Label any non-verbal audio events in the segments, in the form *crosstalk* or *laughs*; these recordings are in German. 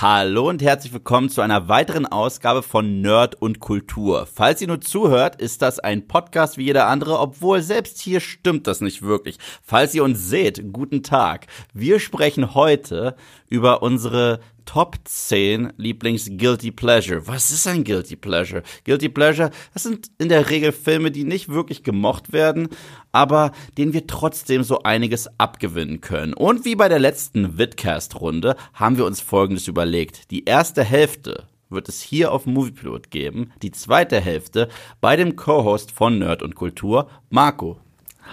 Hallo und herzlich willkommen zu einer weiteren Ausgabe von Nerd und Kultur. Falls ihr nur zuhört, ist das ein Podcast wie jeder andere, obwohl selbst hier stimmt das nicht wirklich. Falls ihr uns seht, guten Tag. Wir sprechen heute über unsere Top 10 Lieblings-Guilty Pleasure. Was ist ein Guilty Pleasure? Guilty Pleasure, das sind in der Regel Filme, die nicht wirklich gemocht werden, aber denen wir trotzdem so einiges abgewinnen können. Und wie bei der letzten Vidcast-Runde haben wir uns Folgendes überlegt. Die erste Hälfte wird es hier auf Moviepilot geben, die zweite Hälfte bei dem Co-Host von Nerd und Kultur, Marco.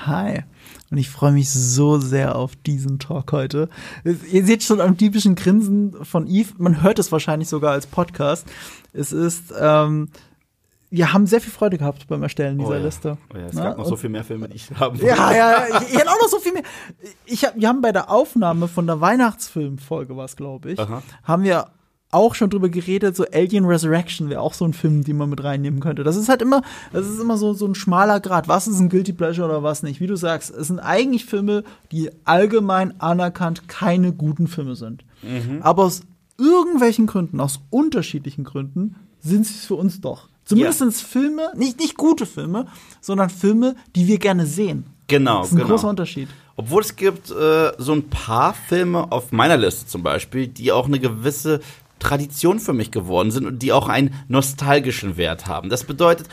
Hi. Und ich freue mich so sehr auf diesen Talk heute. Ihr seht schon am typischen Grinsen von Eve. Man hört es wahrscheinlich sogar als Podcast. Es ist, ähm, wir haben sehr viel Freude gehabt beim Erstellen dieser oh ja. Liste. Oh ja, es gab noch so viel mehr Filme, die ich haben wollte. Ja, ja, ich, ich hätte auch noch so viel mehr. Ich hab, wir haben bei der Aufnahme von der Weihnachtsfilmfolge, was glaube ich, Aha. haben wir auch schon drüber geredet, so Alien Resurrection wäre auch so ein Film, den man mit reinnehmen könnte. Das ist halt immer, das ist immer so, so ein schmaler Grad. Was ist ein Guilty Pleasure oder was nicht? Wie du sagst, es sind eigentlich Filme, die allgemein anerkannt keine guten Filme sind. Mhm. Aber aus irgendwelchen Gründen, aus unterschiedlichen Gründen, sind sie für uns doch. Zumindest ja. Filme, nicht, nicht gute Filme, sondern Filme, die wir gerne sehen. Genau. Das ist ein genau. großer Unterschied. Obwohl es gibt äh, so ein paar Filme auf meiner Liste zum Beispiel, die auch eine gewisse Tradition für mich geworden sind und die auch einen nostalgischen Wert haben. Das bedeutet,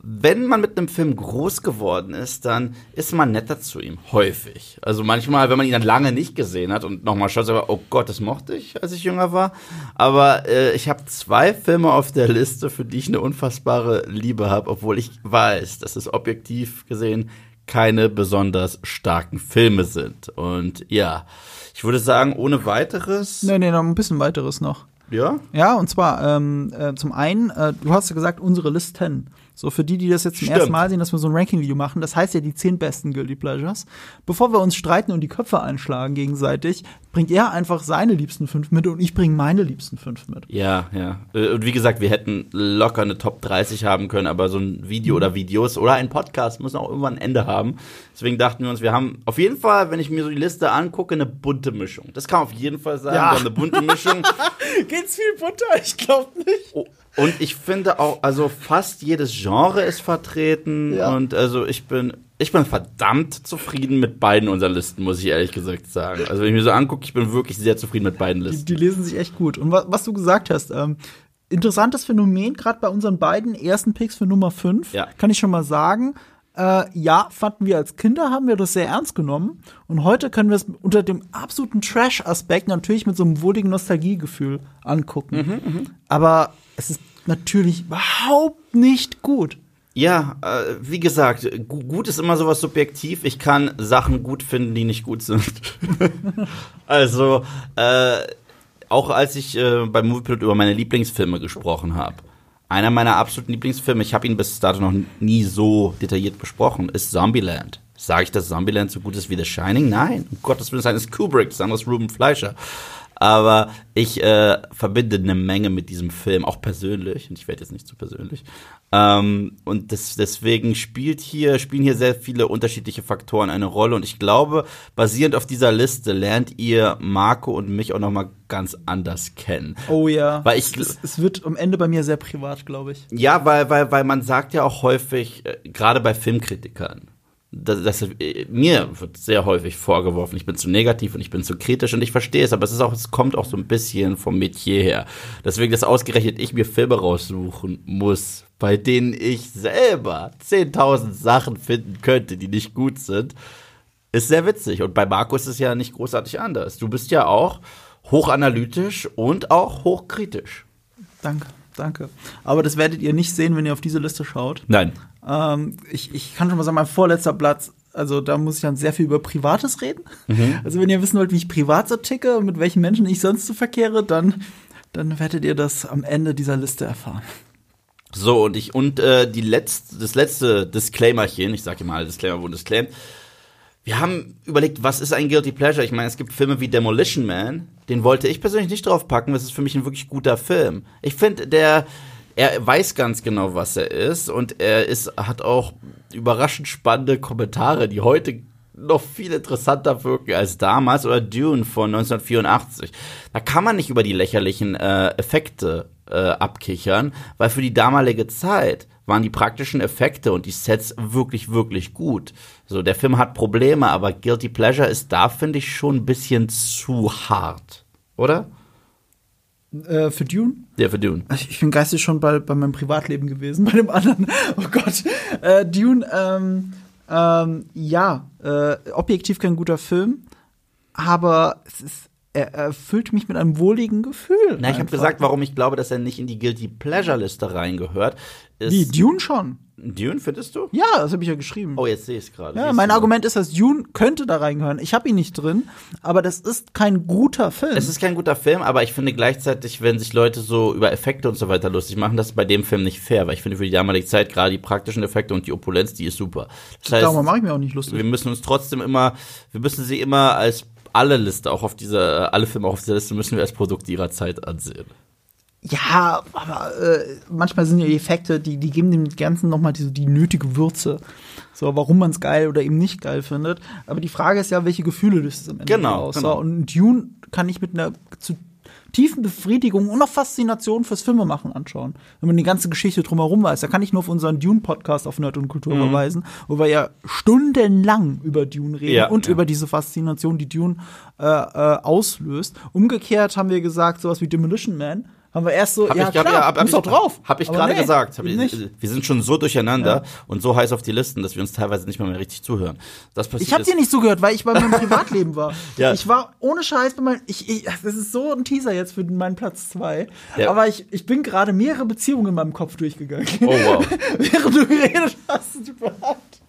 wenn man mit einem Film groß geworden ist, dann ist man netter zu ihm. Häufig. Also manchmal, wenn man ihn dann lange nicht gesehen hat und nochmal schaut, aber oh Gott, das mochte ich, als ich jünger war. Aber äh, ich habe zwei Filme auf der Liste, für die ich eine unfassbare Liebe habe, obwohl ich weiß, dass es objektiv gesehen keine besonders starken Filme sind. Und ja, ich würde sagen, ohne weiteres. Nee, nee, noch ein bisschen weiteres noch. Ja? Ja, und zwar ähm, äh, zum einen, äh, du hast ja gesagt, unsere Listen. So für die, die das jetzt zum Stimmt. ersten Mal sehen, dass wir so ein Ranking-Video machen. Das heißt ja die zehn besten Guilty Pleasures. Bevor wir uns streiten und die Köpfe einschlagen gegenseitig, bringt er einfach seine liebsten fünf mit und ich bringe meine liebsten fünf mit. Ja, ja. Äh, und wie gesagt, wir hätten locker eine Top 30 haben können, aber so ein Video oder Videos oder ein Podcast müssen auch irgendwann ein Ende haben. Deswegen dachten wir uns, wir haben auf jeden Fall, wenn ich mir so die Liste angucke, eine bunte Mischung. Das kann man auf jeden Fall sagen. Ja. eine bunte Mischung. *laughs* Geht's viel bunter? Ich glaube nicht. Oh. Und ich finde auch, also fast jedes Genre ist vertreten. Ja. Und also ich bin, ich bin verdammt zufrieden mit beiden unserer Listen, muss ich ehrlich gesagt sagen. Also wenn ich mir so angucke, ich bin wirklich sehr zufrieden mit beiden Listen. Die, die lesen sich echt gut. Und was, was du gesagt hast, ähm, interessantes Phänomen, gerade bei unseren beiden ersten Picks für Nummer 5, ja. kann ich schon mal sagen. Äh, ja, fanden wir als Kinder, haben wir das sehr ernst genommen. Und heute können wir es unter dem absoluten Trash-Aspekt natürlich mit so einem wohligen Nostalgiegefühl angucken. Mhm, mh. Aber es ist natürlich überhaupt nicht gut. Ja, äh, wie gesagt, gut ist immer sowas subjektiv. Ich kann Sachen gut finden, die nicht gut sind. *laughs* also, äh, auch als ich äh, beim Moviepilot über meine Lieblingsfilme gesprochen habe, einer meiner absoluten Lieblingsfilme, ich habe ihn bis dato noch nie so detailliert besprochen, ist Zombieland. Sage ich, dass Zombieland so gut ist wie The Shining? Nein, um Gottes Willen, das ist Kubrick, das andere ist Ruben Fleischer. Aber ich äh, verbinde eine Menge mit diesem Film, auch persönlich. Und ich werde jetzt nicht zu persönlich. Ähm, und das, deswegen spielt hier, spielen hier sehr viele unterschiedliche Faktoren eine Rolle. Und ich glaube, basierend auf dieser Liste lernt ihr Marco und mich auch noch mal ganz anders kennen. Oh ja. Weil ich, es, es wird am Ende bei mir sehr privat, glaube ich. Ja, weil, weil, weil man sagt ja auch häufig, äh, gerade bei Filmkritikern, das, das, mir wird sehr häufig vorgeworfen, ich bin zu negativ und ich bin zu kritisch und ich verstehe es, aber es ist auch, es kommt auch so ein bisschen vom Metier her. Deswegen, dass ausgerechnet ich mir Filme raussuchen muss, bei denen ich selber 10.000 Sachen finden könnte, die nicht gut sind, ist sehr witzig. Und bei Marco ist es ja nicht großartig anders. Du bist ja auch hochanalytisch und auch hochkritisch. Danke, danke. Aber das werdet ihr nicht sehen, wenn ihr auf diese Liste schaut. Nein. Ähm, ich, ich kann schon mal sagen, mein vorletzter Platz, also da muss ich dann sehr viel über Privates reden. Mhm. Also wenn ihr wissen wollt, wie ich privat so ticke und mit welchen Menschen ich sonst so verkehre, dann, dann werdet ihr das am Ende dieser Liste erfahren. So, und ich, und äh, die letzte, das letzte Disclaimerchen, ich sage mal Disclaimer, wo disclaimt, wir haben überlegt, was ist ein Guilty Pleasure? Ich meine, es gibt Filme wie Demolition Man, den wollte ich persönlich nicht drauf packen, das ist für mich ein wirklich guter Film. Ich finde, der, er weiß ganz genau, was er ist und er ist, hat auch überraschend spannende Kommentare, die heute noch viel interessanter wirken als damals oder Dune von 1984. Da kann man nicht über die lächerlichen äh, Effekte äh, abkichern, weil für die damalige Zeit waren die praktischen Effekte und die Sets wirklich, wirklich gut. So, der Film hat Probleme, aber Guilty Pleasure ist da, finde ich, schon ein bisschen zu hart. Oder? Äh, für Dune? Ja, für Dune. Ich, bin geistig schon bei, bei meinem Privatleben gewesen, *laughs* bei dem anderen. Oh Gott. Äh, Dune, ähm, ähm, ja, äh, objektiv kein guter Film, aber es ist, er erfüllt mich mit einem wohligen Gefühl. Na, ich habe gesagt, warum ich glaube, dass er nicht in die Guilty Pleasure Liste reingehört. Ist Wie, Dune schon? Dune, findest du? Ja, das habe ich ja geschrieben. Oh, jetzt sehe ich es gerade. Ja, mein Argument ist, dass Dune könnte da reingehören. Ich habe ihn nicht drin, aber das ist kein guter Film. Es ist kein guter Film, aber ich finde gleichzeitig, wenn sich Leute so über Effekte und so weiter lustig machen, das ist bei dem Film nicht fair, weil ich finde für die damalige Zeit gerade die praktischen Effekte und die Opulenz, die ist super. Das heißt, Darum mache ich mir auch nicht lustig. Wir müssen uns trotzdem immer, wir müssen sie immer als alle Liste, auch auf dieser, alle Filme auch auf dieser Liste müssen wir als Produkt ihrer Zeit ansehen. Ja, aber äh, manchmal sind ja die Effekte, die, die geben dem Ganzen nochmal die, die nötige Würze. So, warum man es geil oder eben nicht geil findet. Aber die Frage ist ja, welche Gefühle löst es am Ende genau, aus. Genau. So, und Dune kann ich mit einer zu tiefen Befriedigung und auch Faszination fürs Filmemachen anschauen. Wenn man die ganze Geschichte drumherum weiß. Da kann ich nur auf unseren Dune-Podcast auf Nerd und Kultur mhm. verweisen, wo wir ja stundenlang über Dune reden ja, und ja. über diese Faszination, die Dune äh, äh, auslöst. Umgekehrt haben wir gesagt, sowas wie Demolition Man haben wir erst so, hab ja, ich, klar, ja, hab, hab ich, drauf. Hab ich gerade nee, gesagt. Ich, wir sind schon so durcheinander ja. und so heiß auf die Listen, dass wir uns teilweise nicht mal mehr richtig zuhören. Das passiert ich habe dir nicht zugehört, weil ich bei meinem Privatleben war. *laughs* ja. Ich war ohne Scheiß bei meinem, ich, ich, das ist so ein Teaser jetzt für meinen Platz zwei. Ja. Aber ich, ich bin gerade mehrere Beziehungen in meinem Kopf durchgegangen. Oh wow. *laughs* Während du geredet hast.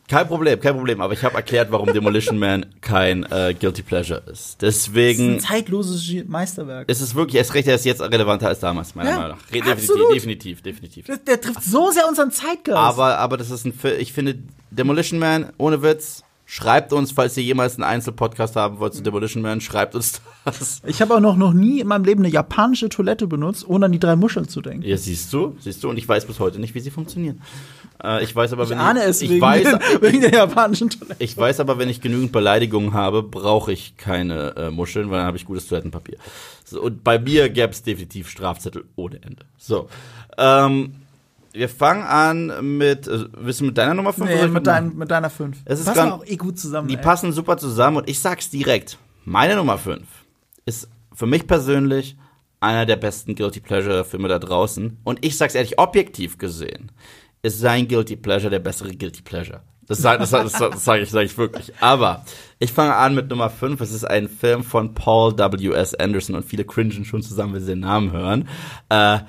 Kein Problem, kein Problem. Aber ich habe erklärt, warum Demolition Man kein äh, Guilty Pleasure ist. Deswegen. Das ist ein zeitloses Meisterwerk. Es ist wirklich, erst recht, er ist jetzt relevanter als damals, meiner ja, Meinung nach. Definitiv, definitiv, definitiv. Der, der, trifft so sehr unseren Zeitgeist. Aber, aber das ist ein, ich finde, Demolition Man, ohne Witz, Schreibt uns, falls ihr jemals einen Einzelpodcast haben wollt zu Demolition Man, schreibt uns das. Ich habe auch noch, noch nie in meinem Leben eine japanische Toilette benutzt, ohne an die drei Muscheln zu denken. Ja, siehst du, siehst du, und ich weiß bis heute nicht, wie sie funktionieren. Äh, ich weiß aber, ich wenn ahne es ich, wegen, weiß, *laughs* wegen der japanischen Toilette. Ich weiß aber, wenn ich genügend Beleidigungen habe, brauche ich keine äh, Muscheln, weil dann habe ich gutes Toilettenpapier. So, und bei mir gäbe es definitiv Strafzettel ohne Ende. So. Ähm, wir fangen an mit, äh, willst du mit deiner Nummer 5? Nee, mit, dein, mit deiner 5. Es ist passen grad, auch eh gut zusammen. Die ey. passen super zusammen und ich sag's direkt. Meine Nummer 5 ist für mich persönlich einer der besten Guilty Pleasure Filme da draußen. Und ich sag's ehrlich, objektiv gesehen, ist sein Guilty Pleasure der bessere Guilty Pleasure. Das, sage das, das, das sag ich, sag ich wirklich. Aber ich fange an mit Nummer 5. Es ist ein Film von Paul W.S. Anderson und viele cringen schon zusammen, wenn sie den Namen hören. Äh,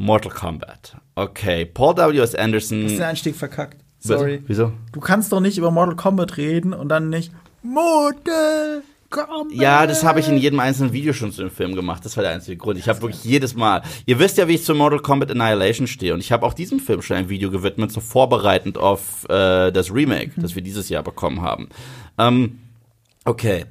Mortal Kombat. Okay, Paul W.S. Anderson. Du hast den Einstieg verkackt. Sorry. Wieso? Du kannst doch nicht über Mortal Kombat reden und dann nicht Mortal Kombat. Ja, das habe ich in jedem einzelnen Video schon zu dem Film gemacht. Das war der einzige Grund. Ich habe wirklich jedes Mal. Ihr wisst ja, wie ich zu Mortal Kombat Annihilation stehe. Und ich habe auch diesem Film schon ein Video gewidmet, so vorbereitend auf äh, das Remake, mhm. das wir dieses Jahr bekommen haben. Ähm, okay.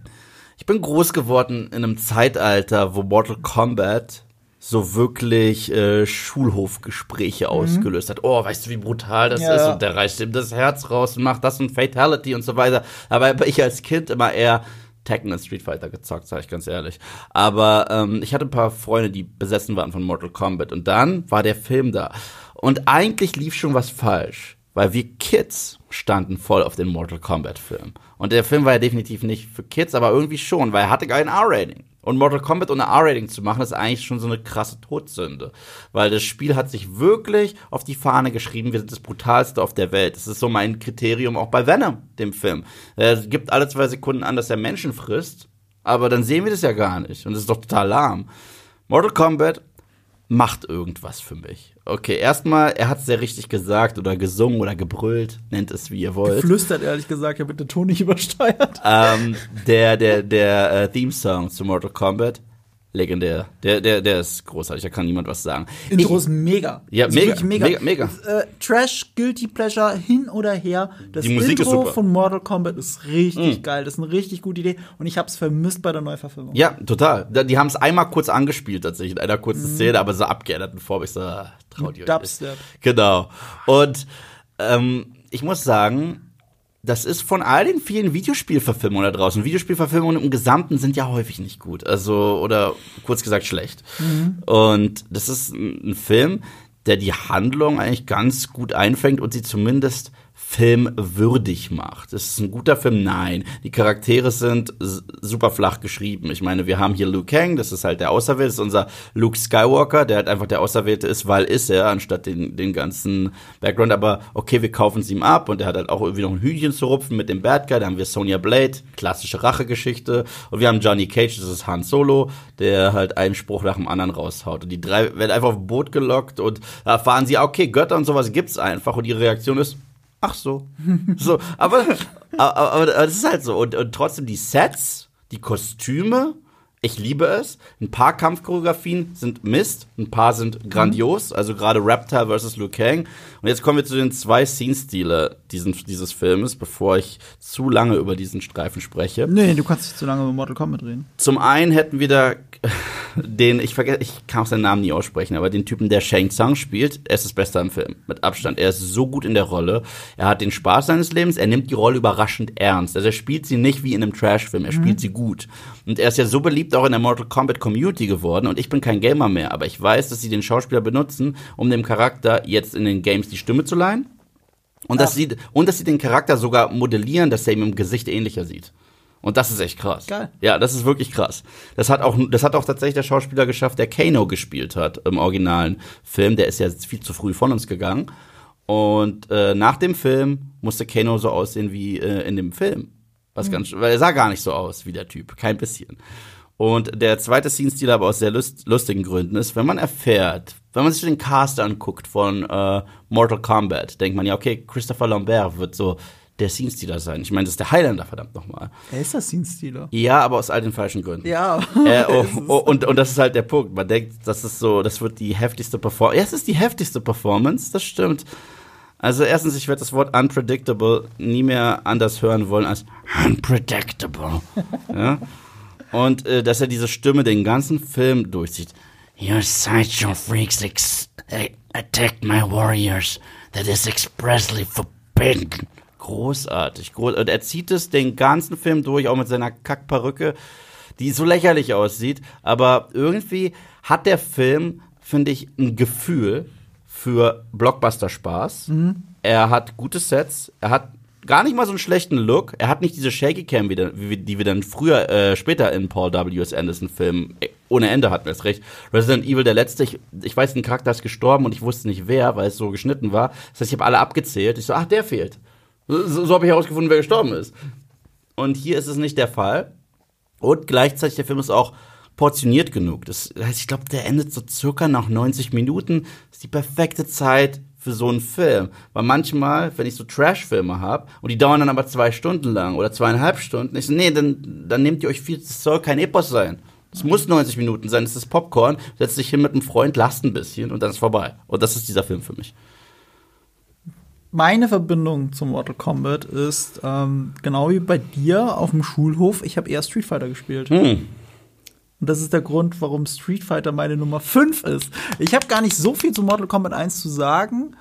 Ich bin groß geworden in einem Zeitalter, wo Mortal Kombat so wirklich äh, Schulhofgespräche mhm. ausgelöst hat. Oh, weißt du, wie brutal das ja, ist? Und der reißt ihm das Herz raus und macht das und Fatality und so weiter. Aber ich als Kind immer eher Tekken und Street Fighter gezockt, sag ich ganz ehrlich. Aber ähm, ich hatte ein paar Freunde, die besessen waren von Mortal Kombat. Und dann war der Film da. Und eigentlich lief schon was falsch. Weil wir Kids standen voll auf den Mortal Kombat Film. Und der Film war ja definitiv nicht für Kids, aber irgendwie schon, weil er hatte kein R-Rating. Und Mortal Kombat ohne R-Rating zu machen, ist eigentlich schon so eine krasse Todsünde. Weil das Spiel hat sich wirklich auf die Fahne geschrieben, wir sind das brutalste auf der Welt. Das ist so mein Kriterium auch bei Venom, dem Film. Er gibt alle zwei Sekunden an, dass er Menschen frisst, aber dann sehen wir das ja gar nicht. Und das ist doch total lahm. Mortal Kombat macht irgendwas für mich. Okay, erstmal, er hat es sehr richtig gesagt oder gesungen oder gebrüllt, nennt es wie ihr wollt. Geflüstert, ehrlich gesagt, ja bitte Ton nicht übersteuert. Ähm, der der, der äh, Theme-Song zu Mortal Kombat legendär. Der, der, der ist großartig, da kann niemand was sagen. Intro ist mega. Ja, mega, mega, mega, mega. Äh, Trash, Guilty Pleasure, hin oder her. Das Die Musik Intro ist super. von Mortal Kombat ist richtig Mm. geil. Das ist eine richtig gute Idee. Und ich hab's vermisst bei der Neuverfilmung. Ja, total. Die haben es einmal kurz angespielt tatsächlich, in einer kurzen Szene, aber so abgeänderten Form. Ich so, traut ihr euch. Dubstep. Genau. Und ähm, ich muss sagen, das ist von all den vielen Videospielverfilmungen da draußen. Videospielverfilmungen im Gesamten sind ja häufig nicht gut. Also, oder kurz gesagt schlecht. Mhm. Und das ist ein Film, der die Handlung eigentlich ganz gut einfängt und sie zumindest filmwürdig macht. Ist es ein guter Film? Nein. Die Charaktere sind super flach geschrieben. Ich meine, wir haben hier Luke Kang, das ist halt der Auserwählte, das ist unser Luke Skywalker, der halt einfach der Auserwählte ist, weil ist er, anstatt den, den ganzen Background. Aber okay, wir kaufen es ihm ab und er hat halt auch irgendwie noch ein Hühnchen zu rupfen mit dem Bad Guy. Da haben wir Sonya Blade, klassische Rachegeschichte. Und wir haben Johnny Cage, das ist Han Solo, der halt einen Spruch nach dem anderen raushaut. Und die drei werden einfach auf ein Boot gelockt und da erfahren sie, okay, Götter und sowas gibt's einfach. Und ihre Reaktion ist, ach so. so, aber, aber, aber, das ist halt so. Und, und trotzdem die Sets, die Kostüme, ich liebe es. Ein paar Kampfchoreografien sind Mist, ein paar sind grandios, also gerade Reptile versus Liu Kang. Und jetzt kommen wir zu den zwei Scene-Stile dieses Filmes, bevor ich zu lange über diesen Streifen spreche. Nee, du kannst nicht zu lange über Mortal Kombat reden. Zum einen hätten wir da *laughs* den, ich vergesse, ich kann auch seinen Namen nie aussprechen, aber den Typen, der Shang Tsung spielt, er ist das Beste im Film. Mit Abstand. Er ist so gut in der Rolle. Er hat den Spaß seines Lebens, er nimmt die Rolle überraschend ernst. Also er spielt sie nicht wie in einem Trash-Film, er mhm. spielt sie gut. Und er ist ja so beliebt auch in der Mortal Kombat Community geworden und ich bin kein Gamer mehr, aber ich weiß, dass sie den Schauspieler benutzen, um dem Charakter jetzt in den Games die Stimme zu leihen. Und dass, sie, und dass sie den Charakter sogar modellieren, dass er ihm im Gesicht ähnlicher sieht. Und das ist echt krass. Geil. Ja, das ist wirklich krass. Das hat auch, das hat auch tatsächlich der Schauspieler geschafft, der Kano gespielt hat im originalen Film. Der ist ja viel zu früh von uns gegangen. Und äh, nach dem Film musste Kano so aussehen wie äh, in dem Film. Was mhm. ganz, weil er sah gar nicht so aus wie der Typ, kein bisschen. Und der zweite Scene-Stil aber aus sehr lust lustigen Gründen ist, wenn man erfährt, wenn man sich den Cast anguckt von äh, Mortal Kombat, denkt man ja, okay, Christopher Lambert wird so der Scene-Stealer sein. Ich meine, das ist der Highlander, verdammt nochmal. Er ist der Scene-Stealer. Ja, aber aus all den falschen Gründen. Ja. Äh, *laughs* oh, oh, und, und das ist halt der Punkt. Man denkt, das ist so, das wird die heftigste Performance. Ja, es ist die heftigste Performance, das stimmt. Also erstens, ich werde das Wort unpredictable nie mehr anders hören wollen als unpredictable. *laughs* ja? Und äh, dass er diese Stimme den ganzen Film durchzieht. Your sideshow freaks attacked my warriors. That is expressly forbidden großartig. Und er zieht es den ganzen Film durch, auch mit seiner Kackperücke, die so lächerlich aussieht. Aber irgendwie hat der Film, finde ich, ein Gefühl für Blockbuster-Spaß. Mhm. Er hat gute Sets, er hat gar nicht mal so einen schlechten Look. Er hat nicht diese Shaky Cam, wie, die wir dann früher, äh, später in Paul W.S. Anderson-Filmen äh, ohne Ende hatten, ist recht. Resident Evil, der letzte, ich, ich weiß, ein Charakter ist gestorben und ich wusste nicht wer, weil es so geschnitten war. Das heißt, ich habe alle abgezählt. Ich so, ach, der fehlt. So, so habe ich herausgefunden, wer gestorben ist. Und hier ist es nicht der Fall. Und gleichzeitig, der Film ist auch portioniert genug. Das heißt, ich glaube, der endet so circa nach 90 Minuten. Das ist die perfekte Zeit für so einen Film. Weil manchmal, wenn ich so Trash-Filme habe und die dauern dann aber zwei Stunden lang oder zweieinhalb Stunden, ich so, nee, dann, dann nehmt ihr euch viel, das soll kein Epos sein. Es muss 90 Minuten sein, es ist Popcorn, setzt dich hin mit einem Freund, lasst ein bisschen und dann ist vorbei. Und das ist dieser Film für mich meine Verbindung zum Mortal Kombat ist ähm, genau wie bei dir auf dem Schulhof. Ich habe eher Street Fighter gespielt. Hm. Und das ist der Grund, warum Street Fighter meine Nummer 5 ist. Ich habe gar nicht so viel zu Mortal Kombat 1 zu sagen,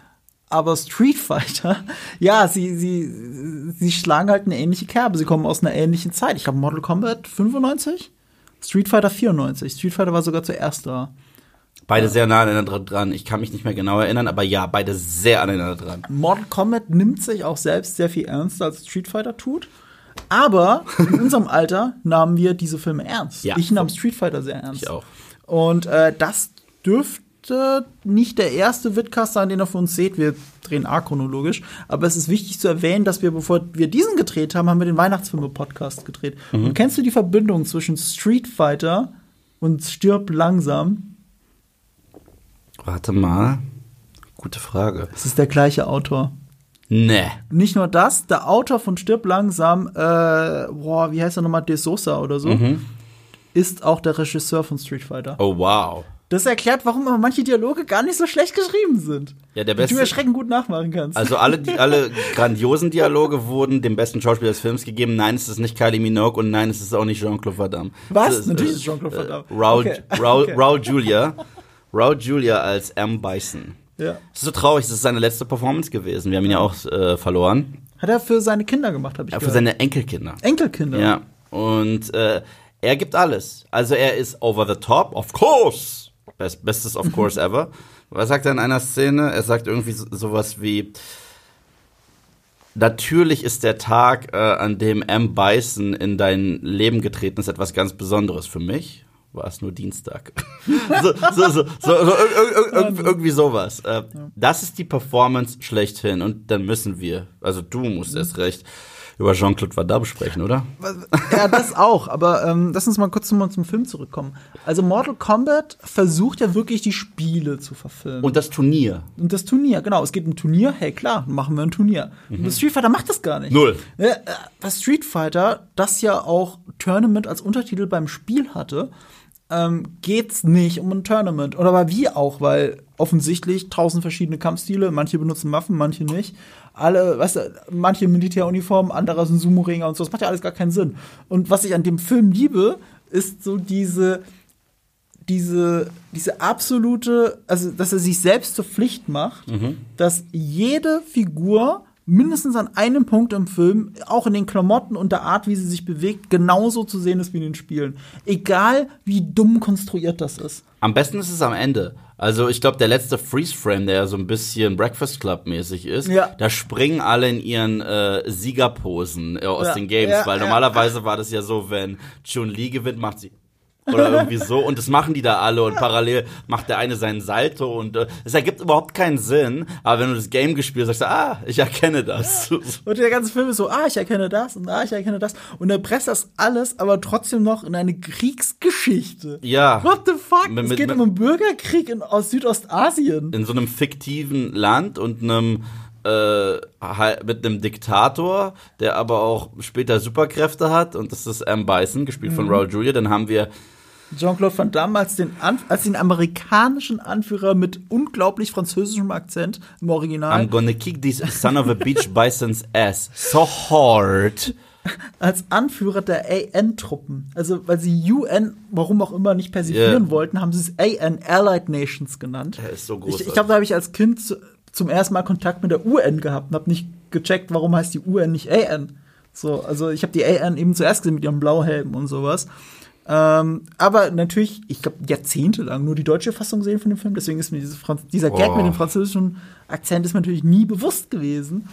aber Street Fighter, *laughs* ja, sie, sie, sie schlagen halt eine ähnliche Kerbe. Sie kommen aus einer ähnlichen Zeit. Ich habe Mortal Kombat 95, Street Fighter 94. Street Fighter war sogar zuerst da. Beide sehr nah aneinander dran. Ich kann mich nicht mehr genau erinnern, aber ja, beide sehr aneinander dran. Mortal Kombat nimmt sich auch selbst sehr viel ernster als Street Fighter tut. Aber in unserem Alter nahmen wir diese Filme ernst. Ja. Ich nahm Street Fighter sehr ernst. Ich auch. Und äh, das dürfte nicht der erste Vidcast sein, den ihr von uns seht. Wir drehen A-chronologisch. Aber es ist wichtig zu erwähnen, dass wir, bevor wir diesen gedreht haben, haben wir den Weihnachtsfilme-Podcast gedreht. Mhm. Und kennst du die Verbindung zwischen Street Fighter und Stirb langsam? Warte mal. Gute Frage. Es ist der gleiche Autor. Nee. Nicht nur das, der Autor von Stirb langsam, äh, boah, wie heißt er nochmal, De Sosa oder so, mhm. ist auch der Regisseur von Street Fighter. Oh, wow. Das erklärt, warum aber manche Dialoge gar nicht so schlecht geschrieben sind. Ja, der beste. Die du erschreckend gut nachmachen kannst. Also alle, alle grandiosen Dialoge wurden dem besten Schauspieler des Films gegeben. Nein, es ist nicht Kylie Minogue und nein, es ist auch nicht Jean-Claude Van Damme. Was? Ist, Natürlich ist es Jean-Claude Van Damme. Äh, Raul, okay. Raul, okay. Raul Julia. Raul Julia als M. Bison. Ja. Es ist so traurig, es ist seine letzte Performance gewesen. Wir haben ihn ja auch äh, verloren. Hat er für seine Kinder gemacht, habe ich Ja, gehört. für seine Enkelkinder. Enkelkinder. Ja. Und äh, er gibt alles. Also er ist over the top, of course. Best, bestes of course *laughs* ever. Was sagt er in einer Szene? Er sagt irgendwie so, sowas wie Natürlich ist der Tag, äh, an dem M. Bison in dein Leben getreten ist, etwas ganz Besonderes für mich. War es nur Dienstag. *laughs* so, so, so, so, so ir- ir- ir- irgendwie sowas. Äh, Das ist die Performance schlechthin. Und dann müssen wir, also du musst erst recht, über Jean-Claude Van Damme sprechen, oder? Ja, das auch. Aber ähm, lass uns mal kurz zum, zum Film zurückkommen. Also Mortal Kombat versucht ja wirklich die Spiele zu verfilmen. Und das Turnier. Und das Turnier, genau. Es geht um ein Turnier. Hey, klar, machen wir ein Turnier. Und das Street Fighter macht das gar nicht. Null. Äh, Was Street Fighter, das ja auch Tournament als Untertitel beim Spiel hatte, ähm, geht's nicht um ein Tournament. Oder aber wie auch, weil offensichtlich tausend verschiedene Kampfstile, manche benutzen Waffen, manche nicht. Alle, weißt du, manche Militäruniformen, andere sind Sumo-Ringer und so. Das macht ja alles gar keinen Sinn. Und was ich an dem Film liebe, ist so diese, diese, diese absolute, also dass er sich selbst zur Pflicht macht, dass jede Figur mindestens an einem Punkt im Film, auch in den Klamotten und der Art, wie sie sich bewegt, genauso zu sehen ist wie in den Spielen. Egal wie dumm konstruiert das ist. Am besten ist es am Ende. Also ich glaube, der letzte Freeze-Frame, der ja so ein bisschen Breakfast Club-mäßig ist, Ja. da springen alle in ihren äh, Siegerposen äh, aus Ja, den Games, ja, weil normalerweise war das ja so, wenn Chun-Li gewinnt, macht sie oder irgendwie so und das machen die da alle und parallel macht der eine seinen Salto und äh, es ergibt überhaupt keinen Sinn, aber wenn du das Game gespielt hast, sagst du, ah, ich erkenne das. *laughs* Und der ganze Film ist so, ah, ich erkenne das und ah, ich erkenne das. Und er presst das alles, aber trotzdem noch in eine Kriegsgeschichte. Ja. What the fuck? Mit- es geht mit- um einen Bürgerkrieg in, aus Südostasien. in so einem fiktiven Land und einem äh, mit einem Diktator, der aber auch später Superkräfte hat und das ist M. Bison, gespielt Mhm. von Raul Julia. Dann haben wir Jean-Claude Van Damme als den, An als den amerikanischen Anführer mit unglaublich französischem Akzent im Original. I'm gonna kick this son of a beach bison's ass so hard. *laughs* als Anführer der AN-Truppen. Also, weil sie UN, warum auch immer, nicht persiflieren Ja. wollten, haben sie es AN, Allied Nations genannt. Er ist so Ich, großartig. ich glaube, da habe ich als Kind zu, zum ersten Mal Kontakt mit der UN gehabt und habe nicht gecheckt, warum heißt die UN nicht AN. So, also ich habe die AN eben zuerst gesehen mit ihrem Blauhelm und sowas. Ähm, aber natürlich, ich glaube, jahrzehntelang nur die deutsche Fassung sehen von dem Film. Deswegen ist mir dieser Gag Oh. mit dem französischen Akzent ist mir natürlich nie bewusst gewesen.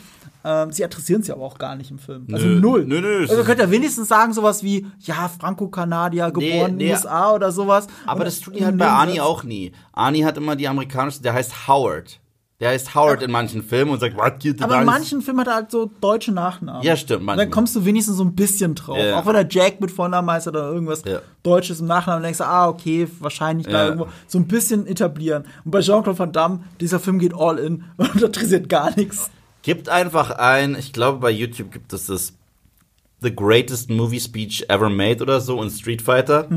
Ähm, sie adressieren es ja aber auch gar nicht im Film. Also Nö. null. Nö, nö, also könnt ihr wenigstens sagen sowas wie, ja, Franco-Kanadier, geboren in nee. den USA oder sowas. aber Und das tun die halt bei Ani auch nie. Ani hat immer die amerikanische, der heißt Howard. Der heißt Howard in manchen Filmen und sagt, what geht Aber in da?" manchen Filmen hat er halt so deutsche Nachnamen. Ja, stimmt, Und manchmal. dann kommst du wenigstens so ein bisschen drauf. Ja. Auch wenn er Jack mit Vornamen heißt oder irgendwas Ja. Deutsches im Nachnamen, denkst du, ah, okay, wahrscheinlich da Ja. irgendwo. So ein bisschen etablieren. Und bei Jean-Claude Van Damme, dieser Film geht all in *laughs* und interessiert gar nichts. Gibt einfach ein, ich glaube bei YouTube gibt es das The Greatest Movie Speech Ever Made oder so in Street Fighter.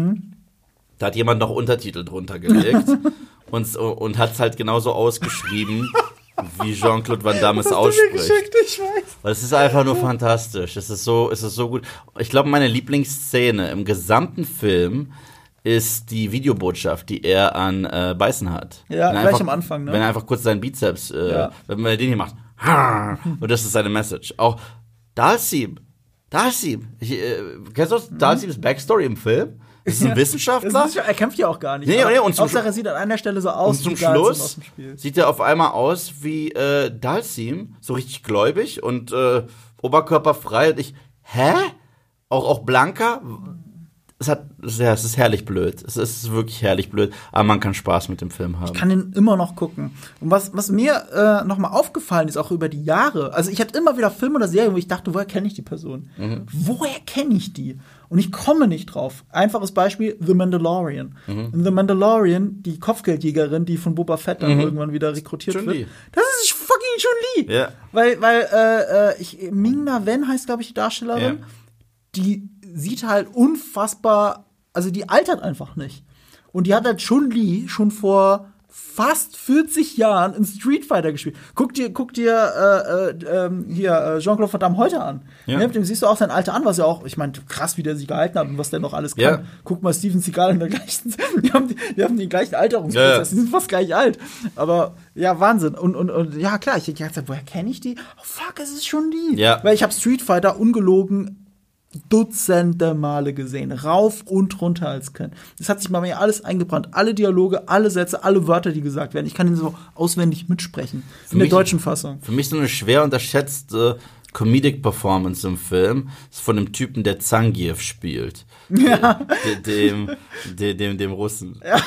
Da hat jemand noch Untertitel drunter gelegt *laughs* und, und hat es halt genauso ausgeschrieben, *laughs* wie Jean-Claude Van Damme es ausspricht. ich weiß. Weil es ist einfach nur fantastisch. Es ist so, es ist so gut. Ich glaube, meine Lieblingsszene im gesamten Film ist die Videobotschaft, die er an äh, Beißen hat. Ja, Wenn gleich einfach, am Anfang, ne? Wenn er einfach kurz seinen Bizeps, äh, Ja. wenn er den hier macht. *laughs* Und das ist seine Message. Auch Dalsim. Dalsim. Ich, äh, kennst du das? Dalsims Backstory im Film? Ist ein Wissenschaftler. Ist, er kämpft ja auch gar nicht. Nee, nee, und zum Hauptsache, er sieht an einer Stelle so Und aus zum wie Dalsim aus Schluss sieht er auf einmal aus wie äh, Dalsim, so richtig gläubig und äh, oberkörperfrei. Und ich, hä? Auch, auch Blanka? Es, hat, ja, es ist herrlich blöd. Es ist wirklich herrlich blöd, aber man kann Spaß mit dem Film haben. kann den immer noch gucken. Und was, was mir äh, noch mal aufgefallen ist, auch über die Jahre, also ich hatte immer wieder Filme oder Serien, wo ich dachte, woher kenne ich die Person? Woher kenne ich die? Und ich komme nicht drauf. Einfaches Beispiel, The Mandalorian. In The Mandalorian, die Kopfgeldjägerin, die von Boba Fett dann irgendwann wieder rekrutiert Chun-Li. wird. Das ist fucking Chun-Li. Ja. Weil, weil äh, äh, ich, Ming-Na Wen heißt, glaube ich, die Darstellerin. Ja. Die sieht halt unfassbar, also die altert einfach nicht. Und die hat halt Chun-Li schon vor fast 40 Jahren in Street Fighter gespielt. Guck dir, guck dir äh, äh, ähm, hier äh, Jean-Claude Van Damme heute an. Ja. Ne, dem siehst du auch sein Alter an, was ja auch, ich meine, krass, wie der sich gehalten hat und was der noch alles kann. Ja. Guck mal, Steven Seagal in der gleichen, *laughs* die haben, die, die haben den gleichen Alterungsprozess, ja, die sind fast gleich alt. Aber ja, Wahnsinn. Und, und, und ja, klar, ich dachte, woher kenne ich die? Oh fuck, es ist schon die. Ja. Weil ich habe Street Fighter ungelogen Dutzende Male gesehen, rauf und runter als können. Das hat sich bei mir alles eingebrannt. Alle Dialoge, alle Sätze, alle Wörter, die gesagt werden. Ich kann ihn so auswendig mitsprechen. Für in der deutschen Fassung. Für mich so eine schwer unterschätzte Comedic Performance im Film ist von dem Typen, der Zangief spielt. Ja. Dem, dem, dem, dem Russen. Ja.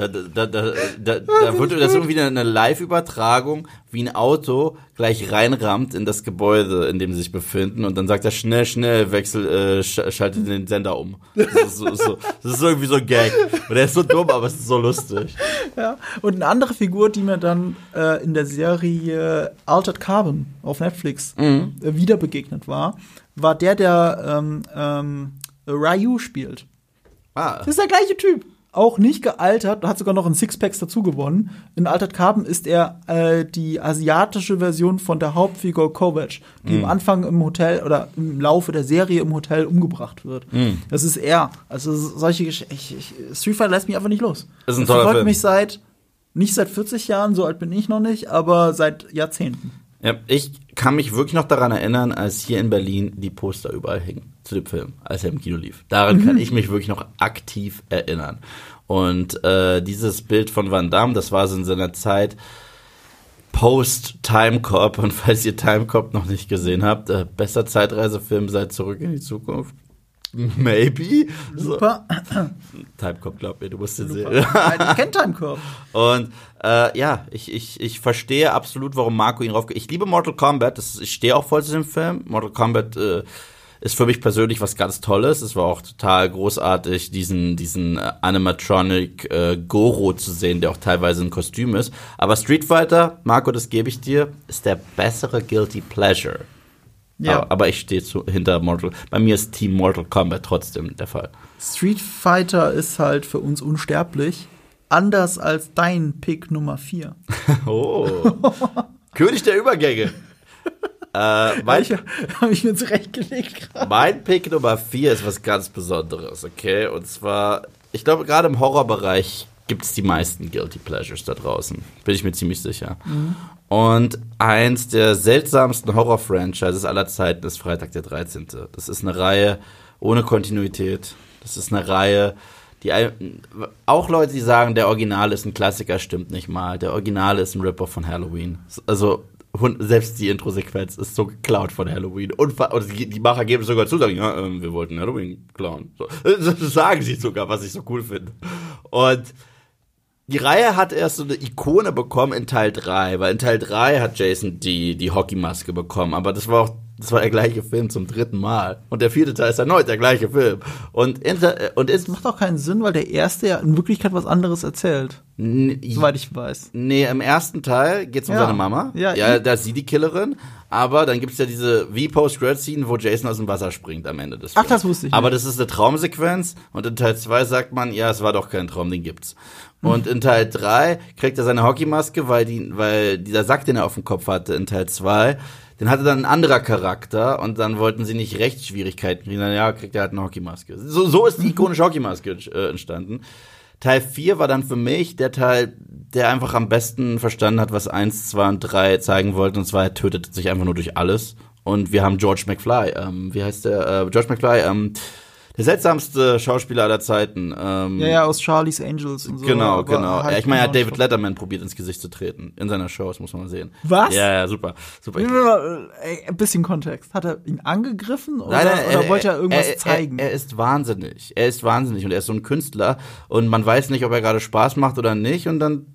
Da, da, da, da, *laughs* wird das irgendwie eine Live-Übertragung, wie ein Auto gleich reinrammt in das Gebäude, in dem sie sich befinden, und dann sagt er schnell, schnell, wechsel, äh, schaltet den Sender um. Das ist, so, so, das ist irgendwie so ein Gag. Und er ist so dumm, aber es ist so lustig. Ja, und eine andere Figur, die mir dann äh, in der Serie Altered Carbon auf Netflix mhm. äh, wieder begegnet war, war der, der ähm, ähm, Ryu spielt. Ah. Das ist der gleiche Typ auch nicht gealtert, hat sogar noch ein Sixpacks dazu gewonnen. In Altered Carbon ist er äh, die asiatische Version von der Hauptfigur Kovac, die mm. am Anfang im Hotel oder im Laufe der Serie im Hotel umgebracht wird. Mm. Das ist er. Also solche Geschichten. Street Fighter lässt mich einfach nicht los. Das ist ein toller Film. mich seit nicht seit 40 Jahren, so alt bin ich noch nicht, aber seit Jahrzehnten. Ja, ich kann mich wirklich noch daran erinnern, als hier in Berlin die Poster überall hingen zu dem Film, als er im Kino lief. Daran mhm. kann ich mich wirklich noch aktiv erinnern. Und äh, dieses Bild von Van Damme, das war so in seiner Zeit Post Time Cop. Und falls ihr Time Cop noch nicht gesehen habt, äh, besser Zeitreisefilm seit Zurück in die Zukunft. Maybe. Super. So. Timecop, glaub mir, du musst den sehen. ich kenne Timecop. Und äh, ja, ich, ich, ich verstehe absolut, warum Marco ihn rauf. Ich liebe Mortal Kombat, das, ich stehe auch voll zu dem Film. Mortal Kombat äh, ist für mich persönlich was ganz Tolles. Es war auch total großartig, diesen, diesen äh, Animatronic äh, Goro zu sehen, der auch teilweise ein Kostüm ist. Aber Street Fighter, Marco, das gebe ich dir, ist der bessere Guilty Pleasure. Ja. Aber, aber ich stehe hinter Mortal. Bei mir ist Team Mortal Kombat trotzdem der Fall. Street Fighter ist halt für uns unsterblich. Anders als dein Pick Nummer 4. *laughs* oh. *laughs* König der Übergänge. *laughs* äh, mein, Habe ich mir zurechtgelegt gerade. Mein Pick Nummer 4 ist was ganz Besonderes, okay? Und zwar, ich glaube, gerade im Horrorbereich gibt es die meisten Guilty Pleasures da draußen. Bin ich mir ziemlich sicher. Mhm. Und eins der seltsamsten Horror-Franchises aller Zeiten ist Freitag der 13. Das ist eine Reihe ohne Kontinuität. Das ist eine Reihe, die auch Leute, die sagen, der Original ist ein Klassiker, stimmt nicht mal. Der Original ist ein Ripper von Halloween. Also selbst die Intro-Sequenz ist so geklaut von Halloween. Und, die Macher geben sogar zu, sagen, ja, äh, wir wollten Halloween klauen. So, das *laughs* sagen sie sogar, was ich so cool finde. Und die Reihe hat erst so eine Ikone bekommen in Teil 3, weil in Teil 3 hat Jason die, die Hockeymaske bekommen, aber das war auch das war der gleiche Film zum dritten Mal. Und der vierte Teil ist erneut der gleiche Film. Und, inter, und es macht auch keinen Sinn, weil der erste ja in Wirklichkeit was anderes erzählt. Soweit ich weiß. Nee, im ersten Teil geht's um ja. seine Mama. Ja, ja da ist sie die Killerin. Aber dann gibt's ja diese wie post credit scene wo Jason aus dem Wasser springt am Ende des Films. Ach, das wusste ich. Aber das ist eine Traumsequenz. Und in Teil 2 sagt man, ja, es war doch kein Traum, den gibt's. Und in Teil 3 kriegt er seine Hockeymaske, weil, die, weil dieser Sack, den er auf dem Kopf hatte in Teil 2, den hatte dann ein anderer Charakter und dann wollten sie nicht Rechtsschwierigkeiten kriegen. Dann, ja, kriegt er halt eine Hockeymaske. So, so ist die ikonische Hockeymaske äh, entstanden. Teil 4 war dann für mich der Teil, der einfach am besten verstanden hat, was 1, 2 und 3 zeigen wollten. Und zwar, er tötet sich einfach nur durch alles. Und wir haben George McFly, ähm, wie heißt der? Äh, George McFly, ähm, der seltsamste Schauspieler aller Zeiten. Ähm, ja, ja, aus Charlie's Angels und so. Genau, genau. Halt ich meine, er hat David Letterman probiert, ins Gesicht zu treten. In seiner Show, das muss man mal sehen. Was? Ja, ja, super. super. Ein bisschen Kontext. Hat er ihn angegriffen oder, nein, nein, oder wollte er irgendwas er, zeigen? Er, er, ist wahnsinnig. Er ist wahnsinnig und er ist so ein Künstler und man weiß nicht, ob er gerade Spaß macht oder nicht und dann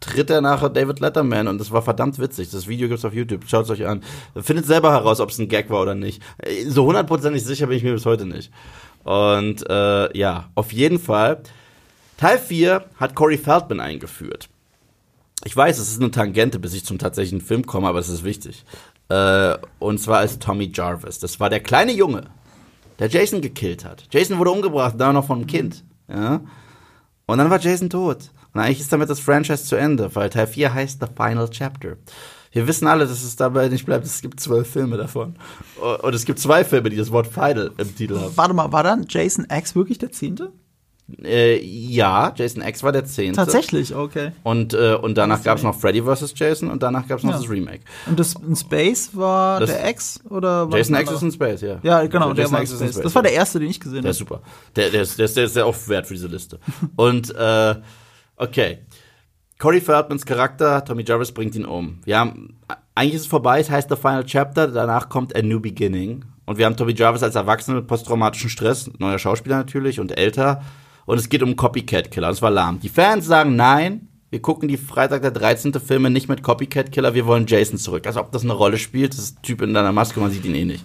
tritt er nachher David Letterman und das war verdammt witzig. Das Video gibt's auf YouTube, schaut es euch an. Findet selber heraus, ob es ein Gag war oder nicht. So hundertprozentig sicher bin ich mir bis heute nicht. Und äh, ja, auf jeden Fall. Teil 4 hat Corey Feldman eingeführt. Ich weiß, es ist eine Tangente, bis ich zum tatsächlichen Film komme, aber es ist wichtig. Äh, und zwar als Tommy Jarvis. Das war der kleine Junge, der Jason gekillt hat. Jason wurde umgebracht, da noch von einem Kind. Ja? Und dann war Jason tot. Und eigentlich ist damit das Franchise zu Ende, weil Teil 4 heißt The Final Chapter. Wir wissen alle, dass es dabei nicht bleibt. Es gibt zwölf Filme davon. Und es gibt zwei Filme, die das Wort Final im Titel haben. Warte mal, war dann Jason X wirklich der zehnte? Äh, ja, Jason X war der zehnte. Tatsächlich, okay. Und, äh, und danach gab es noch Freddy vs. Jason und danach gab es noch Ja. das Remake. Und das in Space war Das- der X oder war Jason X ist in Space, ja. Ja, genau, der Jason war in X ist in Space. Space. Das war der erste, den ich gesehen Der ist habe. super. Der, der, ist, der, ist, der ist sehr oft wert für diese Liste. *laughs* Und, äh, okay. Corey Feldmans Charakter, Tommy Jarvis bringt ihn um. Wir haben, eigentlich ist es vorbei, es heißt The Final Chapter, danach kommt A New Beginning. Und wir haben Tommy Jarvis als Erwachsener mit posttraumatischem Stress, neuer Schauspieler natürlich und älter. Und es geht um Copycat-Killer. Das war lahm. Die Fans sagen nein, wir gucken die Freitag der 13. Filme nicht mit Copycat-Killer, wir wollen Jason zurück. Also ob das eine Rolle spielt, das ist ein Typ in deiner Maske, man sieht ihn eh nicht.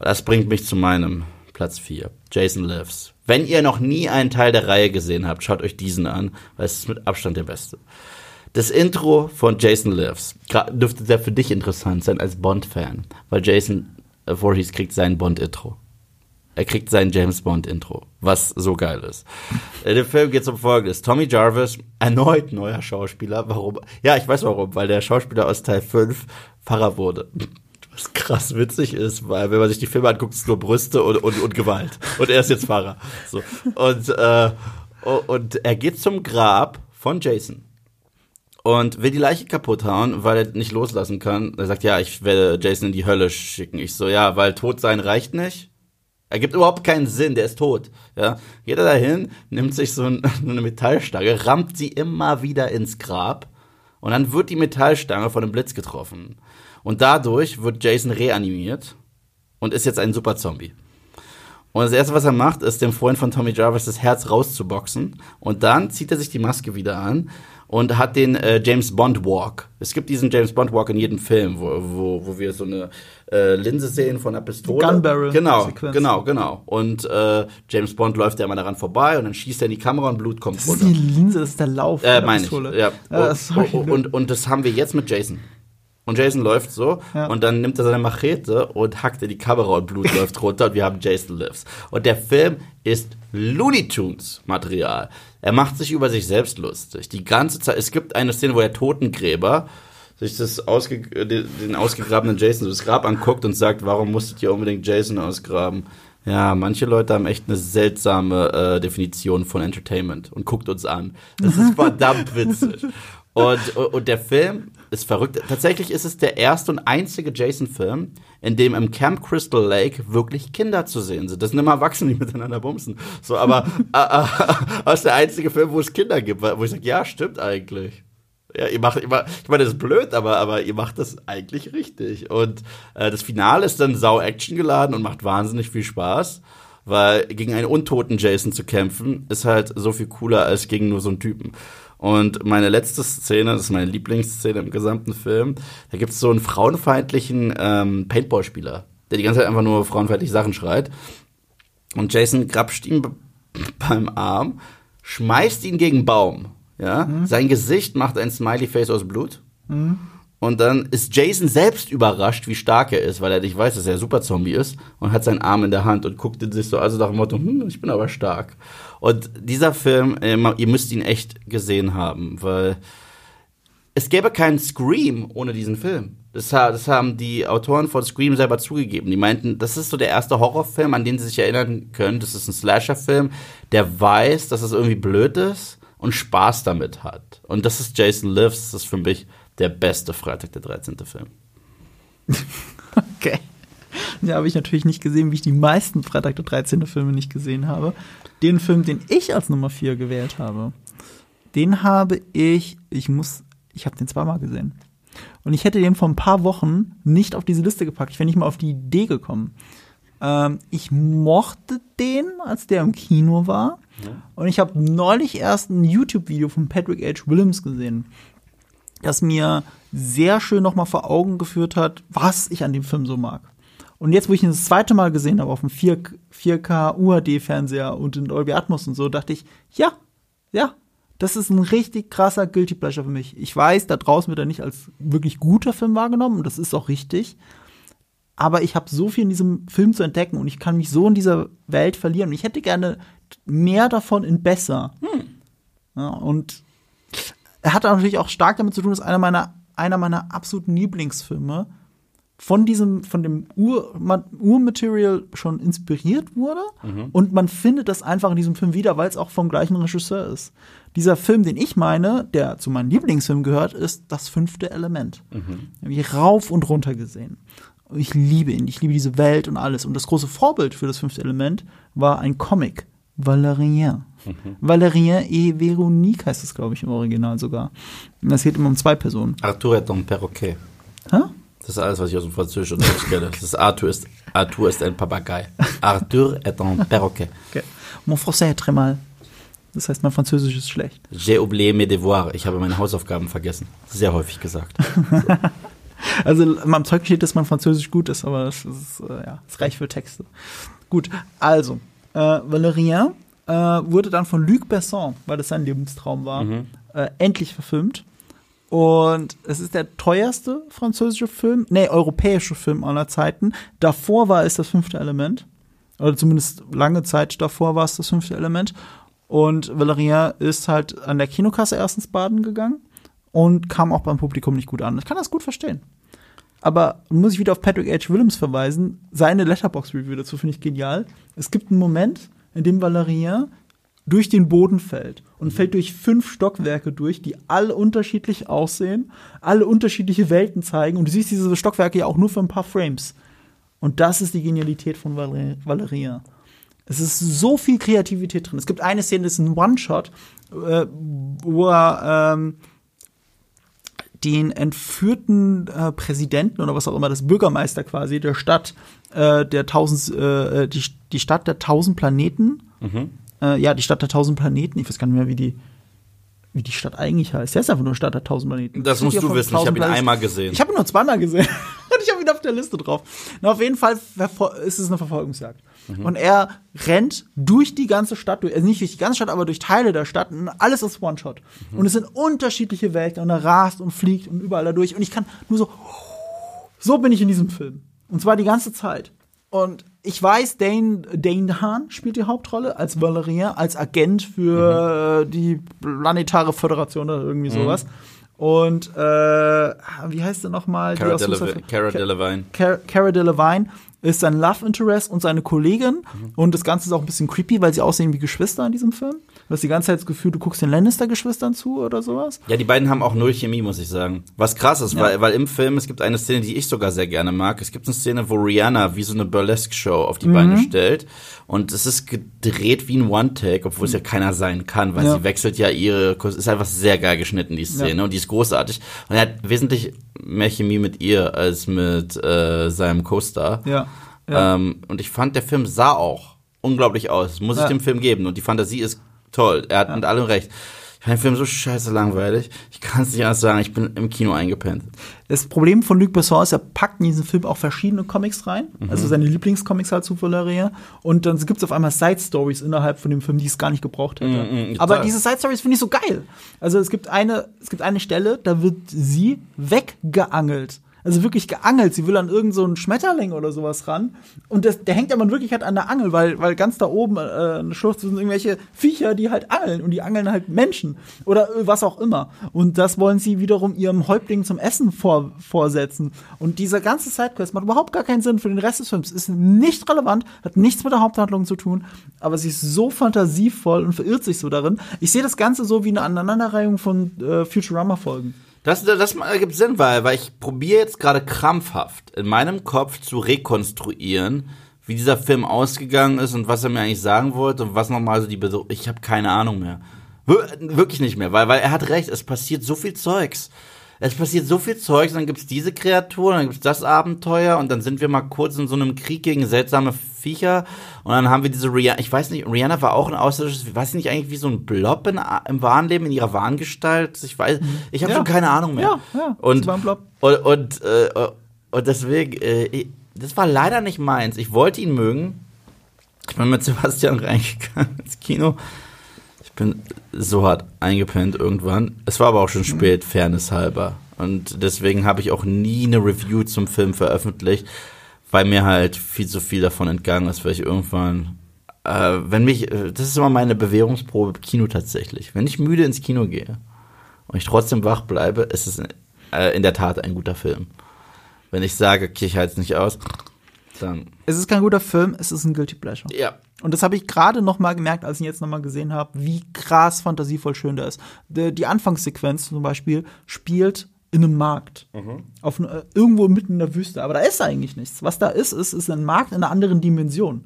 Das bringt mich zu meinem Platz 4. Jason Lives. Wenn ihr noch nie einen Teil der Reihe gesehen habt, schaut euch diesen an, weil es ist mit Abstand der beste. Das Intro von Jason Lives dürfte sehr für dich interessant sein als Bond-Fan, weil Jason äh, Voorhees kriegt sein Bond-Intro. Er kriegt sein James Bond-Intro, was so geil ist. In dem Film geht es um Folgendes. Tommy Jarvis, erneut neuer Schauspieler. Warum? Ja, ich weiß warum, weil der Schauspieler aus Teil 5 Pfarrer wurde. Was krass witzig ist, weil wenn man sich die Filme anguckt, ist nur Brüste und, und, und Gewalt. Und er ist jetzt Pfarrer. So. Und, äh, und er geht zum Grab von Jason und will die Leiche kaputt hauen, weil er nicht loslassen kann. Er sagt, ja, ich werde Jason in die Hölle schicken. Ich so, ja, weil tot sein reicht nicht. Ergibt überhaupt keinen Sinn, der ist tot. Ja, geht er dahin, nimmt sich so ein, *laughs* eine Metallstange, rammt sie immer wieder ins Grab und dann wird die Metallstange von einem Blitz getroffen. Und dadurch wird Jason reanimiert und ist jetzt ein super Zombie. Und das erste, was er macht, ist dem Freund von Tommy Jarvis das Herz rauszuboxen. Und dann zieht er sich die Maske wieder an und hat den äh, James Bond Walk. Es gibt diesen James Bond Walk in jedem Film, wo, wo, wo wir so eine äh, Linse sehen von einer Pistole. Gun Barrel Genau, Sequenz. genau, genau. Und äh, James Bond läuft ja immer daran vorbei und dann schießt er in die Kamera und Blut kommt Das ist runter. die Linse, das ist der Lauf. Äh, der meine ich. Pistole. Ja. das und, und, und, und das haben wir jetzt mit Jason. Und Jason läuft so Ja. und dann nimmt er seine Machete und hackt in die Kamera und Blut läuft runter und wir haben Jason Lives. Und der Film ist Looney Tunes Material. Er macht sich über sich selbst lustig. Die ganze Zeit. Es gibt eine Szene, wo der Totengräber sich das ausge, den, den ausgegrabenen Jason das Grab anguckt und sagt, warum musstet ihr unbedingt Jason ausgraben? Ja, manche Leute haben echt eine seltsame äh, Definition von Entertainment und guckt uns an. Das ist *laughs* verdammt witzig. Und, und der Film ist verrückt. Tatsächlich ist es der erste und einzige Jason-Film, in dem im Camp Crystal Lake wirklich Kinder zu sehen sind. Das sind immer Erwachsene, die *laughs* miteinander bumsen. So, aber äh, äh, *laughs* ist der einzige Film, wo es Kinder gibt, wo ich sage, ja, stimmt eigentlich. Ja, ihr macht immer, ich meine, das ist blöd, aber, aber ihr macht das eigentlich richtig. Und äh, das Finale ist dann sau Action geladen und macht wahnsinnig viel Spaß, weil gegen einen untoten Jason zu kämpfen, ist halt so viel cooler als gegen nur so einen Typen. Und meine letzte Szene, das ist meine Lieblingsszene im gesamten Film, da gibt es so einen frauenfeindlichen ähm, Paintball-Spieler, der die ganze Zeit einfach nur frauenfeindliche Sachen schreit. Und Jason grapscht ihn be- *laughs* beim Arm, schmeißt ihn gegen Baum. Ja? Sein Gesicht macht ein Smiley-Face aus Blut. Und dann ist Jason selbst überrascht, wie stark er ist, weil er nicht weiß, dass er ein Super-Zombie ist und hat seinen Arm in der Hand und guckt sich so, also nach dem Motto, hm, ich bin aber stark. Und dieser Film, äh, ihr müsst ihn echt gesehen haben, weil es gäbe keinen Scream ohne diesen Film. Das, das haben die Autoren von Scream selber zugegeben. Die meinten, das ist so der erste Horrorfilm, an den sie sich erinnern können. Das ist ein Slasher-Film, der weiß, dass es irgendwie blöd ist und Spaß damit hat. Und das ist Jason Lives. Das ist für mich der beste Freitag der 13. Film. *laughs* Okay. Ja, habe ich natürlich nicht gesehen, wie ich die meisten Freitag der 13. Filme nicht gesehen habe. Den Film, den ich als Nummer 4 gewählt habe, den habe ich, ich muss, ich habe den zweimal gesehen. Und ich hätte den vor ein paar Wochen nicht auf diese Liste gepackt. Ich wäre nicht mal auf die Idee gekommen. Ähm, ich mochte den, als der im Kino war. Und ich habe neulich erst ein YouTube-Video von Patrick H. Williams gesehen das mir sehr schön nochmal vor Augen geführt hat, was ich an dem Film so mag. Und jetzt, wo ich ihn das zweite Mal gesehen habe auf dem 4, 4K UHD-Fernseher und in Dolby Atmos und so, dachte ich, ja, ja, das ist ein richtig krasser Guilty Pleasure für mich. Ich weiß, da draußen wird er nicht als wirklich guter Film wahrgenommen und das ist auch richtig. Aber ich habe so viel in diesem Film zu entdecken und ich kann mich so in dieser Welt verlieren. Und ich hätte gerne mehr davon in besser. Ja, und hat natürlich auch stark damit zu tun, dass einer meiner, einer meiner absoluten Lieblingsfilme von diesem, von dem Ur, Urmaterial schon inspiriert wurde. Mhm. Und man findet das einfach in diesem Film wieder, weil es auch vom gleichen Regisseur ist. Dieser Film, den ich meine, der zu meinen Lieblingsfilmen gehört, ist Das fünfte Element. Mhm. Habe ich rauf und runter gesehen. Ich liebe ihn, ich liebe diese Welt und alles. Und das große Vorbild für das fünfte Element war ein Comic, Valérien. Mhm. Valérien et Véronique heißt es, glaube ich, im Original sogar. Und das geht immer um zwei Personen. Arthur est un perroquet. Hä? Das ist alles, was ich aus dem Französischen kenne. Das ist Arthur ist, Arthur ist ein Papagei. Arthur est un perroquet. Okay. Mon français est très mal. Das heißt, mein Französisch ist schlecht. J'ai oublié mes devoirs. Ich habe meine Hausaufgaben vergessen. Sehr häufig gesagt. So. *laughs* also in meinem Zeugnis steht, dass mein Französisch gut ist, aber das ist, äh, ja, das reicht für Texte. Gut, also, äh, Valérien äh, wurde dann von Luc Besson, weil das sein Lebenstraum war, mhm. äh, endlich verfilmt. Und es ist der teuerste französische Film, nee, europäische Film aller Zeiten. Davor war es das fünfte Element. Oder zumindest lange Zeit davor war es das fünfte Element. Und Valérien ist halt an der Kinokasse erstens baden gegangen und kam auch beim Publikum nicht gut an. Ich kann das gut verstehen. Aber muss ich wieder auf Patrick H. Williams verweisen. Seine Letterbox-Review dazu finde ich genial. Es gibt einen Moment, in dem Valérien durch den Boden fällt und fällt durch fünf Stockwerke durch, die alle unterschiedlich aussehen, alle unterschiedliche Welten zeigen und du siehst diese Stockwerke ja auch nur für ein paar Frames. Und das ist die Genialität von Valérien. Es ist so viel Kreativität drin. Es gibt eine Szene, das ist ein One-Shot, äh, wo er ähm, den entführten äh, Präsidenten oder was auch immer, das Bürgermeister quasi der Stadt, äh, der tausend, äh, die, die Stadt der tausend Planeten, mhm äh, ja, die Stadt der tausend Planeten. Ich weiß gar nicht mehr, wie die, wie die Stadt eigentlich heißt. Der ist einfach nur Stadt der tausend Planeten. Das musst du wissen. Ich habe ihn einmal gesehen. Ich habe ihn nur zweimal gesehen. *laughs* Und ich habe ihn auf der Liste drauf. Na, auf jeden Fall ist es eine Verfolgungsjagd. Mhm. Und er rennt durch die ganze Stadt, durch, also nicht durch die ganze Stadt, aber durch Teile der Stadt. Und alles ist One-Shot. Mhm. Und es sind unterschiedliche Welten. Und er rast und fliegt und überall da durch. Und ich kann nur so, so bin ich in diesem Film. Und zwar die ganze Zeit. Und ich weiß, Dane, Dane Hahn spielt die Hauptrolle als Valerian, als Agent für mhm. die Planetare Föderation oder irgendwie mhm. sowas. Und äh, wie heißt der nochmal? Cara Delevingne. Cara Delevingne ist sein Love Interest und seine Kollegin. Mhm. Und das Ganze ist auch ein bisschen creepy, weil sie aussehen wie Geschwister in diesem Film. Du hast die ganze Zeit das Gefühl, du guckst den Lannister-Geschwistern zu oder sowas. Ja, die beiden haben auch null Chemie, muss ich sagen. Was krass ist, ja. weil, weil im Film, es gibt eine Szene, die ich sogar sehr gerne mag. Es gibt eine Szene, wo Rihanna wie so eine Burlesque-Show auf die mhm. Beine stellt. Und es ist gedreht wie ein One-Take, obwohl es ja keiner sein kann, weil ja. sie wechselt ja ihre, Es ist einfach sehr geil geschnitten, die Szene. Ja. Und die ist großartig. Und er hat wesentlich mehr Chemie mit ihr als mit äh, seinem Co-Star. Ja. ja. Ähm, und ich fand, der Film sah auch unglaublich aus. Muss ich dem Film geben. Und die Fantasie ist toll. Er hat ja. mit allem recht. Ich fand den Film so scheiße langweilig. Ich kann es nicht anders sagen, ich bin im Kino eingepennt. Das Problem von Luc Besson ist, er packt in diesen Film auch verschiedene Comics rein. Mhm. Also seine Lieblingscomics halt zu Valeria. Und dann gibt es auf einmal Side-Stories innerhalb von dem Film, die es gar nicht gebraucht hätte. Mhm, Aber diese Side-Stories finde ich so geil. Also es gibt eine, es gibt eine Stelle, da wird sie weggeangelt also wirklich geangelt. Sie will an irgendeinen so Schmetterling oder sowas ran. Und das, der hängt aber wirklich halt an der Angel, weil, weil ganz da oben äh, eine Schlucht sind irgendwelche Viecher, die halt angeln. Und die angeln halt Menschen. Oder äh, was auch immer. Und das wollen sie wiederum ihrem Häuptling zum Essen vor, vorsetzen. Und dieser ganze Sidequest macht überhaupt gar keinen Sinn für den Rest des Films. Ist nicht relevant, hat nichts mit der Haupthandlung zu tun. Aber sie ist so fantasievoll und verirrt sich so darin. Ich sehe das Ganze so wie eine Aneinanderreihung von äh, Futurama-Folgen. Das, das ergibt Sinn, weil, weil ich probiere jetzt gerade krampfhaft in meinem Kopf zu rekonstruieren, wie dieser Film ausgegangen ist und was er mir eigentlich sagen wollte und was nochmal so die Bedeutung. Ich habe keine Ahnung mehr. Wir wirklich nicht mehr, weil, weil er hat recht, es passiert so viel Zeugs es passiert so viel Zeug, dann gibt's diese Kreatur, dann gibt's das Abenteuer und dann sind wir mal kurz in so einem Krieg gegen seltsame Viecher und dann haben wir diese Rihanna, ich weiß nicht, Rihanna war auch ein außerirdisches, weiß ich nicht eigentlich wie so ein Blob in, im wahren Leben, in ihrer Warngestalt, ich weiß, ich habe ja. schon keine Ahnung mehr. Ja, ja, und, war ein Blob. Und, und, äh, und deswegen, äh, das war leider nicht meins. Ich wollte ihn mögen. Ich bin mit Sebastian reingegangen *laughs* ins Kino ich bin so hart eingepennt irgendwann. Es war aber auch schon spät, Fairness halber. Und deswegen habe ich auch nie eine Review zum Film veröffentlicht, weil mir halt viel zu viel davon entgangen ist, weil ich irgendwann äh, wenn mich, äh, das ist immer meine Bewährungsprobe im Kino tatsächlich. Wenn ich müde ins Kino gehe und ich trotzdem wach bleibe, ist es äh, in der Tat ein guter Film. Wenn ich sage, okay, ich halte es nicht aus, dann. Es ist kein guter Film, es ist ein Guilty Pleasure. Ja. Und das habe ich gerade noch mal gemerkt, als ich ihn jetzt noch mal gesehen habe, wie krass fantasievoll schön der ist. Die, die Anfangssequenz zum Beispiel spielt in einem Markt. Mhm. Auf, äh, irgendwo mitten in der Wüste. Aber da ist eigentlich nichts. Was da ist, ist, ist ein Markt in einer anderen Dimension.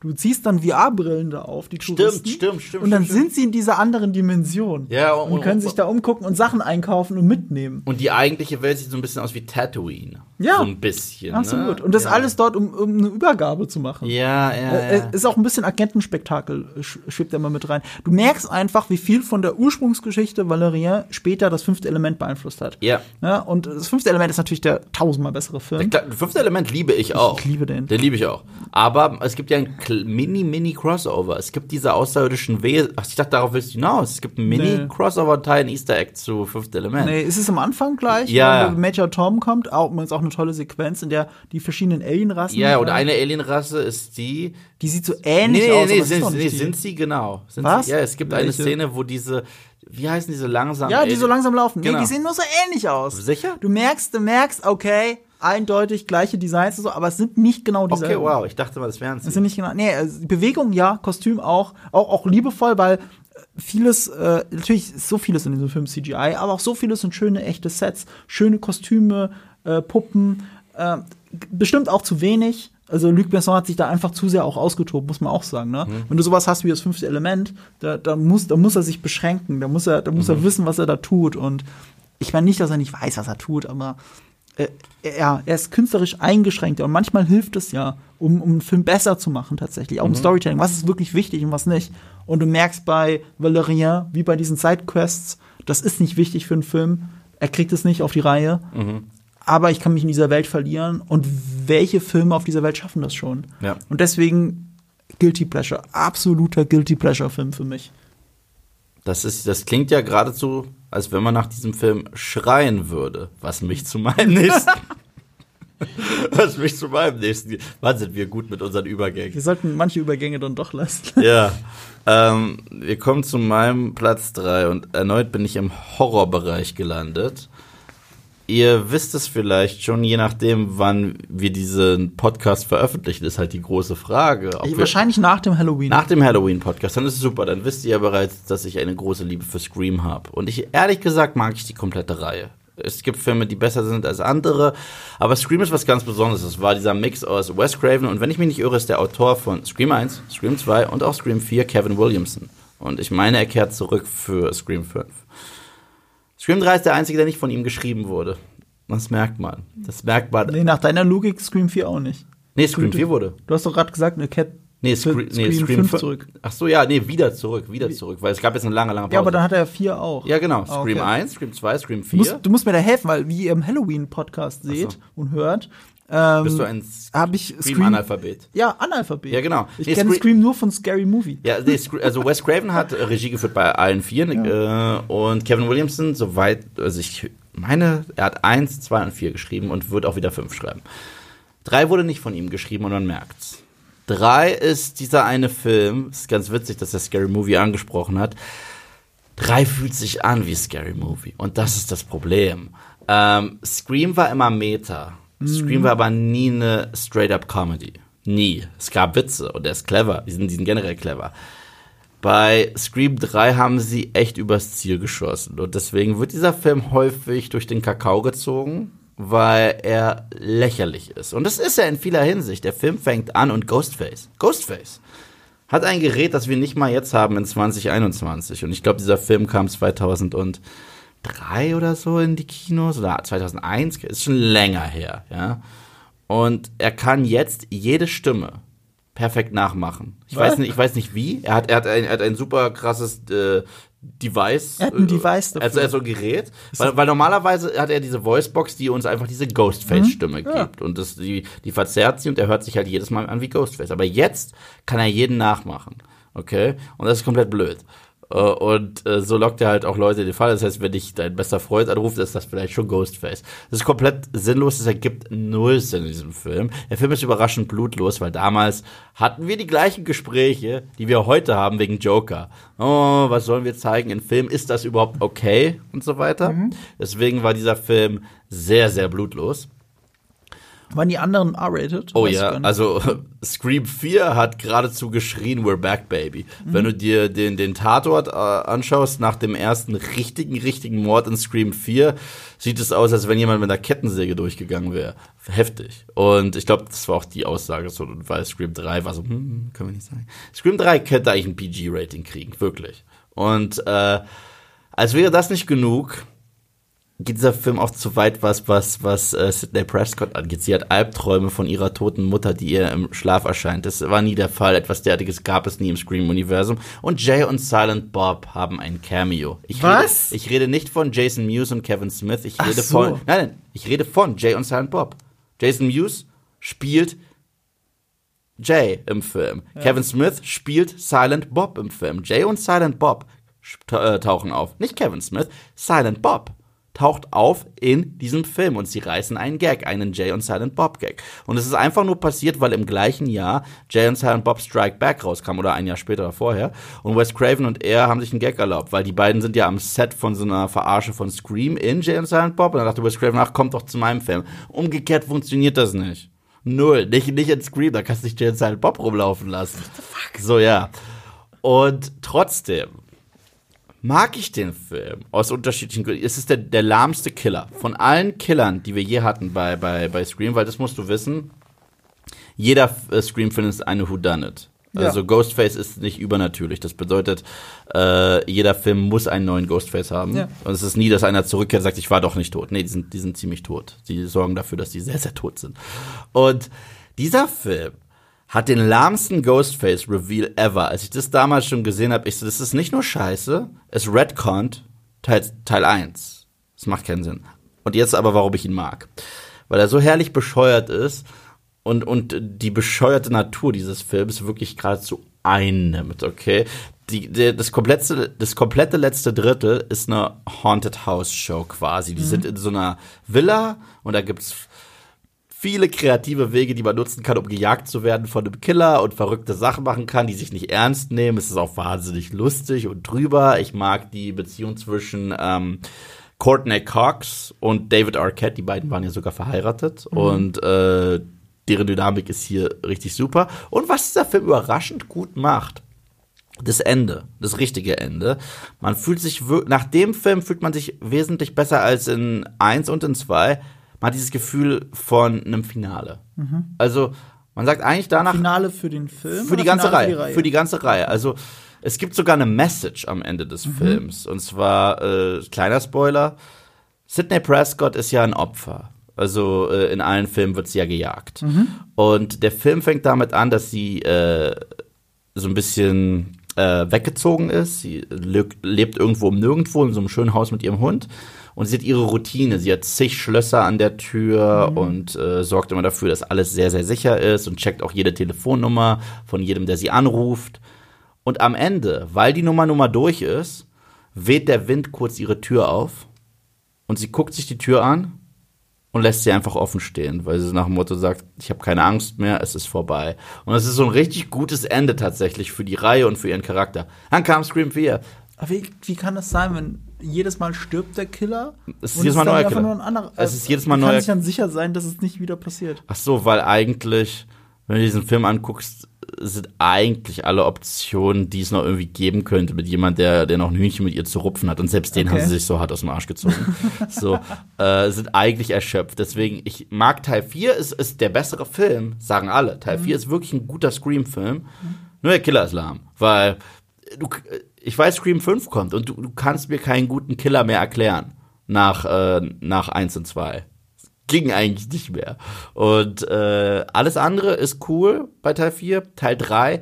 Du ziehst dann VR-Brillen da auf, die Touristen. Stimmt, stimmt, stimmt. Und dann stimmt, sind sie in dieser anderen Dimension. Ja, und, und können sich da umgucken und Sachen einkaufen und mitnehmen. Und die eigentliche Welt sieht so ein bisschen aus wie Tatooine. Ja. So ein bisschen. Absolut. Ne? Und das ja. alles dort, um, um eine Übergabe zu machen. Ja, ja, äh, ja. Ist auch ein bisschen Agentenspektakel, schwebt da mal mit rein. Du merkst einfach, wie viel von der Ursprungsgeschichte Valérien später das fünfte Element beeinflusst hat. Ja. ja. Und das fünfte Element ist natürlich der tausendmal bessere Film. Das fünfte Element liebe ich auch. Ich liebe den. Den liebe ich auch. Aber es gibt ja ein mini, mini Crossover. Es gibt diese außerirdischen Wesen. Ach, ich dachte, darauf willst du hinaus. Es gibt ein mini Nee. Crossover-Teil, ein Easter Egg zu fünfte Element. Nee, ist es am Anfang gleich, Ja. wenn Major Tom kommt, auch, ist auch eine tolle Sequenz, in der die verschiedenen Alienrassen. Ja, und eine Alienrasse ist die. Die sieht so ähnlich nee, aus. nee, ist sind, nee, sind sie genau. Sind Was? Sie, ja, es gibt eine Welche? Szene, wo diese, wie heißen diese langsamen Ja, die so langsam laufen. Genau. Nee, die sehen nur so ähnlich aus. Sicher? Du merkst, du merkst, okay, eindeutig gleiche Designs und so, aber es sind nicht genau Okay, dieselben. wow, ich dachte mal, das wären Es sie. sind nicht genau. Nee, also Bewegung ja, Kostüm auch, auch, auch liebevoll, weil äh, vieles, äh, natürlich ist so vieles in diesem Film CGI, aber auch so vieles sind schöne, echte Sets, schöne Kostüme, äh, Puppen, äh, bestimmt auch zu wenig. Also Luc Besson hat sich da einfach zu sehr auch ausgetobt, muss man auch sagen. Ne? Wenn du sowas hast wie das fünfte Element, da, da, muss, da muss er sich beschränken, da muss er, da muss er wissen, was er da tut. Und ich meine nicht, dass er nicht weiß, was er tut, aber äh, ja, er ist künstlerisch eingeschränkt und manchmal hilft es ja, um, um einen Film besser zu machen tatsächlich, auch Mhm. um Storytelling, was ist wirklich wichtig und was nicht. Und du merkst bei Valérien, wie bei diesen Sidequests, das ist nicht wichtig für einen Film, er kriegt es nicht auf die Reihe, Mhm. aber ich kann mich in dieser Welt verlieren und welche Filme auf dieser Welt schaffen das schon? Ja. Und deswegen Guilty Pleasure, absoluter Guilty Pleasure Film für mich. Das, ist, das klingt ja geradezu, als wenn man nach diesem Film schreien würde, was mich zu meinem nächsten. *laughs* was mich zu meinem nächsten. Wann sind wir gut mit unseren Übergängen? Wir sollten manche Übergänge dann doch lassen. *laughs* Ja. Ähm, wir kommen zu meinem Platz 3 und erneut bin ich im Horrorbereich gelandet. Ihr wisst es vielleicht schon, je nachdem, wann wir diesen Podcast veröffentlichen, ist halt die große Frage. Wahrscheinlich nach dem Halloween. nach dem Halloween-Podcast, dann ist es super. Dann wisst ihr ja bereits, dass ich eine große Liebe für Scream habe. Und ich, ehrlich gesagt, mag ich die komplette Reihe. Es gibt Filme, die besser sind als andere, aber Scream ist was ganz Besonderes. Es war dieser Mix aus Wes Craven und wenn ich mich nicht irre, ist der Autor von Scream 1, Scream 2 und auch Scream 4 Kevin Williamson. Und ich meine, er kehrt zurück für Scream 5. Scream 3 ist der einzige, der nicht von ihm geschrieben wurde. Das merkt man. Das merkt man. nee, nach deiner Logik Scream 4 auch nicht. Nee, Scream 4 wurde. Du hast doch gerade gesagt, eine Cat Nee, für Scream, nee, Scream Scream 5 5 zurück. Ach so, ja, nee, wieder zurück, wieder zurück, weil es gab jetzt eine lange, lange Pause. Ja, aber dann hat er ja 4 auch. ja, genau. Ah, Scream okay. 1, Scream 2, Scream 4. Du musst, du musst mir da helfen, weil wie ihr im Halloween-Podcast seht und hört, ähm, Bist du ein ich Scream- Scream-Analphabet? ja, Analphabet. Ja, genau. Ich Nee, kenne Scre- Scream nur von Scary Movie. Ja, nee, also Wes Craven hat Regie geführt bei allen vier äh, und Kevin Williamson, soweit, also ich meine, er hat 1, 2 und 4 geschrieben und wird auch wieder 5 schreiben. 3 wurde nicht von ihm geschrieben und man merkt's. 3 ist dieser eine Film, ist ganz witzig, dass er Scary Movie angesprochen hat. 3 fühlt sich an wie Scary Movie und das ist das Problem. Ähm, Scream war immer Meta. Scream war aber nie eine straight-up Comedy. Nie. Es gab Witze und er ist clever. Die sind, die sind generell clever. Bei Scream 3 haben sie echt übers Ziel geschossen. Und deswegen wird dieser Film häufig durch den Kakao gezogen, weil er lächerlich ist. Und das ist er in vieler Hinsicht. Der Film fängt an und Ghostface. Ghostface hat ein Gerät, das wir nicht mal jetzt haben in 2021. Und ich glaube, dieser Film kam 2003 oder so in die Kinos oder 2001, ist schon länger her, ja. Und er kann jetzt jede Stimme perfekt nachmachen. Ich Was? weiß nicht, ich weiß nicht wie. Er hat, er hat, ein, er hat ein super krasses äh, Device. Er hat ein äh, Device dafür. Also, also ein Gerät. Weil, weil normalerweise hat er diese Voicebox, die uns einfach diese Ghostface-Stimme Mhm. Ja. gibt. Und das, die, die verzerrt sie und er hört sich halt jedes Mal an wie Ghostface. Aber jetzt kann er jeden nachmachen. Okay? Und das ist komplett blöd. Äh, und äh, so lockt er halt auch Leute in den Fall. Das heißt, wenn dich dein bester Freund anruft, ist das vielleicht schon Ghostface. Das ist komplett sinnlos, das ergibt null Sinn in diesem Film. Der Film ist überraschend blutlos, weil damals hatten wir die gleichen Gespräche, die wir heute haben wegen Joker. Oh, was sollen wir zeigen in Film? Ist das überhaupt okay? Und so weiter. Mhm. Deswegen war dieser Film sehr, sehr blutlos. Waren die anderen R-rated? Oh ja, also *laughs* Scream 4 hat geradezu geschrien, we're back, baby. Mhm. Wenn du dir den, den Tatort äh, anschaust, nach dem ersten richtigen, richtigen Mord in Scream 4, sieht es aus, als wenn jemand mit einer Kettensäge durchgegangen wäre. Heftig. Und ich glaube, das war auch die Aussage, so, weil Scream 3 war so, hm, können wir nicht sagen. Scream 3 könnte eigentlich ein PG-Rating kriegen, wirklich. Und äh, als wäre das nicht genug, geht dieser Film auch zu weit, was, was, was äh, Sidney Prescott angeht. Sie hat Albträume von ihrer toten Mutter, die ihr im Schlaf erscheint. Das war nie der Fall. Etwas derartiges gab es nie im Scream-Universum. Und Jay und Silent Bob haben ein Cameo. Ich was? Rede, ich rede nicht von Jason Mewes und Kevin Smith. Ich rede so. von. Nein, nein, ich rede von Jay und Silent Bob. Jason Mewes spielt Jay im Film. Ja. Kevin Smith spielt Silent Bob im Film. Jay und Silent Bob äh, tauchen auf. Nicht Kevin Smith, Silent Bob taucht auf in diesem Film und sie reißen einen Gag, einen Jay und Silent Bob Gag. Und es ist einfach nur passiert, weil im gleichen Jahr Jay und Silent Bob Strike Back rauskam oder ein Jahr später oder vorher. Und Wes Craven und er haben sich einen Gag erlaubt, weil die beiden sind ja am Set von so einer Verarsche von Scream in Jay und Silent Bob. Und dann dachte Wes Craven, ach, kommt doch zu meinem Film. Umgekehrt funktioniert das nicht. Null. Nicht, nicht in Scream, da kannst du nicht Jay und Silent Bob rumlaufen lassen. So, ja. Und trotzdem mag ich den Film aus unterschiedlichen Gründen. Es ist der, der lahmste Killer von allen Killern, die wir je hatten bei, bei, bei Scream, weil das musst du wissen. Jeder äh, Scream-Film ist eine Whodunit. Ja. Also Ghostface ist nicht übernatürlich. Das bedeutet, äh, jeder Film muss einen neuen Ghostface haben. Ja. Und es ist nie, dass einer zurückkehrt und sagt, ich war doch nicht tot. Nee, die sind, die sind ziemlich tot. Sie sorgen dafür, dass die sehr, sehr tot sind. Und dieser Film hat den lahmsten Ghostface-Reveal ever. Als ich das damals schon gesehen habe, ich so, das ist nicht nur scheiße, es retconnt Teil, Teil 1. Das macht keinen Sinn. Und jetzt aber, warum ich ihn mag. Weil er so herrlich bescheuert ist und, und die bescheuerte Natur dieses Films wirklich geradezu einnimmt, okay? Die, die, das, komplette, das komplette letzte Drittel ist eine Haunted House Show quasi. Die mhm. sind in so einer Villa und da gibt's viele kreative Wege, die man nutzen kann, um gejagt zu werden von einem Killer und verrückte Sachen machen kann, die sich nicht ernst nehmen. Es ist auch wahnsinnig lustig und drüber. Ich mag die Beziehung zwischen ähm, Courtney Cox und David Arquette. Die beiden waren ja sogar verheiratet mhm. und äh, deren Dynamik ist hier richtig super. Und was dieser Film überraschend gut macht, das Ende, das richtige Ende. Man fühlt sich, nach dem Film fühlt man sich wesentlich besser als in eins und in zwei man hat dieses Gefühl von einem Finale. Mhm. Also man sagt eigentlich danach. Finale für den Film? Für die ganze Finale Reihe, für die. Für die ganze Reihe. Also es gibt sogar eine Message am Ende des mhm. Films. Und zwar, äh, kleiner Spoiler, Sidney Prescott ist ja ein Opfer. Also äh, in allen Filmen wird sie ja gejagt. Mhm. Und der Film fängt damit an, dass sie äh, so ein bisschen äh, weggezogen ist. Sie lebt irgendwo um nirgendwo in so einem schönen Haus mit ihrem Hund und sie hat ihre Routine. Sie hat zig Schlösser an der Tür mhm. und äh, sorgt immer dafür, dass alles sehr, sehr sicher ist und checkt auch jede Telefonnummer von jedem, der sie anruft. Und am Ende, weil die Nummer Nummer durch ist, weht der Wind kurz ihre Tür auf und sie guckt sich die Tür an und lässt sie einfach offen stehen, weil sie nach dem Motto sagt, ich habe keine Angst mehr, es ist vorbei. Und es ist so ein richtig gutes Ende tatsächlich für die Reihe und für ihren Charakter. Dann kam Scream 4. Aber wie, wie kann das sein, wenn jedes Mal stirbt der Killer. Es ist jedes Mal neuer Killer. Ein anderer, es ist jedes Mal neuer. Kann sich dann sicher sein, dass es nicht wieder passiert. Ach so, weil eigentlich, wenn du diesen Film anguckst, sind eigentlich alle Optionen, die es noch irgendwie geben könnte, mit jemand, der, der noch ein Hühnchen mit ihr zu rupfen hat. Und selbst den okay. haben sie sich so hart aus dem Arsch gezogen. *laughs* so, äh, sind eigentlich erschöpft. Deswegen, ich mag Teil 4, ist, ist der bessere Film, sagen alle. Teil mhm. 4 ist wirklich ein guter Scream-Film. Mhm. Nur der Killer ist lahm. Weil du, ich weiß, Scream 5 kommt und du, du kannst mir keinen guten Killer mehr erklären nach, äh, nach 1 und 2. Ging eigentlich nicht mehr. Und äh, alles andere ist cool bei Teil 4. Teil 3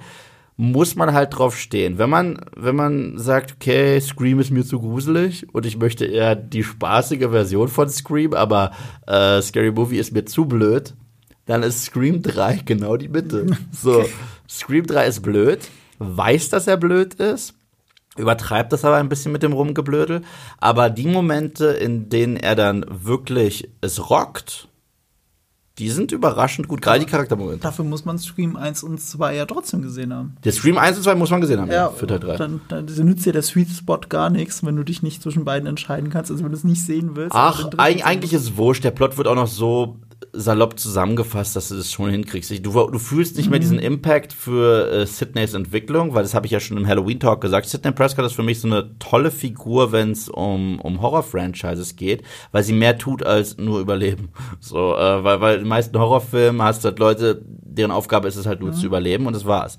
muss man halt drauf stehen. Wenn man, wenn man sagt, okay, Scream ist mir zu gruselig und ich möchte eher die spaßige Version von Scream, aber äh, Scary Movie ist mir zu blöd, dann ist Scream 3 genau die Mitte. *laughs* So, Scream 3 ist blöd, weiß, dass er blöd ist, übertreibt das aber ein bisschen mit dem Rumgeblödel. Aber die Momente, in denen er dann wirklich es rockt, die sind überraschend gut, gerade die Charaktermomente. Dafür muss man Scream 1 und 2 ja trotzdem gesehen haben. Der Scream 1 und 2 muss man gesehen haben, Ja, für Teil 3. dann, dann nützt dir der Sweet Spot gar nichts, wenn du dich nicht zwischen beiden entscheiden kannst. Also wenn du es nicht sehen willst. Ach, eig eigentlich ist es wurscht. Der Plot wird auch noch so salopp zusammengefasst, dass du das schon hinkriegst. Du, du fühlst nicht Mhm. mehr diesen Impact für äh, Sydneys Entwicklung, weil das habe ich ja schon im Halloween-Talk gesagt. Sidney Prescott ist für mich so eine tolle Figur, wenn es um, um Horror-Franchises geht, weil sie mehr tut als nur überleben. *laughs* So, äh, weil, weil in den meisten Horrorfilmen hast du halt Leute, deren Aufgabe ist es halt Mhm. nur zu überleben und das war's.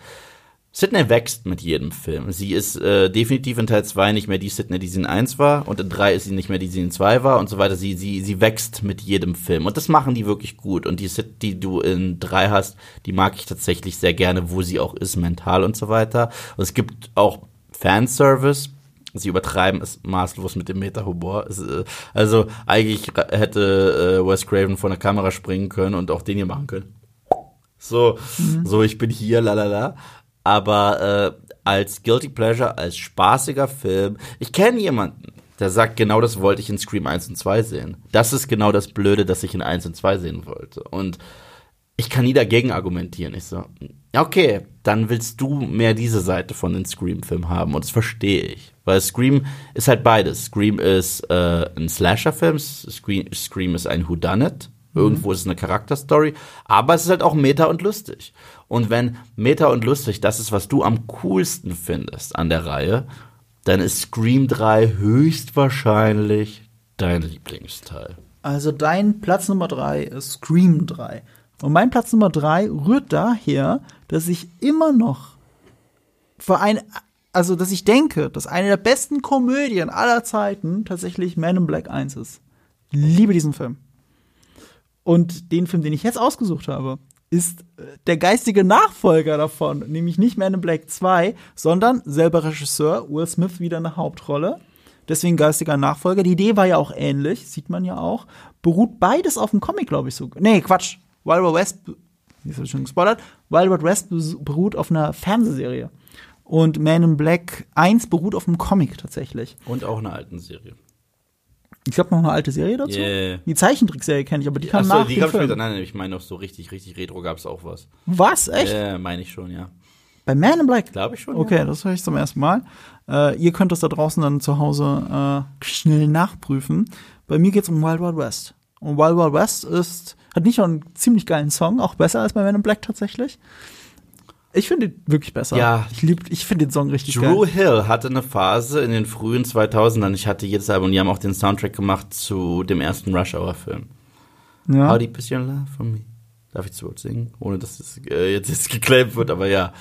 Sydney wächst mit jedem Film. Sie ist äh, definitiv in Teil 2 nicht mehr die Sydney, die sie in 1 war. Und in 3 ist sie nicht mehr die, sie in 2 war und so weiter. Sie, sie, sie wächst mit jedem Film. Und das machen die wirklich gut. Und die Sid, die du in 3 hast, die mag ich tatsächlich sehr gerne, wo sie auch ist, mental und so weiter. Und es gibt auch Fanservice. Sie übertreiben es maßlos mit dem Meta-Humor. Äh, Also eigentlich hätte äh, Wes Craven vor der Kamera springen können und auch den hier machen können. So, so ich bin hier, lalala. Aber äh, als Guilty Pleasure, als spaßiger Film, ich kenne jemanden, der sagt, genau das wollte ich in Scream 1 und 2 sehen. Das ist genau das Blöde, das ich in 1 und 2 sehen wollte. Und ich kann nie dagegen argumentieren. Ich so, okay, dann willst du mehr diese Seite von den Scream-Filmen haben. Und das verstehe ich. Weil Scream ist halt beides. Scream ist äh, ein Slasher-Film, Scream, Scream ist ein Whodunit. Irgendwo ist es eine Charakterstory, aber es ist halt auch Meta und lustig. Und wenn Meta und lustig das ist, was du am coolsten findest an der Reihe, dann ist Scream 3 höchstwahrscheinlich dein Lieblingsteil. Also dein Platz Nummer drei ist Scream 3. Und mein Platz Nummer drei rührt daher, dass ich immer noch für ein, also dass ich denke, dass eine der besten Komödien aller Zeiten tatsächlich Man in Black 1 ist. Liebe diesen Film. Und den Film, den ich jetzt ausgesucht habe, ist äh, der geistige Nachfolger davon, nämlich nicht Man in Black 2, sondern selber Regisseur, Will Smith wieder eine Hauptrolle. Deswegen geistiger Nachfolger. Die Idee war ja auch ähnlich, sieht man ja auch. Beruht beides auf dem Comic, glaube ich sogar. Nee, Quatsch. Wild Wild West, jetzt schon gespoilert. Wild West beruht auf einer Fernsehserie. Und Man in Black 1 beruht auf einem Comic tatsächlich. Und auch einer alten Serie. Ich glaube noch eine alte Serie dazu. Yeah. Die Zeichentrickserie kenne ich, aber die kam Achso, nach die gab später. Nein, nein, ich meine noch so richtig, richtig retro gab es auch was. Was? Echt? Ja, meine ich schon, ja. Bei Man in Black? Glaube ich schon. Okay, das höre ich zum ersten Mal. Äh, ihr könnt das da draußen dann zu Hause äh, schnell nachprüfen. Bei mir geht's um Wild Wild West. Und Wild Wild West ist, hat nicht nur einen ziemlich geilen Song, auch besser als bei Man in Black tatsächlich. Ich finde ihn wirklich besser. Ja. Ich lieb, ich finde den Song richtig Drew geil. Hill hatte eine Phase in den frühen 2000ern. Ich hatte jedes Album, die haben auch den Soundtrack gemacht zu dem ersten Rush Hour Film. Ja. How deep is your love for me? Darf ich zu Wort singen? Ohne dass es äh, jetzt, jetzt geclaimt wird, aber ja.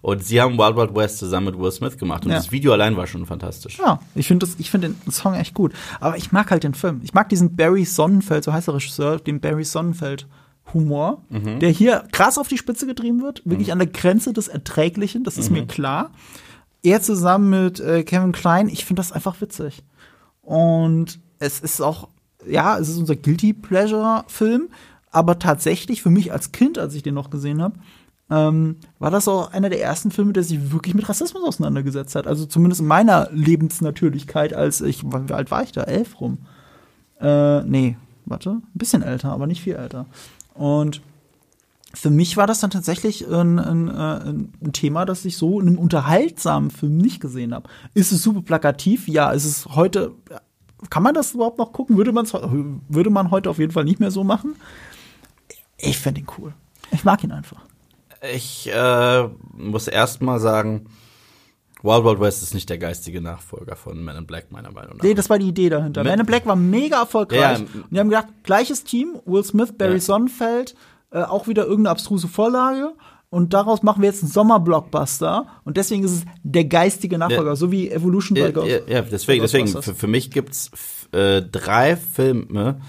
Und sie haben Wild Wild West zusammen mit Will Smith gemacht. Und Ja. das Video allein war schon fantastisch. Ja, ich finde das- finde den Song echt gut. Aber ich mag halt den Film. Ich mag diesen Barry Sonnenfeld, so heißt der Regisseur, den Barry Sonnenfeld Humor, der hier krass auf die Spitze getrieben wird, wirklich an der Grenze des Erträglichen, das ist mir klar. Er zusammen mit äh, Kevin Klein, ich finde das einfach witzig. Und es ist auch, ja, es ist unser Guilty Pleasure Film, aber tatsächlich für mich als Kind, als ich den noch gesehen habe, ähm, war das auch einer der ersten Filme, der sich wirklich mit Rassismus auseinandergesetzt hat. Also zumindest in meiner Lebensnatürlichkeit, als ich, wie alt war ich da? Elf rum. Äh, nee, warte, ein bisschen älter, aber nicht viel älter. Und für mich war das dann tatsächlich ein, ein, äh, ein Thema, das ich so in einem unterhaltsamen Film nicht gesehen habe. Ist es super plakativ? Ja, ist es heute, kann man das überhaupt noch gucken? Würde, man's, würde man heute auf jeden Fall nicht mehr so machen? Ich finde ihn cool. Ich mag ihn einfach. Ich äh, muss erst mal sagen, Wild Wild West ist nicht der geistige Nachfolger von Men in Black, meiner Meinung nach. Nee, das war die Idee dahinter. Man in Black war mega erfolgreich. Ja, und die haben gedacht, gleiches Team, Will Smith, Barry Ja. Sonnenfeld, äh, auch wieder irgendeine abstruse Vorlage. Und daraus machen wir jetzt einen Sommerblockbuster. Und deswegen ist es der geistige Nachfolger, Ja. so wie Evolution Ja, bei Ghost. ja, ja, deswegen, deswegen für, für mich gibt's äh, drei Filme,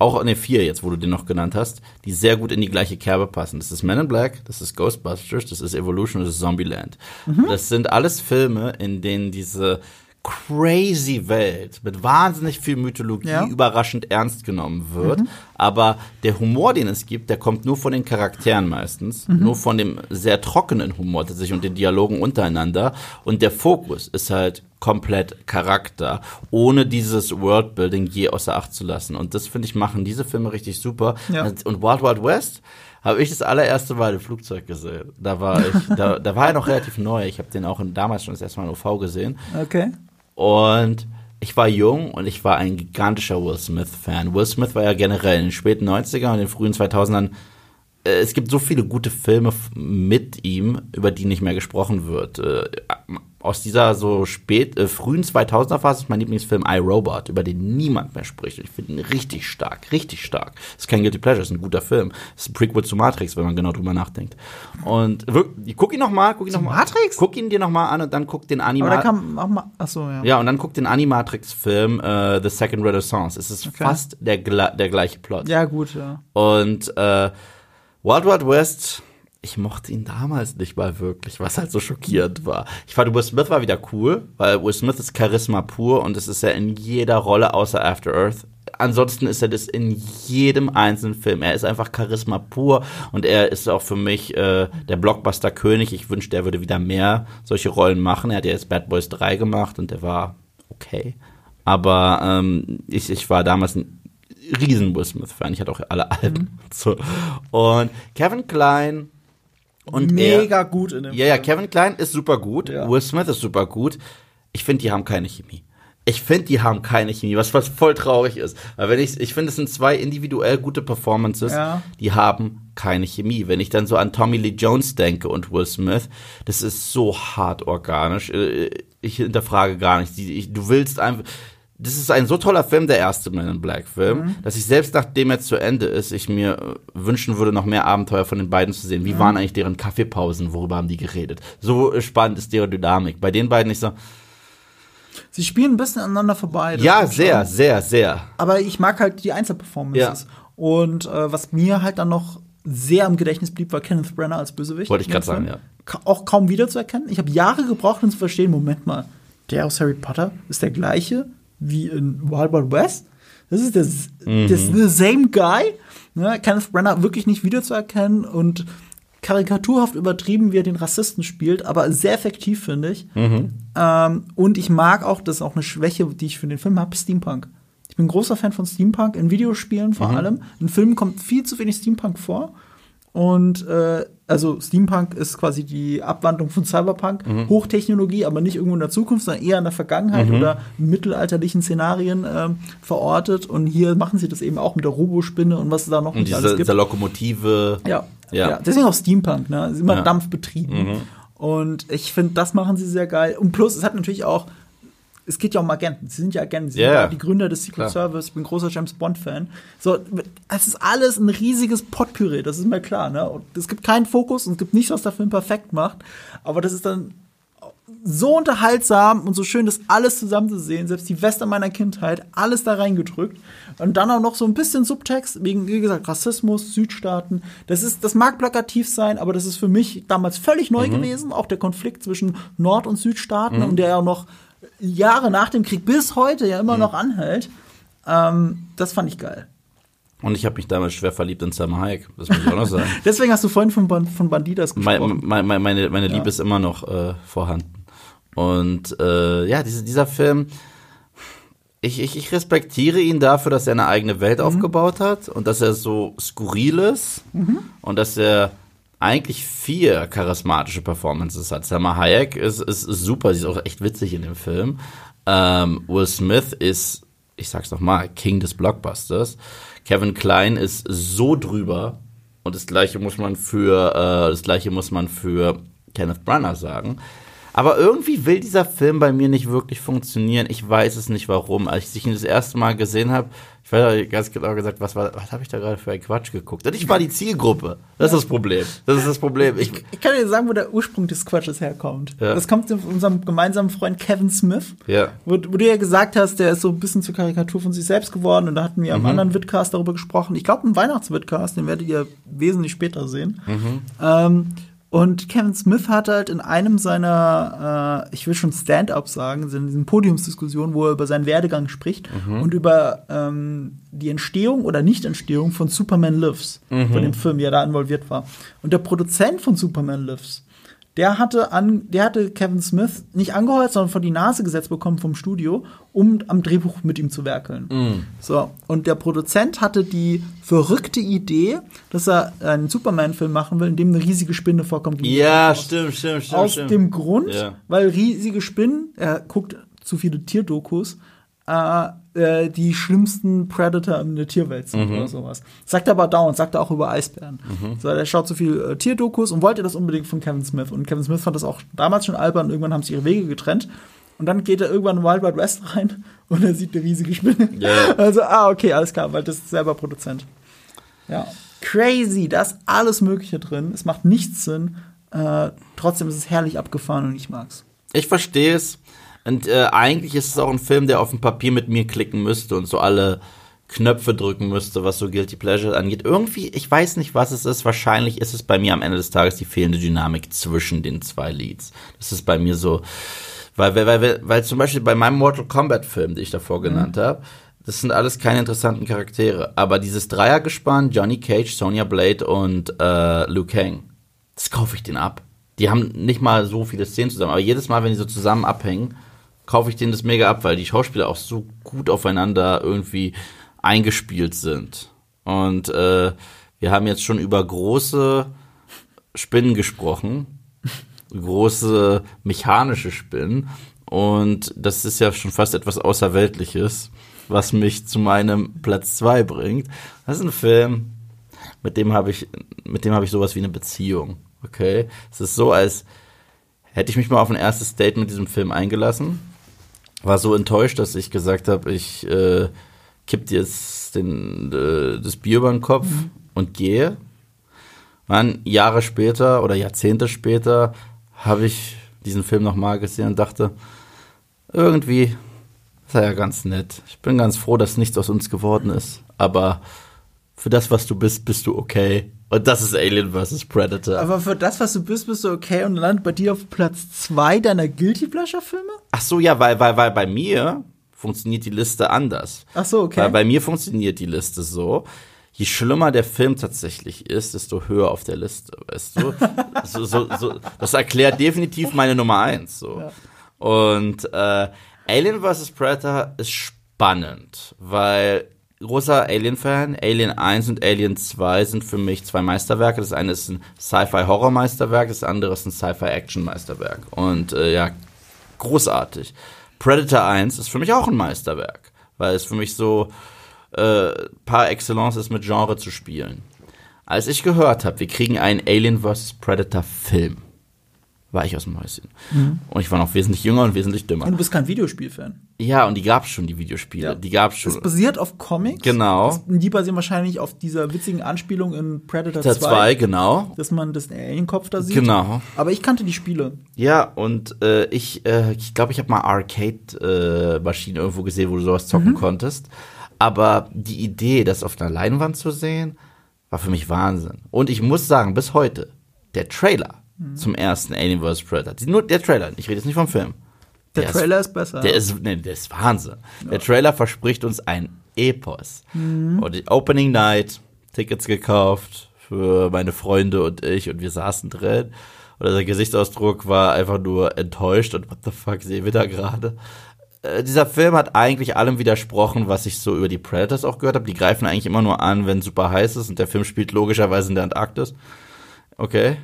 auch ne vier jetzt, wo du den noch genannt hast, die sehr gut in die gleiche Kerbe passen. Das ist Men in Black, das ist Ghostbusters, das ist Evolution, das ist Zombieland. Mhm. Das sind alles Filme, in denen diese crazy Welt mit wahnsinnig viel Mythologie ja. überraschend ernst genommen wird. Mhm. Aber der Humor, den es gibt, der kommt nur von den Charakteren meistens, mhm. nur von dem sehr trockenen Humor tatsächlich und den Dialogen untereinander. Und der Fokus ist halt komplett Charakter, ohne dieses Worldbuilding je außer Acht zu lassen. Und das finde ich machen diese Filme richtig super. Ja. Und Wild Wild West habe ich das allererste Mal im Flugzeug gesehen. Da war ich, da, da war er noch *laughs* relativ neu. Ich habe den auch in, damals schon das erste Mal in OV gesehen. Okay. Und ich war jung und ich war ein gigantischer Will Smith-Fan. Will Smith war ja generell in den späten 90ern und den frühen 2000ern äh, es gibt so viele gute Filme mit ihm, über die nicht mehr gesprochen wird. Äh, aus dieser so spät, äh, frühen 2000er Phase ist mein Lieblingsfilm I, Robot, über den niemand mehr spricht. Ich finde ihn richtig stark, richtig stark. Das ist kein Guilty Pleasure, ist ein guter Film. Das ist ein Prequel zu Matrix, wenn man genau drüber nachdenkt. Und wirklich, guck ihn noch mal, guck ihn noch mal. Matrix? Guck ihn dir noch mal an und dann guck den Anima. Aber da kam auch mal, ach so, ja. Ja, und dann guck den Animatrix-Film äh, The Second Renaissance. Es ist okay. fast der, der gleiche Plot. Ja, gut, ja. Und äh, Wild Wild West, ich mochte ihn damals nicht mal wirklich, was halt so schockierend war. Ich fand, Will Smith war wieder cool, weil Will Smith ist Charisma pur und es ist er in jeder Rolle außer After Earth. Ansonsten ist er das in jedem einzelnen Film. Er ist einfach Charisma pur und er ist auch für mich äh, der Blockbuster-König. Ich wünschte, er würde wieder mehr solche Rollen machen. Er hat ja jetzt Bad Boys 3 gemacht und der war okay. Aber ähm, ich, ich war damals ein riesen Will Smith-Fan. Ich hatte auch alle Alben. Mhm. So. Und Kevin Klein und mega er, gut in dem Ja, ja, Kevin Klein ist super gut. Ja. Will Smith ist super gut. Ich finde, die haben keine Chemie. Ich finde, die haben keine Chemie, was, was voll traurig ist. Weil wenn ich, ich finde, es sind zwei individuell gute Performances, ja. die haben keine Chemie. Wenn ich dann so an Tommy Lee Jones denke und Will Smith, das ist so hart organisch. Äh, ich hinterfrage gar nicht. Du willst einfach, das ist ein so toller Film, der erste Man in Black Film, mhm. dass ich selbst nachdem er zu Ende ist, ich mir äh, wünschen würde, noch mehr Abenteuer von den beiden zu sehen. Wie mhm. waren eigentlich deren Kaffeepausen? Worüber haben die geredet? So spannend ist deren Dynamik. Bei den beiden ich so. Sie spielen ein bisschen aneinander vorbei. Ja, sehr, sehr, sehr. Aber ich mag halt die Einzelperformances. Ja. Und äh, was mir halt dann noch sehr im Gedächtnis blieb, war Kenneth Brenner als Bösewicht. Wollte ich gerade sagen, ja. Auch kaum wiederzuerkennen. Ich habe Jahre gebraucht, um zu verstehen, Moment mal, der aus Harry Potter ist der gleiche wie in Wild Wild West. Das ist das, mhm. das the same guy. Ne? Kenneth Brenner wirklich nicht wiederzuerkennen und karikaturhaft übertrieben, wie er den Rassisten spielt, aber sehr effektiv, finde ich. Mhm. Ähm, und ich mag auch, das ist auch eine Schwäche, die ich für den Film habe, Steampunk. Ich bin großer Fan von Steampunk, in Videospielen vor mhm. allem. In Filmen kommt viel zu wenig Steampunk vor. Und äh, also Steampunk ist quasi die Abwandlung von Cyberpunk. Mhm. Hochtechnologie, aber nicht irgendwo in der Zukunft, sondern eher in der Vergangenheit mhm. oder in mittelalterlichen Szenarien äh, verortet. Und hier machen sie das eben auch mit der Robospinne und was da noch und diese, alles gibt. Diese Lokomotive. Ja, ja. ja. Deswegen auch Steampunk, ne? Ist immer ja. dampfbetrieben. Mhm. Und ich finde, das machen sie sehr geil. Und plus, es hat natürlich auch es geht ja um Agenten. Sie sind ja Agenten. Sie yeah. sind ja die Gründer des Secret klar. Service. Ich bin großer James Bond-Fan. So, es ist alles ein riesiges Potpüree, das ist mir klar. Ne? Und es gibt keinen Fokus und es gibt nichts, was der Film perfekt macht. Aber das ist dann so unterhaltsam und so schön, das alles zusammen zu sehen, selbst die Western meiner Kindheit, alles da reingedrückt. Und dann auch noch so ein bisschen Subtext, wegen, wie gesagt, Rassismus, Südstaaten. Das ist, das mag plakativ sein, aber das ist für mich damals völlig neu mhm. gewesen. Auch der Konflikt zwischen Nord- und Südstaaten mhm. und der ja noch Jahre nach dem Krieg bis heute ja immer mhm. noch anhält. Ähm, das fand ich geil. Und ich habe mich damals schwer verliebt in Sam Hayek, das muss ich auch noch sagen. *laughs* Deswegen hast du vorhin von, von Bandidas gesprochen. Meine, meine, meine, meine Liebe ja. ist immer noch äh, vorhanden. Und äh, ja, diese, dieser Film, ich, ich, ich respektiere ihn dafür, dass er eine eigene Welt mhm. aufgebaut hat und dass er so skurril ist mhm. und dass er eigentlich vier charismatische Performances hat. Selma Hayek ist, ist, super, sie ist auch echt witzig in dem Film. Ähm, Will Smith ist, ich sag's noch mal, King des Blockbusters. Kevin Klein ist so drüber und das gleiche muss man für äh, das gleiche muss man für Kenneth Branagh sagen. Aber irgendwie will dieser Film bei mir nicht wirklich funktionieren. Ich weiß es nicht warum. Als ich ihn das erste Mal gesehen habe, ich weiß ganz genau gesagt, was, war, was habe ich da gerade für ein Quatsch geguckt? Und ich war die Zielgruppe. Das ist das Problem. Das ist das Problem. Ich, ich kann dir sagen, wo der Ursprung des Quatsches herkommt. Ja. Das kommt von unserem gemeinsamen Freund Kevin Smith. Ja. Wo, wo, du ja gesagt hast, der ist so ein bisschen zur Karikatur von sich selbst geworden. Und da hatten wir mhm. am anderen Vidcast darüber gesprochen. Ich glaube, im Weihnachtsvidcast, den werdet ihr wesentlich später sehen. Mhm. Ähm, Und Kevin Smith hat halt in einem seiner, äh, ich will schon Stand-up sagen, in diesen Podiumsdiskussionen, wo er über seinen Werdegang spricht mhm. und über ähm, die Entstehung oder Nicht-Entstehung von Superman Lives, mhm. von dem Film, wie er da involviert war. Und der Produzent von Superman Lives, der hatte, an, der hatte Kevin Smith nicht angeheuert, sondern vor die Nase gesetzt bekommen vom Studio, um am Drehbuch mit ihm zu werkeln. Mm. So, und der Produzent hatte die verrückte Idee, dass er einen Superman-Film machen will, in dem eine riesige Spinne vorkommt. Ja, stimmt, stimmt, stimmt. Aus stimmt. dem Grund, ja. weil riesige Spinnen, er guckt zu viele Tierdokus, äh, äh, die schlimmsten Predator in der Tierwelt sind mhm. oder sowas. Sagt er aber dauernd, sagt er auch über Eisbären. Mhm. So, er schaut so viel äh, Tierdokus und wollte das unbedingt von Kevin Smith. Und Kevin Smith fand das auch damals schon albern. Und irgendwann haben sich ihre Wege getrennt. Und dann geht er irgendwann in Wild Wild West rein *laughs* und er sieht eine riesige Spinne. Yeah. *laughs* Also, ah, okay, alles klar, weil das ist selber Produzent. Ja. Crazy, da ist alles Mögliche drin. Es macht nichts Sinn. Äh, trotzdem ist es herrlich abgefahren und ich mag's. Ich verstehe es. Und äh, eigentlich ist es auch ein Film, der auf dem Papier mit mir klicken müsste und so alle Knöpfe drücken müsste, was so Guilty Pleasure angeht. Irgendwie, ich weiß nicht, was es ist. Wahrscheinlich ist es bei mir am Ende des Tages die fehlende Dynamik zwischen den zwei Leads. Das ist bei mir so, weil, weil, weil, weil zum Beispiel bei meinem Mortal Kombat Film, den ich davor genannt mhm. habe, das sind alles keine interessanten Charaktere. Aber dieses Dreiergespann, Johnny Cage, Sonya Blade und äh, Liu Kang, das kaufe ich den ab. Die haben nicht mal so viele Szenen zusammen, aber jedes Mal, wenn die so zusammen abhängen, kaufe ich denen das mega ab, weil die Schauspieler auch so gut aufeinander irgendwie eingespielt sind. Und äh, wir haben jetzt schon über große Spinnen gesprochen, *laughs* große mechanische Spinnen. Und das ist ja schon fast etwas Außerweltliches, was mich zu meinem Platz 2 bringt. Das ist ein Film, mit dem habe ich, mit dem habe ich sowas wie eine Beziehung. Okay? Es ist so, als hätte ich mich mal auf ein erstes Date mit diesem Film eingelassen war so enttäuscht, dass ich gesagt habe, ich äh, kipp dir jetzt den, äh, das Bier über den Kopf mhm. und gehe. Dann Jahre später oder Jahrzehnte später habe ich diesen Film nochmal gesehen und dachte, irgendwie ist er ja ganz nett. Ich bin ganz froh, dass nichts aus uns geworden ist. Aber für das, was du bist, bist du okay. Und das ist Alien vs. Predator. Aber für das, was du bist, bist du okay und landet bei dir auf Platz zwei deiner Guilty Pleasure Filme? Ach so, ja, weil, weil, weil bei mir funktioniert die Liste anders. Ach so, okay. Weil bei mir funktioniert die Liste so. Je schlimmer der Film tatsächlich ist, desto höher auf der Liste, weißt du? *laughs* so, so, so, das erklärt definitiv meine Nummer eins. So. Ja. Und äh, Alien vs. Predator ist spannend, weil großer Alien-Fan. Alien 1 und Alien 2 sind für mich zwei Meisterwerke. Das eine ist ein Sci-Fi-Horror-Meisterwerk, das andere ist ein Sci-Fi-Action-Meisterwerk. Und äh, ja, großartig. Predator 1 ist für mich auch ein Meisterwerk, weil es für mich so äh, par excellence ist, mit Genre zu spielen. Als ich gehört habe, wir kriegen einen Alien vs. Predator Film, war ich aus dem Häuschen. Mhm. Und ich war noch wesentlich jünger und wesentlich dümmer. Und du bist kein Videospielfan. Ja, und die gab es schon, die Videospiele. Ja. Die gab's schon. Es basiert auf Comics. Genau. Das, die basieren wahrscheinlich auf dieser witzigen Anspielung in Predator 2. 2, genau. Dass man das Alienkopf da sieht. Genau. Aber ich kannte die Spiele. Ja, und äh, ich glaube, äh, ich, glaub, ich habe mal Arcade-Maschinen äh, irgendwo gesehen, wo du sowas zocken mhm. konntest. Aber die Idee, das auf einer Leinwand zu sehen, war für mich Wahnsinn. Und ich muss sagen, bis heute, der Trailer mhm. zum ersten Alien vs. Predator. Nur der Trailer, ich rede jetzt nicht vom Film. Der, der Trailer ist, ist, besser. Der ist, nee, der ist Wahnsinn. Ja. Der Trailer verspricht uns ein Epos. Mhm. Und die Opening Night, Tickets gekauft für meine Freunde und ich und wir saßen drin. Und der Gesichtsausdruck war einfach nur enttäuscht und what the fuck sehen wir da gerade? Äh, dieser Film hat eigentlich allem widersprochen, was ich so über die Predators auch gehört habe. Die greifen eigentlich immer nur an, wenn super heiß ist und der Film spielt logischerweise in der Antarktis. Okay.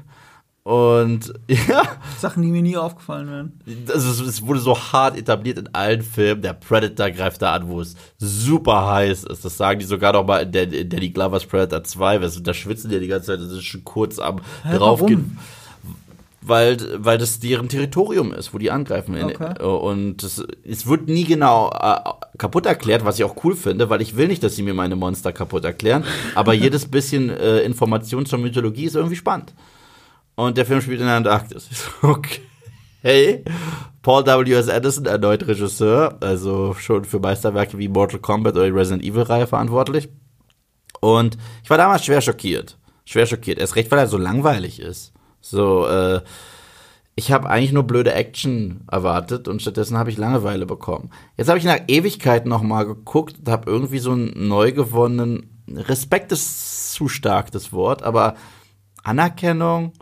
Und *laughs* ja. Sachen, die mir nie aufgefallen wären. Also es wurde so hart etabliert in allen Filmen. Der Predator greift da an, wo es super heiß ist. Das sagen die sogar noch mal in, in Danny Glovers Predator 2. Da schwitzen die die ganze Zeit, das ist schon kurz am Hä, draufgehen. Weil, weil das deren Territorium ist, wo die angreifen. Okay. Und es, es wird nie genau äh, kaputt erklärt, was ich auch cool finde, weil ich will nicht, dass sie mir meine Monster kaputt erklären. Aber *laughs* jedes bisschen äh, Information zur Mythologie ist irgendwie spannend. Und der Film spielt in der Antarktis. *laughs* Okay. Hey, Paul W.S. Anderson, erneut Regisseur, also schon für Meisterwerke wie Mortal Kombat oder die Resident Evil-Reihe verantwortlich. Und ich war damals schwer schockiert. Schwer schockiert. Erst recht, weil er so langweilig ist. So, äh, ich habe eigentlich nur blöde Action erwartet und stattdessen habe ich Langeweile bekommen. Jetzt habe ich nach Ewigkeiten noch mal geguckt und habe irgendwie so einen neu gewonnenen Respekt ist zu stark das Wort, aber Anerkennung,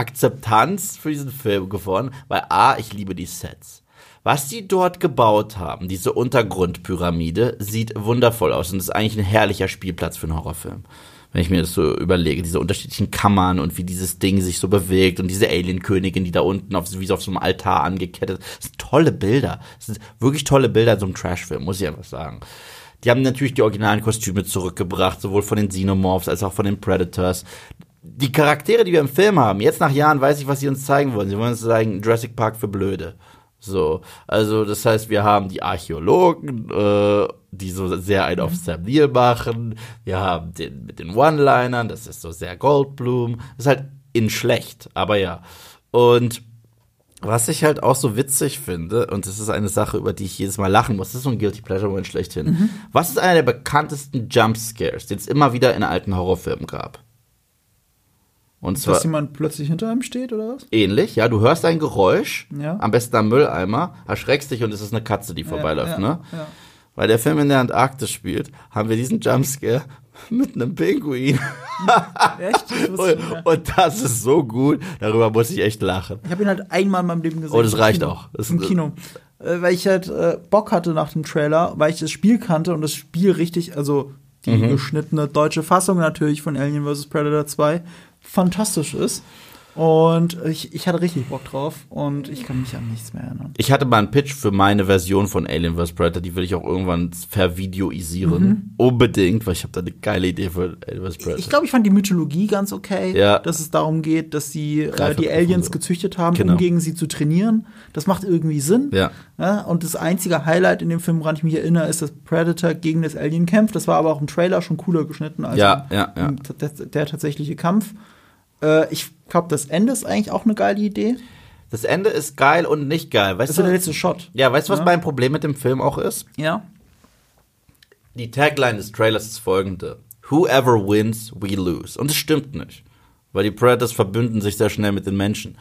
Akzeptanz für diesen Film gewonnen, weil a ich liebe die Sets. Was die dort gebaut haben, diese Untergrundpyramide, sieht wundervoll aus und ist eigentlich ein herrlicher Spielplatz für einen Horrorfilm wenn ich mir das so überlege, diese unterschiedlichen Kammern und wie dieses Ding sich so bewegt und diese Alien-Königin, die da unten auf, wie so auf so einem Altar angekettet, das sind tolle Bilder. Das sind wirklich tolle Bilder in so einem Trashfilm, muss ich einfach sagen. Die haben natürlich die originalen Kostüme zurückgebracht, sowohl von den Xenomorphs als auch von den Predators. Die Charaktere, die wir im Film haben, jetzt nach Jahren weiß ich, was sie uns zeigen wollen. Sie wollen uns zeigen, Jurassic Park für Blöde. So, also das heißt, wir haben die Archäologen, äh, die so sehr ein auf Sam Neill machen. Wir haben den mit den One-Linern, das ist so sehr Goldblum. Das ist halt in schlecht, aber ja. Und was ich halt auch so witzig finde, und das ist eine Sache, über die ich jedes Mal lachen muss, das ist so ein Guilty Pleasure Moment schlechthin. Mhm. Was ist einer der bekanntesten Jumpscares, den es immer wieder in alten Horrorfilmen gab? Und zwar Dass jemand plötzlich hinter einem steht, oder was? Ähnlich, ja. Du hörst ein Geräusch, ja. am besten am Mülleimer, erschreckst dich und es ist eine Katze, die vorbeiläuft, ja, ne? Ja. Weil der Film in der Antarktis spielt, haben wir diesen Jumpscare mit einem Pinguin. echt? und, und, das ist so gut, darüber muss ich echt lachen. Ich habe ihn halt einmal in meinem Leben gesehen. Oh, das reicht Kino. auch. Das Im Kino. Äh, weil ich halt äh, Bock hatte nach dem Trailer, weil ich das Spiel kannte und das Spiel richtig, also die mhm. geschnittene deutsche Fassung natürlich von Alien vs. Predator 2 fantastisch ist. Und ich, ich hatte richtig Bock drauf und ich kann mich an nichts mehr erinnern. Ich hatte mal einen Pitch für meine Version von Alien vs. Predator, die will ich auch irgendwann vervideoisieren. Mhm. Unbedingt, weil ich habe da eine geile Idee für Alien vs. Predator. Ich glaube, ich fand die Mythologie ganz okay, ja. dass es darum geht, dass sie äh, die Aliens so. gezüchtet haben, genau. um gegen sie zu trainieren. Das macht irgendwie Sinn. Ja. ja. Und das einzige Highlight in dem Film, woran ich mich erinnere, ist, dass Predator gegen das Alien kämpft. Das war aber auch im Trailer schon cooler geschnitten als ja, ja, ja. Der, der tatsächliche Kampf. Äh, ich glaube, das Ende ist eigentlich auch eine geile Idee. Das Ende ist geil und nicht geil. Weißt das ist der letzte Shot. Ja, weißt du, was ja. mein Problem mit dem Film auch ist? Ja. Die Tagline des Trailers ist folgende: Whoever wins, we lose. Und es stimmt nicht. Weil die Predators verbünden sich sehr schnell mit den Menschen.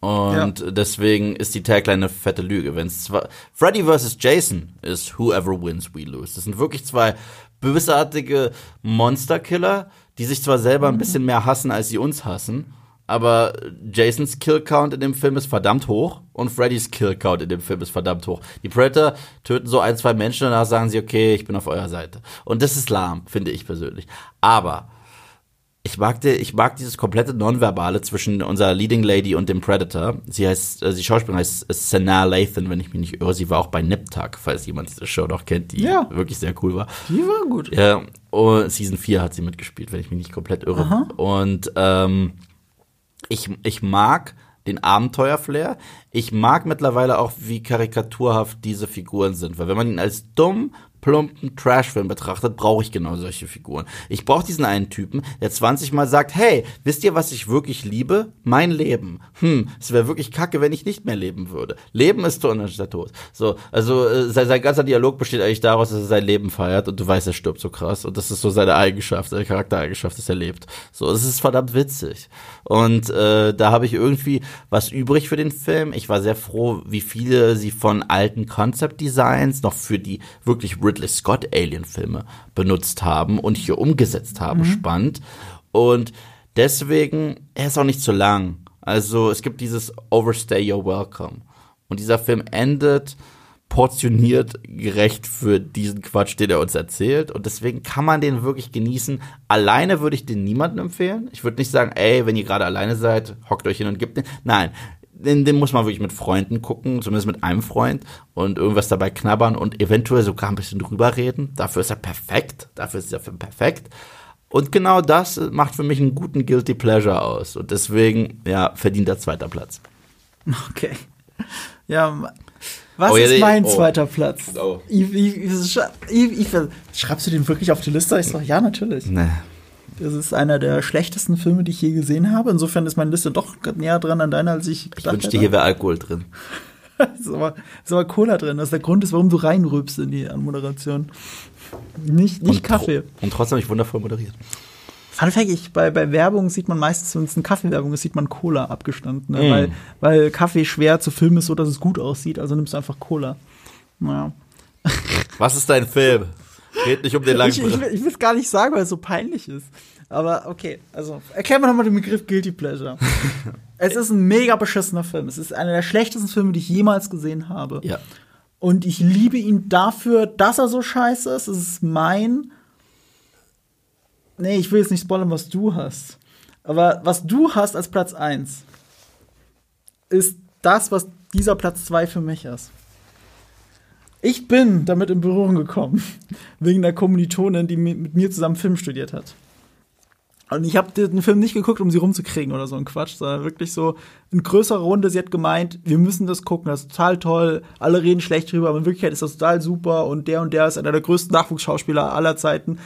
Und ja. deswegen ist die Tagline eine fette Lüge. Wenn es zwar Freddy vs. Jason ist Whoever wins, we lose. Das sind wirklich zwei bösartige Monsterkiller, die sich zwar selber ein mhm. bisschen mehr hassen, als sie uns hassen, aber Jasons Killcount in dem Film ist verdammt hoch und Freddys Killcount in dem Film ist verdammt hoch. Die Predator töten so ein, zwei Menschen und danach sagen sie, okay, ich bin auf eurer Seite. Und das ist lahm, finde ich persönlich. Aber ich mag, die, ich mag dieses komplette Nonverbale zwischen unserer Leading Lady und dem Predator. Sie heißt, äh, die Schauspielerin heißt Sanaa Lathan, wenn ich mich nicht irre. Sie war auch bei Nip falls jemand diese Show noch kennt, die ja. wirklich sehr cool war. Die war gut. Ja, und Season 4 hat sie mitgespielt, wenn ich mich nicht komplett irre. Aha. Und ähm, ich, ich mag den Abenteuerflair. Ich mag mittlerweile auch, wie karikaturhaft diese Figuren sind, weil wenn man ihn als dumm, plumpen Trashfilm betrachtet, brauche ich genau solche Figuren. Ich brauche diesen einen Typen, der 20 Mal sagt, hey, wisst ihr, was ich wirklich liebe? Mein Leben. Hm, es wäre wirklich kacke, wenn ich nicht mehr leben würde. Leben ist Tod anstatt Tod. So, also äh, sein, sein ganzer Dialog besteht eigentlich daraus, dass er sein Leben feiert und du weißt, er stirbt so krass und das ist so seine Eigenschaft, seine Charaktereigenschaft, dass er lebt. So, es ist verdammt witzig. Und äh, da habe ich irgendwie was übrig für den Film. Ich war sehr froh, wie viele sie von alten Concept Designs noch für die wirklich Ridley Scott Alien-Filme benutzt haben und hier umgesetzt haben. Mhm. Spannend. Und deswegen, er ist auch nicht zu lang. Also es gibt dieses Overstay You're Welcome. Und dieser Film endet portioniert gerecht für diesen Quatsch, den er uns erzählt. Und deswegen kann man den wirklich genießen. Alleine würde ich den niemandem empfehlen. Ich würde nicht sagen, ey, wenn ihr gerade alleine seid, hockt euch hin und gebt den. Nein, den, den muss man wirklich mit Freunden gucken, zumindest mit einem Freund und irgendwas dabei knabbern und eventuell sogar ein bisschen drüber reden. Dafür ist er perfekt. Dafür ist der Film perfekt. Und genau das macht für mich einen guten Guilty Pleasure aus. Und deswegen, ja, verdient er zweiter Platz. Okay. Ja, was oh, ist mein oh. zweiter Platz? Oh. Ich, ich, ich, schreibst du den wirklich auf die Liste? Ich sage, ja, natürlich. Nee. Das ist einer der schlechtesten Filme, die ich je gesehen habe. Insofern ist meine Liste doch näher dran an deiner, als ich gedacht Ich wünschte, hier wäre Alkohol drin. *laughs* ist, aber, ist aber Cola drin. Das ist der Grund, ist, warum du reinrübst in die Anmoderation. Nicht, nicht und Kaffee. und trotzdem habe ich wundervoll moderiert. Fun Fact, ich, bei, bei Werbung sieht man meistens, wenn es eine Kaffeewerbung ist, sieht man Cola abgestanden. Ne? Mm. Weil, weil Kaffee schwer zu filmen ist, so dass es gut aussieht. Also nimmst du einfach Cola. Naja. *laughs* Was ist dein Film? Geht nicht um den langen Ich, ich, ich will es gar nicht sagen, weil es so peinlich ist. Aber okay, also erklär mir nochmal den Begriff Guilty Pleasure. *laughs* es ist ein mega beschissener Film. Es ist einer der schlechtesten Filme, die ich jemals gesehen habe. Ja. Und ich liebe ihn dafür, dass er so scheiße ist. Es ist mein. Nee, ich will jetzt nicht spoilern, was du hast. Aber was du hast als Platz 1 ist das, was dieser Platz 2 für mich ist. Ich bin damit in Berührung gekommen, *laughs* wegen der Kommilitonin, die mit mir zusammen Film studiert hat. Und ich habe den Film nicht geguckt, um sie rumzukriegen oder so ein Quatsch, sondern wirklich so in größerer Runde. Sie hat gemeint, wir müssen das gucken, das ist total toll. Alle reden schlecht drüber, aber in Wirklichkeit ist das total super und der und der ist einer der größten Nachwuchsschauspieler aller Zeiten.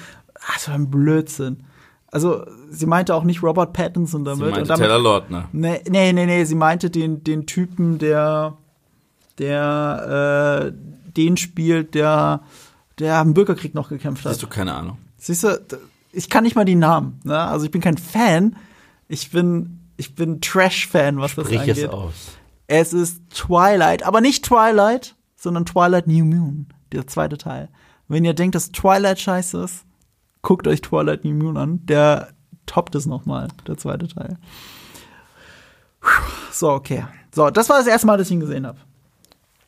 Ach, so ein Blödsinn. Also, sie meinte auch nicht Robert Pattinson damit. Sie meinte damit, Taylor Lautner. Nee, nee, nee, nee, sie meinte den, den Typen, der, der, äh, den spielt, der, der im Bürgerkrieg noch gekämpft hat. Hast du keine Ahnung? Siehst du, ich kann nicht mal die Namen. Ne? Also ich bin kein Fan. Ich bin, ich bin Trash-Fan, was Sprich das angeht. es aus. Es ist Twilight, aber nicht Twilight, sondern Twilight New Moon, der zweite Teil. Wenn ihr denkt, dass Twilight scheiße ist, guckt euch Twilight New Moon an. Der toppt es noch mal, der zweite Teil. So, okay. So, das war das erste Mal, dass ich ihn gesehen habe.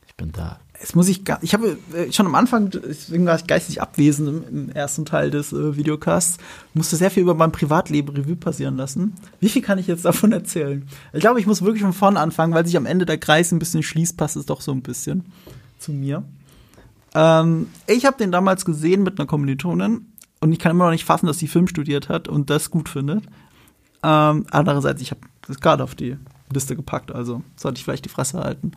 Ich bin da. Jetzt muss ich, ich habe äh, schon am Anfang, deswegen war ich geistig abwesend im, im ersten Teil des äh, Videocasts, musste sehr viel über mein Privatleben Revue passieren lassen. Wie viel kann ich jetzt davon *laughs* erzählen? Ich glaube, ich muss wirklich von vorne anfangen, weil sich am Ende der Kreis ein bisschen schließt, passt es doch so ein bisschen zu mir. Ähm, ich habe den damals gesehen mit einer Kommilitonin und ich kann immer noch nicht fassen, dass sie Film studiert hat und das gut findet. Ähm, andererseits, ich habe das gerade auf die Liste gepackt, also sollte ich vielleicht die Fresse halten.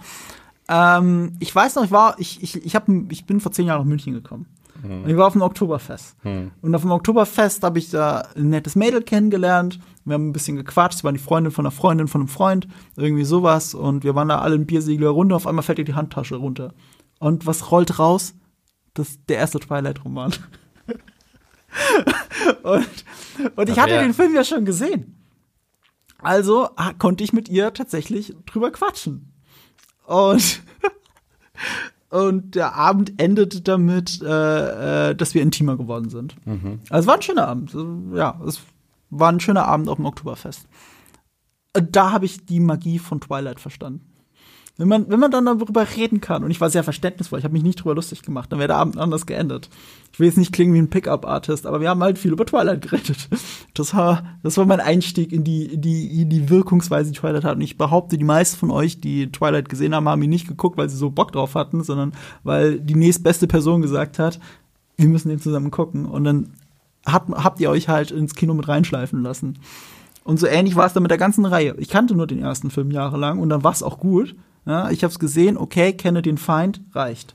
Ähm, ich weiß noch, ich war, ich, ich, ich, hab, ich bin vor zehn Jahren nach München gekommen. Mhm. Und ich war auf dem Oktoberfest. Mhm. Und auf dem Oktoberfest habe ich da ein nettes Mädel kennengelernt. Wir haben ein bisschen gequatscht. Sie war die Freundin von einer Freundin von einem Freund. Irgendwie sowas. Und wir waren da alle in Biersegler runter. Auf einmal fällt ihr die Handtasche runter. Und was rollt raus? Das ist der erste Twilight-Roman. Und, und ich hatte den Film ja schon gesehen. Also konnte ich mit ihr tatsächlich drüber quatschen. Und, *laughs* und der Abend endete damit, äh, äh, dass wir intimer geworden sind. Mhm. Also es war ein schöner Abend. Ja, es war ein schöner Abend auf dem Oktoberfest. Da habe ich die Magie von Twilight verstanden. Wenn man, wenn man dann darüber reden kann, und ich war sehr verständnisvoll, ich habe mich nicht drüber lustig gemacht, dann wäre der Abend anders geendet. Ich will jetzt nicht klingen wie ein Pickup-Artist, aber wir haben halt viel über Twilight geredet. Das war, das war mein Einstieg in die, in die, in die Wirkungsweise, die Twilight hat. Und ich behaupte, die meisten von euch, die Twilight gesehen haben, haben ihn nicht geguckt, weil sie so Bock drauf hatten, sondern weil die nächstbeste Person gesagt hat, wir müssen den zusammen gucken. Und dann habt, habt ihr euch halt ins Kino mit reinschleifen lassen. Und so ähnlich war es dann mit der ganzen Reihe. Ich kannte nur den ersten Film jahrelang und dann war es auch gut. Ja, ich habe es gesehen, okay, kenne den Feind, reicht.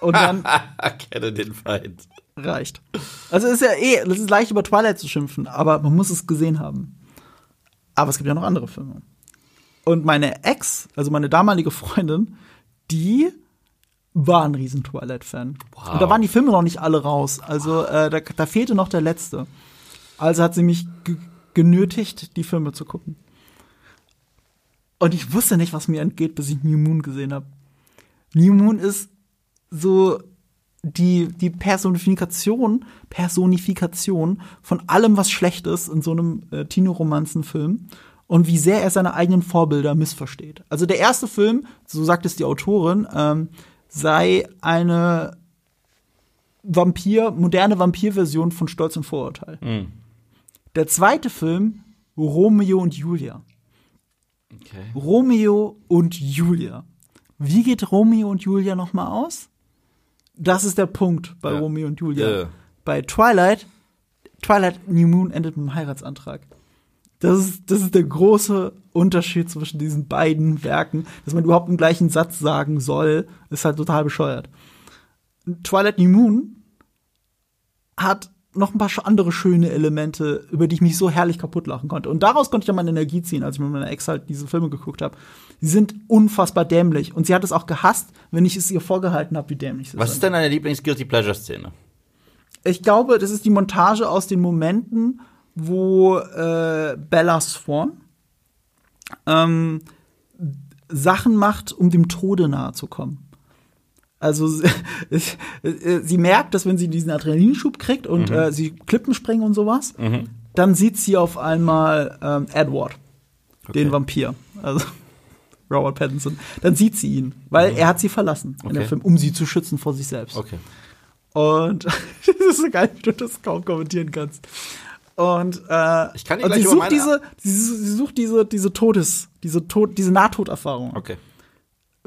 Und dann *laughs* kenne den Feind. Reicht. Also ist ja eh, das ist leicht über Twilight zu schimpfen, aber man muss es gesehen haben. Aber es gibt ja noch andere Filme. Und meine Ex, also meine damalige Freundin, die war ein riesen Twilight-Fan. Wow. Und da waren die Filme noch nicht alle raus. Also äh, da, da fehlte noch der letzte. Also hat sie mich genötigt, die Filme zu gucken. Und ich wusste nicht, was mir entgeht, bis ich New Moon gesehen habe. New Moon ist so die, die Personifikation, Personifikation von allem, was schlecht ist in so einem äh, Tino-Romanzen-Film und wie sehr er seine eigenen Vorbilder missversteht. Also der erste Film, so sagt es die Autorin, ähm, sei eine Vampir, moderne Vampir-Version von Stolz und Vorurteil. Mhm. Der zweite Film, Romeo und Julia. Okay. Romeo und Julia. Wie geht Romeo und Julia noch mal aus? Das ist der Punkt bei ja. Romeo und Julia. Ja. Bei Twilight, Twilight New Moon endet mit einem Heiratsantrag. Das ist, das ist der große Unterschied zwischen diesen beiden Werken. Dass man überhaupt einen gleichen Satz sagen soll, ist halt total bescheuert. Twilight New Moon hat noch ein paar andere schöne Elemente, über die ich mich so herrlich kaputt lachen konnte. Und daraus konnte ich dann meine Energie ziehen, als ich mit meiner Ex halt diese Filme geguckt habe. Sie sind unfassbar dämlich. Und sie hat es auch gehasst, wenn ich es ihr vorgehalten habe, wie dämlich sie Was sind. Was ist denn deine Lieblings-Guilty Pleasure-Szene? ich glaube, das ist die Montage aus den Momenten, wo äh, Bella Swan ähm, Sachen macht, um dem Tode nahe zu kommen. Also sie, *laughs* sie merkt, dass wenn sie diesen Adrenalinschub kriegt und mhm. äh, sie Klippen springen und sowas, mhm. dann sieht sie auf einmal ähm, Edward, okay. den Vampir. Also *laughs* Robert Pattinson. Dann sieht sie ihn, weil mhm. er hat sie verlassen okay. in dem Film, um sie zu schützen vor sich selbst. Okay. Und *laughs* das ist so geil, wie du das kaum kommentieren kannst. Und, äh, ich kann und sie sucht diese, sie, sie, sucht diese, diese Todes, diese Tod, diese Nahtoderfahrung. Okay.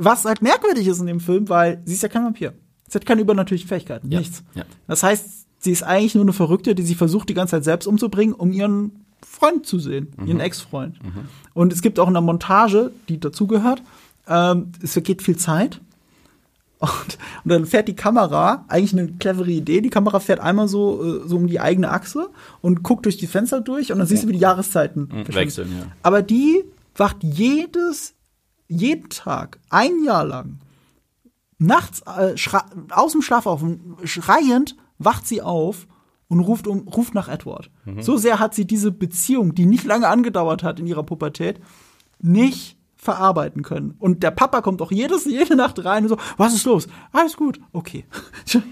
Was halt merkwürdig ist in dem Film, weil sie ist ja kein Vampir. Sie hat keine übernatürlichen Fähigkeiten, ja. nichts. Ja. Das heißt, sie ist eigentlich nur eine Verrückte, die sie versucht, die ganze Zeit selbst umzubringen, um ihren Freund zu sehen, mhm. ihren Ex-Freund. Mhm. Und es gibt auch eine Montage, die dazugehört. Ähm, es vergeht viel Zeit. *laughs* Und, und, dann fährt die Kamera, eigentlich eine clevere Idee, die Kamera fährt einmal so, äh, so um die eigene Achse und guckt durch die Fenster durch und dann siehst du, wie die Jahreszeiten mhm, wechseln. Ja. Aber die wacht jedes, jeden Tag, ein Jahr lang, nachts äh, aus dem Schlaf auf, schreiend wacht sie auf und ruft, um, ruft nach Edward. Mhm. So sehr hat sie diese Beziehung, die nicht lange angedauert hat in ihrer Pubertät, nicht verarbeiten können. Und der Papa kommt auch jedes, jede Nacht rein und so, was ist los? Alles gut, okay. *laughs*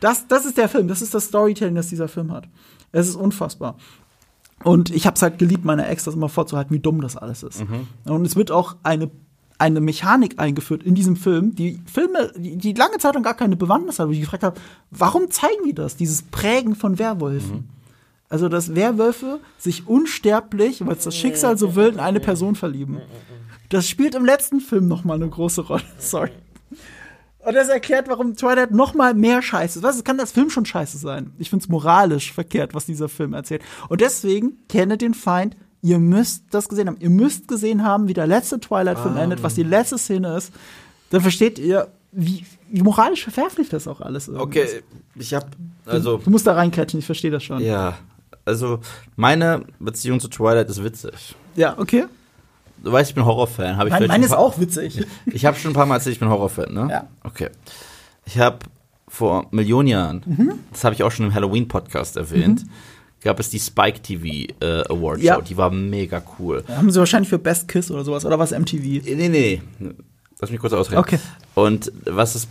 Das, das ist der Film, das ist das Storytelling, das dieser Film hat. Es ist unfassbar. Und ich habe es halt geliebt, meiner Ex das immer vorzuhalten, wie dumm das alles ist. Mhm. Und es wird auch eine eine Mechanik eingeführt in diesem Film, die Filme, die, die lange Zeit lang gar keine Bewandtnis hat, wo ich gefragt habe, warum zeigen die das, dieses Prägen von Werwölfen? Mhm. Also, dass Werwölfe sich unsterblich, weil es das Schicksal so will, in eine Person verlieben. Das spielt im letzten Film noch mal eine große Rolle. *laughs* Sorry. Und das erklärt, warum Twilight noch mal mehr Scheiße ist. Was kann das Film schon Scheiße sein? Ich finde es moralisch verkehrt, was dieser Film erzählt. Und deswegen kenne den Feind, ihr müsst das gesehen haben. Ihr müsst gesehen haben, wie der letzte Twilight-Film ah. endet, was die letzte Szene ist. Dann versteht ihr, wie, wie moralisch verwerflich das auch alles ist. Okay, ich hab, also. Du, du musst da reinklatschen, ich verstehe das schon. Ja, also meine Beziehung zu Twilight ist witzig. Ja, okay. Du weißt, ich bin Horrorfan. Hab ich mein, meine ist auch witzig. *laughs* Ich habe schon ein paar Mal erzählt, ich bin Horrorfan, ne? Ja. Okay. Ich habe vor Millionen Jahren, mhm. das habe ich auch schon im Halloween-Podcast erwähnt, mhm gab es die Spike TV äh, Award Show. Ja. Die war mega cool. Haben sie wahrscheinlich für Best Kiss oder sowas oder was MTV? Nee, nee. Lass mich kurz ausreden. Okay. Und was das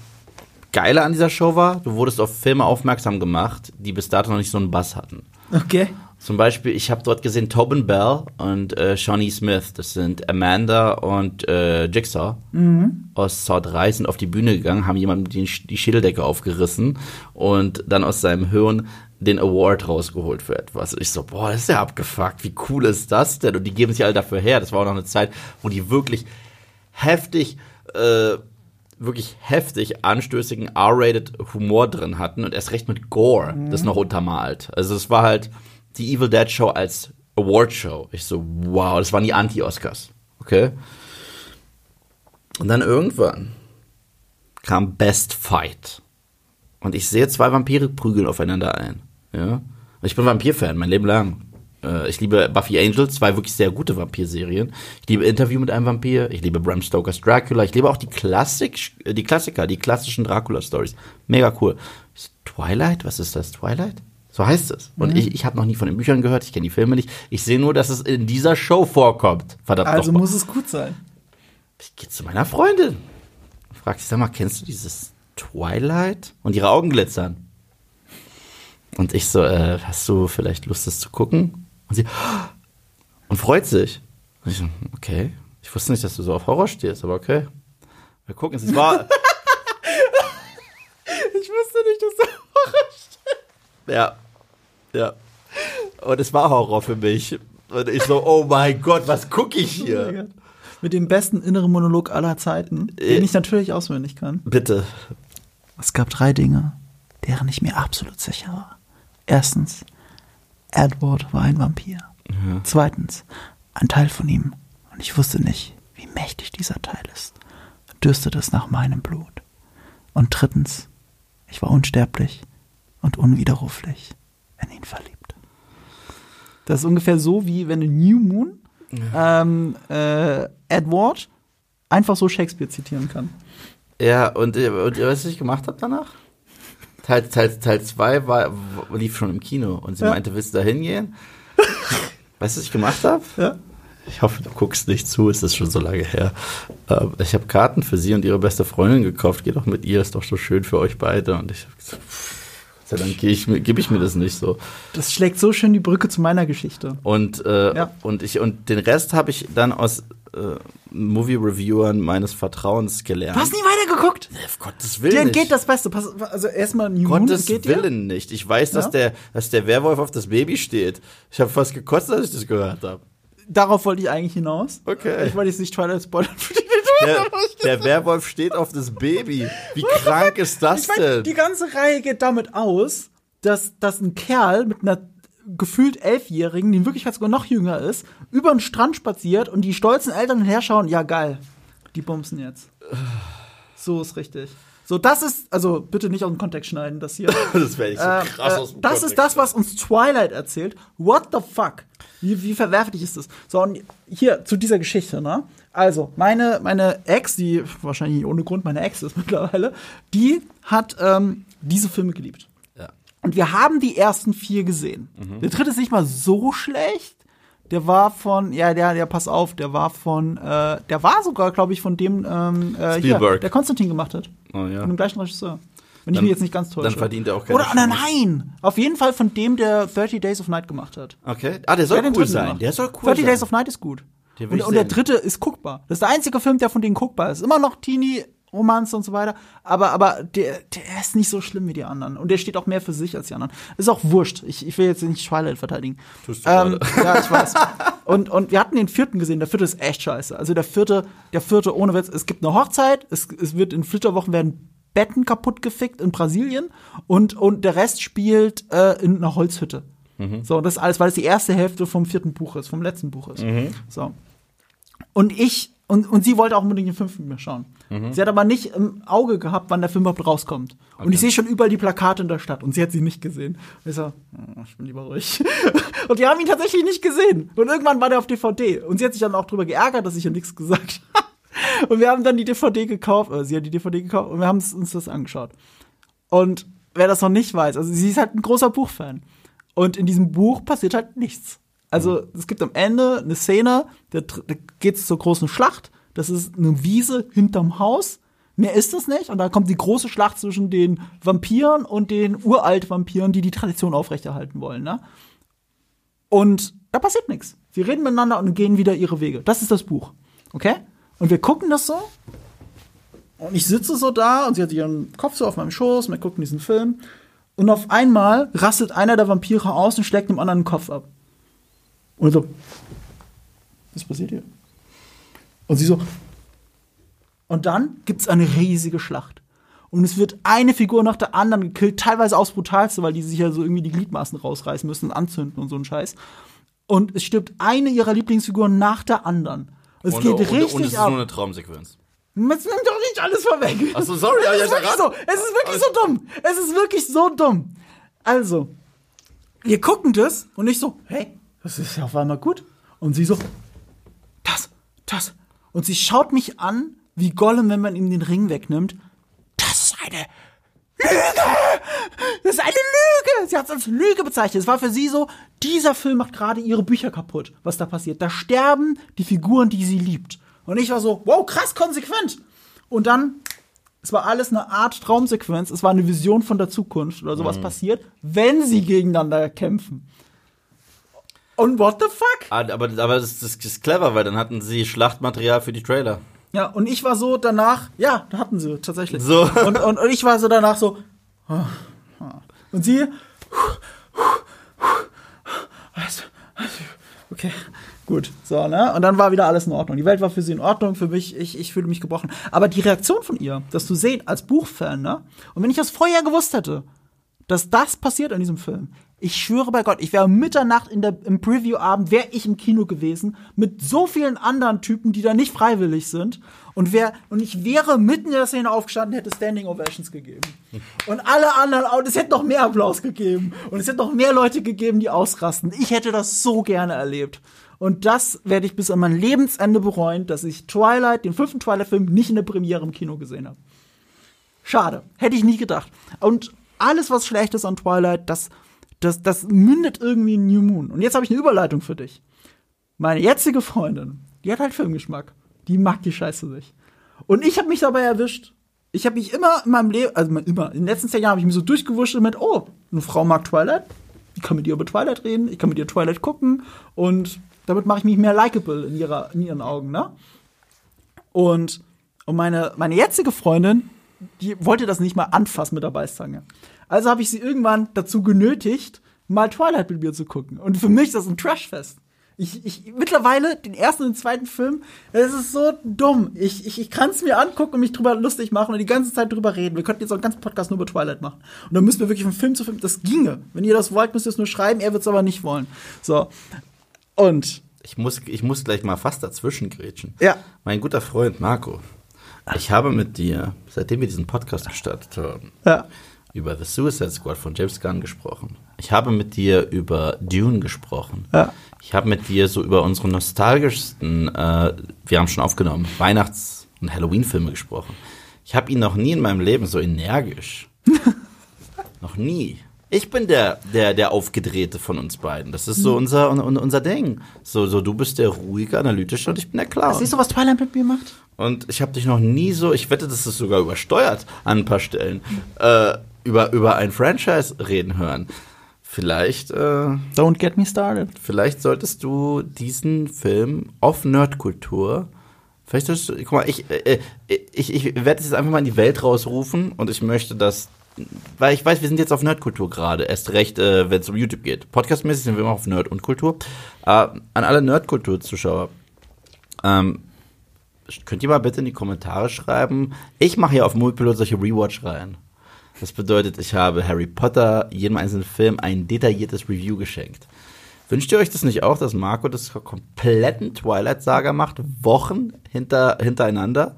Geile an dieser Show war, du wurdest auf Filme aufmerksam gemacht, die bis dato noch nicht so einen Bass hatten. Okay. Zum Beispiel, ich habe dort gesehen Tobin Bell und äh, Shawnee Smith. Das sind Amanda und äh, Jigsaw mhm. aus Saw 3 sind auf die Bühne gegangen, haben jemandem die, die Schädeldecke aufgerissen und dann aus seinem Hirn den Award rausgeholt für etwas. Ich so, boah, das ist ja abgefuckt. Wie cool ist das denn? Und die geben sich alle dafür her. Das war auch noch eine Zeit, wo die wirklich heftig, äh, wirklich heftig anstößigen R-rated Humor drin hatten und erst recht mit Gore, mhm. das noch untermalt. Also es war halt die Evil Dead Show als Award Show. Ich so, wow, das waren die Anti-Oscars. Okay? Und dann irgendwann kam Best Fight. Und ich sehe zwei Vampire prügeln aufeinander ein. Ja. Ich bin Vampir-Fan, mein Leben lang. Äh, ich liebe Buffy Angels, zwei wirklich sehr gute Vampir-Serien. Ich liebe Interview mit einem Vampir. Ich liebe Bram Stokers Dracula. Ich liebe auch die Klassik, die Klassiker, die klassischen Dracula-Stories. Mega cool. Twilight? Was ist das? Twilight? So heißt es. Und mhm. ich, ich habe noch nie von den Büchern gehört, ich kenne die Filme nicht. Ich sehe nur, dass es in dieser Show vorkommt. Verdammt Also muss es gut sein. Ich gehe zu meiner Freundin. Frag sie, sag mal, kennst du dieses Twilight? Und ihre Augen glitzern. Und ich so, äh, hast du vielleicht Lust, das zu gucken? Und sie, und freut sich. Und ich so, okay. Ich wusste nicht, dass du so auf Horror stehst, aber okay. Wir gucken, es war. *laughs* ich wusste nicht, dass du auf Horror stehst. Ja. Ja. Und es war Horror für mich. Und ich so, oh mein Gott, was gucke ich hier? Oh Mit dem besten inneren Monolog aller Zeiten, den äh, ich natürlich auswendig kann. Bitte. Es gab drei Dinge, deren ich mir absolut sicher war. Erstens, Edward war ein Vampir. Ja. Zweitens, ein Teil von ihm, und ich wusste nicht, wie mächtig dieser Teil ist, dürstete es nach meinem Blut. Und drittens, ich war unsterblich und unwiderruflich in ihn verliebt. Das ist ungefähr so, wie wenn ein New Moon ähm, äh, Edward einfach so Shakespeare zitieren kann. Ja, und, und was ich gemacht habe danach? Teil 2 Teil, Teil zwei war, lief schon im Kino und sie Ja. meinte, willst du da hingehen? *laughs* weißt du, was ich gemacht habe? Ja. Ich hoffe, du guckst nicht zu, es ist schon so lange her. Äh, Ich habe Karten für sie und ihre beste Freundin gekauft. Geh doch mit ihr, ist doch so schön für euch beide. Und ich habe gesagt, pff, Gott sei Dank gebe ich, mir- geb ich mir das nicht so. Das schlägt so schön die Brücke zu meiner Geschichte. Und, äh, Ja. und, ich, und den Rest habe ich dann aus äh, Movie-Reviewern meines Vertrauens gelernt. Du hast nie weitergeguckt. Auf Gottes Willen Dir nicht. entgeht das Beste. Pass, also erstmal New Moon Gottes dir. Willen nicht. Ich weiß, dass, Ja? der, dass der Werwolf auf das Baby steht. Ich habe fast gekotzt, als ich das gehört habe. Darauf wollte ich eigentlich hinaus. Okay. Ich wollte jetzt nicht Twilight spoilern für die Der, *laughs* der Werwolf steht auf das Baby. Wie krank ist das Ich meine, denn? die ganze Reihe geht damit aus, dass, dass ein Kerl mit einer gefühlt Elfjährigen, die in Wirklichkeit sogar noch jünger ist, über den Strand spaziert und die stolzen Eltern herschauen, ja geil, die bumsen jetzt. So ist richtig. So, das ist, also bitte nicht aus dem Kontext schneiden, das hier. *laughs* Das wäre nicht so Äh, krass äh, aus dem das Kontext. ist das, was uns Twilight erzählt. What the fuck? Wie, wie verwerflich ist das? So, und hier zu dieser Geschichte, ne? Also, meine, meine Ex, die wahrscheinlich ohne Grund meine Ex ist *laughs* mittlerweile, die hat ähm, diese Filme geliebt. Ja. Und wir haben die ersten vier gesehen. Der dritte ist nicht mal so schlecht. Der war von, ja, der, der, pass auf, der war von, äh, der war sogar, glaube ich, von dem, ähm, äh, hier, Spielberg. der Konstantin gemacht hat. Oh, ja. Von dem gleichen Regisseur. Wenn ich Dann- mich jetzt nicht ganz täusche. dann verdient er auch keine Oder, nein, Chance. nein! Auf jeden Fall von dem, der 30 Days of Night gemacht hat. Okay. Ah, der soll Der cool sein. gemacht. Der soll cool 30 sein. Days of Night ist gut. Den Und, und der dritte ist guckbar. Das ist der einzige Film, der von denen guckbar ist. Immer noch Teenie, Romanze und so weiter. Aber, aber der, der ist nicht so schlimm wie die anderen. Und der steht auch mehr für sich als die anderen. Ist auch wurscht. Ich, ich will jetzt nicht Twilight verteidigen. Tust du ähm, Ja, ich weiß. Und, und wir hatten den vierten gesehen. Der vierte ist echt scheiße. Also der vierte, der vierte ohne Witz. Es gibt eine Hochzeit. Es, es wird in Flitterwochen werden Betten kaputt gefickt in Brasilien. Und, und der Rest spielt äh, in einer Holzhütte. So, und das ist alles, weil es die erste Hälfte vom vierten Buch ist, vom letzten Buch ist. So. Und ich, und, und sie wollte auch unbedingt den fünften mit mir schauen. Sie hat aber nicht im Auge gehabt, wann der Film überhaupt rauskommt. Und ich sehe schon überall die Plakate in der Stadt und sie hat sie nicht gesehen. Und ich so, oh, ich bin lieber ruhig. *laughs* und die haben ihn tatsächlich nicht gesehen. Und irgendwann war der auf DVD. Und sie hat sich dann auch drüber geärgert, dass ich ja nichts gesagt *laughs* habe. Und wir haben dann die DVD gekauft, oder sie hat die DVD gekauft und wir haben uns das angeschaut. Und wer das noch nicht weiß, also sie ist halt ein großer Buchfan. Und in diesem Buch passiert halt nichts. Also es gibt am Ende eine Szene, da, geht es zur großen Schlacht. Das ist eine Wiese hinterm Haus. Mehr ist es nicht. Und da kommt die große Schlacht zwischen den Vampiren und den Uralt-Vampiren, die die Tradition aufrechterhalten wollen. Ne? Und da passiert nichts. Sie reden miteinander und gehen wieder ihre Wege. Das ist das Buch. Okay? Und wir gucken das so. Und ich sitze so da und sie hat ihren Kopf so auf meinem Schoß und wir gucken diesen Film. Und auf einmal rastet einer der Vampire aus und schlägt dem anderen den Kopf ab. Und so, was passiert hier? Und sie so. Und dann gibt es eine riesige Schlacht. Und es wird eine Figur nach der anderen gekillt, teilweise aufs Brutalste, weil die sich ja so irgendwie die Gliedmaßen rausreißen müssen und anzünden und so ein Scheiß. Und es stirbt eine ihrer Lieblingsfiguren nach der anderen. Und es Und, geht und, richtig und es ist ab. nur eine Traumsequenz. Jetzt nimm doch nicht alles vorweg. Ach so, sorry, es ja, ist ja, so. Es ist wirklich so dumm. Es ist wirklich so dumm. Also, wir gucken das und ich so, hey, das ist ja auf einmal gut. Und sie so, das, das. Und sie schaut mich an, wie Gollum, wenn man ihm den Ring wegnimmt. Das ist eine Lüge! Das ist eine Lüge! Sie hat es als Lüge bezeichnet. Es war für sie so, dieser Film macht gerade ihre Bücher kaputt, was da passiert. Da sterben die Figuren, die sie liebt. Und ich war so, wow, krass konsequent. Und dann, es war alles eine Art Traumsequenz, es war eine Vision von der Zukunft oder sowas passiert, wenn sie gegeneinander kämpfen. Und what the fuck? Ah, aber, aber das, das ist clever, weil dann hatten sie Schlachtmaterial für die Trailer. Ja, und ich war so danach, ja, da hatten sie tatsächlich. So. *laughs* Und, und, und ich war so danach so, ah, ah. und sie, okay, gut, so, ne? Und dann war wieder alles in Ordnung. Die Welt war für sie in Ordnung, für mich, ich, ich fühle mich gebrochen. Aber die Reaktion von ihr, dass du seht, als Buchfan, ne? Und wenn ich das vorher gewusst hätte, dass das passiert in diesem Film. Ich schwöre bei Gott, ich wäre Mitternacht in der, im Preview-Abend, wäre ich im Kino gewesen, mit so vielen anderen Typen, die da nicht freiwillig sind. Und, wär, und ich wäre mitten in der Szene aufgestanden, hätte Standing Ovations gegeben. Und alle anderen, es hätte noch mehr Applaus gegeben. Und es hätte noch mehr Leute gegeben, die ausrasten. Ich hätte das so gerne erlebt. Und das werde ich bis an mein Lebensende bereuen, dass ich Twilight, den fünften Twilight-Film, nicht in der Premiere im Kino gesehen habe. Schade. Hätte ich nie gedacht. Und alles, was schlecht ist an Twilight, das, das, das mündet irgendwie in New Moon. Und jetzt habe ich eine Überleitung für dich. Meine jetzige Freundin, die hat halt Filmgeschmack. Die mag die Scheiße nicht. Und ich habe mich dabei erwischt. Ich habe mich immer in meinem Leben, also immer, in den letzten zehn Jahren habe ich mich so durchgewurschtelt mit, oh, eine Frau mag Twilight. Ich kann mit ihr über Twilight reden, ich kann mit ihr Twilight gucken und damit mache ich mich mehr likable in, ihrer, in ihren Augen, ne? Und, und meine, meine jetzige Freundin, die wollte das nicht mal anfassen mit der Beißzange. Also habe ich sie irgendwann dazu genötigt, mal Twilight mit mir zu gucken. Und für mich ist das ein Trashfest. Ich, ich, mittlerweile, den ersten und den zweiten Film, es ist so dumm. Ich, ich, ich kann es mir angucken und mich drüber lustig machen und die ganze Zeit drüber reden. Wir könnten jetzt auch einen ganzen Podcast nur über Twilight machen. Und dann müssen wir wirklich von Film zu Film, das ginge. Wenn ihr das wollt, müsst ihr es nur schreiben, er wird es aber nicht wollen. So. Und. Ich muss, ich muss gleich mal fast dazwischen grätschen. Ja. Mein guter Freund Marco, ich habe mit dir, seitdem wir diesen Podcast gestartet haben, Ja. über The Suicide Squad von James Gunn gesprochen. Ich habe mit dir über Dune gesprochen. Ja. Ich habe mit dir so über unsere nostalgischsten, äh, wir haben schon aufgenommen, Weihnachts- und Halloween-Filme gesprochen. Ich habe ihn noch nie in meinem Leben so energisch. *laughs* noch nie. Ich bin der, der, der Aufgedrehte von uns beiden. Das ist so unser, un, unser Ding. So, so, du bist der ruhige, analytische und ich bin der Clown. Siehst du, was Twilight mit mir macht? Und ich habe dich noch nie so, ich wette, das ist sogar übersteuert an ein paar Stellen, äh, über, über ein Franchise reden hören. Vielleicht, äh, Don't get me started. vielleicht solltest du diesen Film auf Nerdkultur, vielleicht solltest du, guck mal, ich, äh, ich, ich werde es jetzt einfach mal in die Welt rausrufen und ich möchte, dass, weil ich weiß, wir sind jetzt auf Nerdkultur gerade, erst recht, äh, wenn es um YouTube geht. Podcastmäßig sind wir immer auf Nerd und Kultur. Äh, an alle Nerdkultur-Zuschauer, ähm, könnt ihr mal bitte in die Kommentare schreiben. Ich mache hier auf Moviepilot solche Rewatch-Reihen. Das bedeutet, ich habe Harry Potter, jedem einzelnen Film, ein detailliertes Review geschenkt. Wünscht ihr euch das nicht auch, dass Marco das kompletten Twilight-Saga macht, Wochen hinter, hintereinander?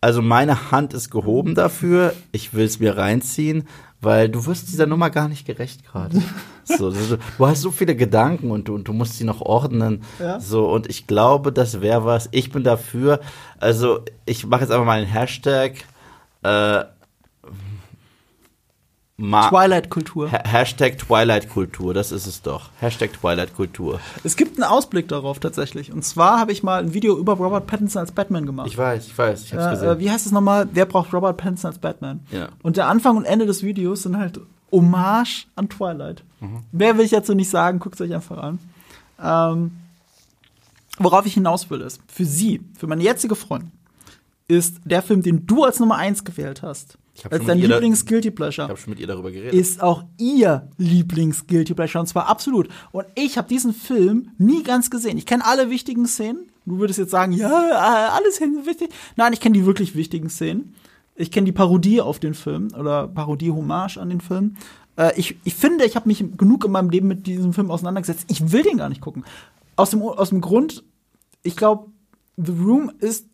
Also meine Hand ist gehoben dafür. Ich will es mir reinziehen, weil du wirst dieser Nummer gar nicht gerecht gerade. *laughs* So, du, du hast so viele Gedanken und du, und du musst sie noch ordnen. Ja. So und ich glaube, das wäre was. Ich bin dafür. Also ich mache jetzt einfach mal einen Hashtag. Äh, Twilight-Kultur. Ha Hashtag Twilight-Kultur, das ist es doch. Hashtag Twilight-Kultur. Es gibt einen Ausblick darauf tatsächlich. Und zwar habe ich mal ein Video über Robert Pattinson als Batman gemacht. Ich weiß, ich weiß, ich hab's Äh, gesehen. äh, wie heißt es nochmal? Wer braucht Robert Pattinson als Batman? Ja. Und der Anfang und Ende des Videos sind halt Hommage an Twilight. Mehr will ich dazu nicht sagen, guckt es euch einfach an. Ähm, worauf ich hinaus will, ist, für sie, für meine jetzige Freundin, ist der Film, den du als Nummer 1 gewählt hast, Ich als schon dein Lieblings-Guilty ich Pleasure, habe schon mit ihr darüber geredet. ist auch ihr Lieblings-Guilty Pleasure. Und zwar absolut. Und ich habe diesen Film nie ganz gesehen. Ich kenne alle wichtigen Szenen. Du würdest jetzt sagen, ja, alles hin wichtig. Nein, ich kenne die wirklich wichtigen Szenen. Ich kenne die Parodie auf den Film oder Parodie-Hommage an den Film. Äh, ich, ich finde, ich habe mich genug in meinem Leben mit diesem Film auseinandergesetzt. Ich will den gar nicht gucken. Aus dem, aus dem Grund, ich glaube, The Room ist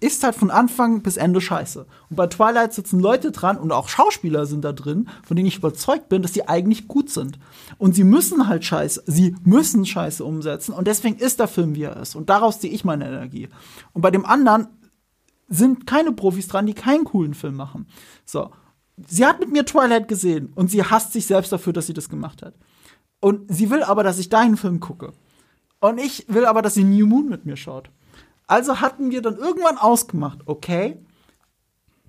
ist halt von Anfang bis Ende scheiße. Und bei Twilight sitzen Leute dran und auch Schauspieler sind da drin, von denen ich überzeugt bin, dass die eigentlich gut sind. Und sie müssen halt scheiße, sie müssen scheiße umsetzen und deswegen ist der Film, wie er ist. Und daraus ziehe ich meine Energie. Und bei dem anderen sind keine Profis dran, die keinen coolen Film machen. So. Sie hat mit mir Twilight gesehen und sie hasst sich selbst dafür, dass sie das gemacht hat. Und sie will aber, dass ich deinen Film gucke. Und ich will aber, dass sie New Moon mit mir schaut. Also hatten wir dann irgendwann ausgemacht, okay,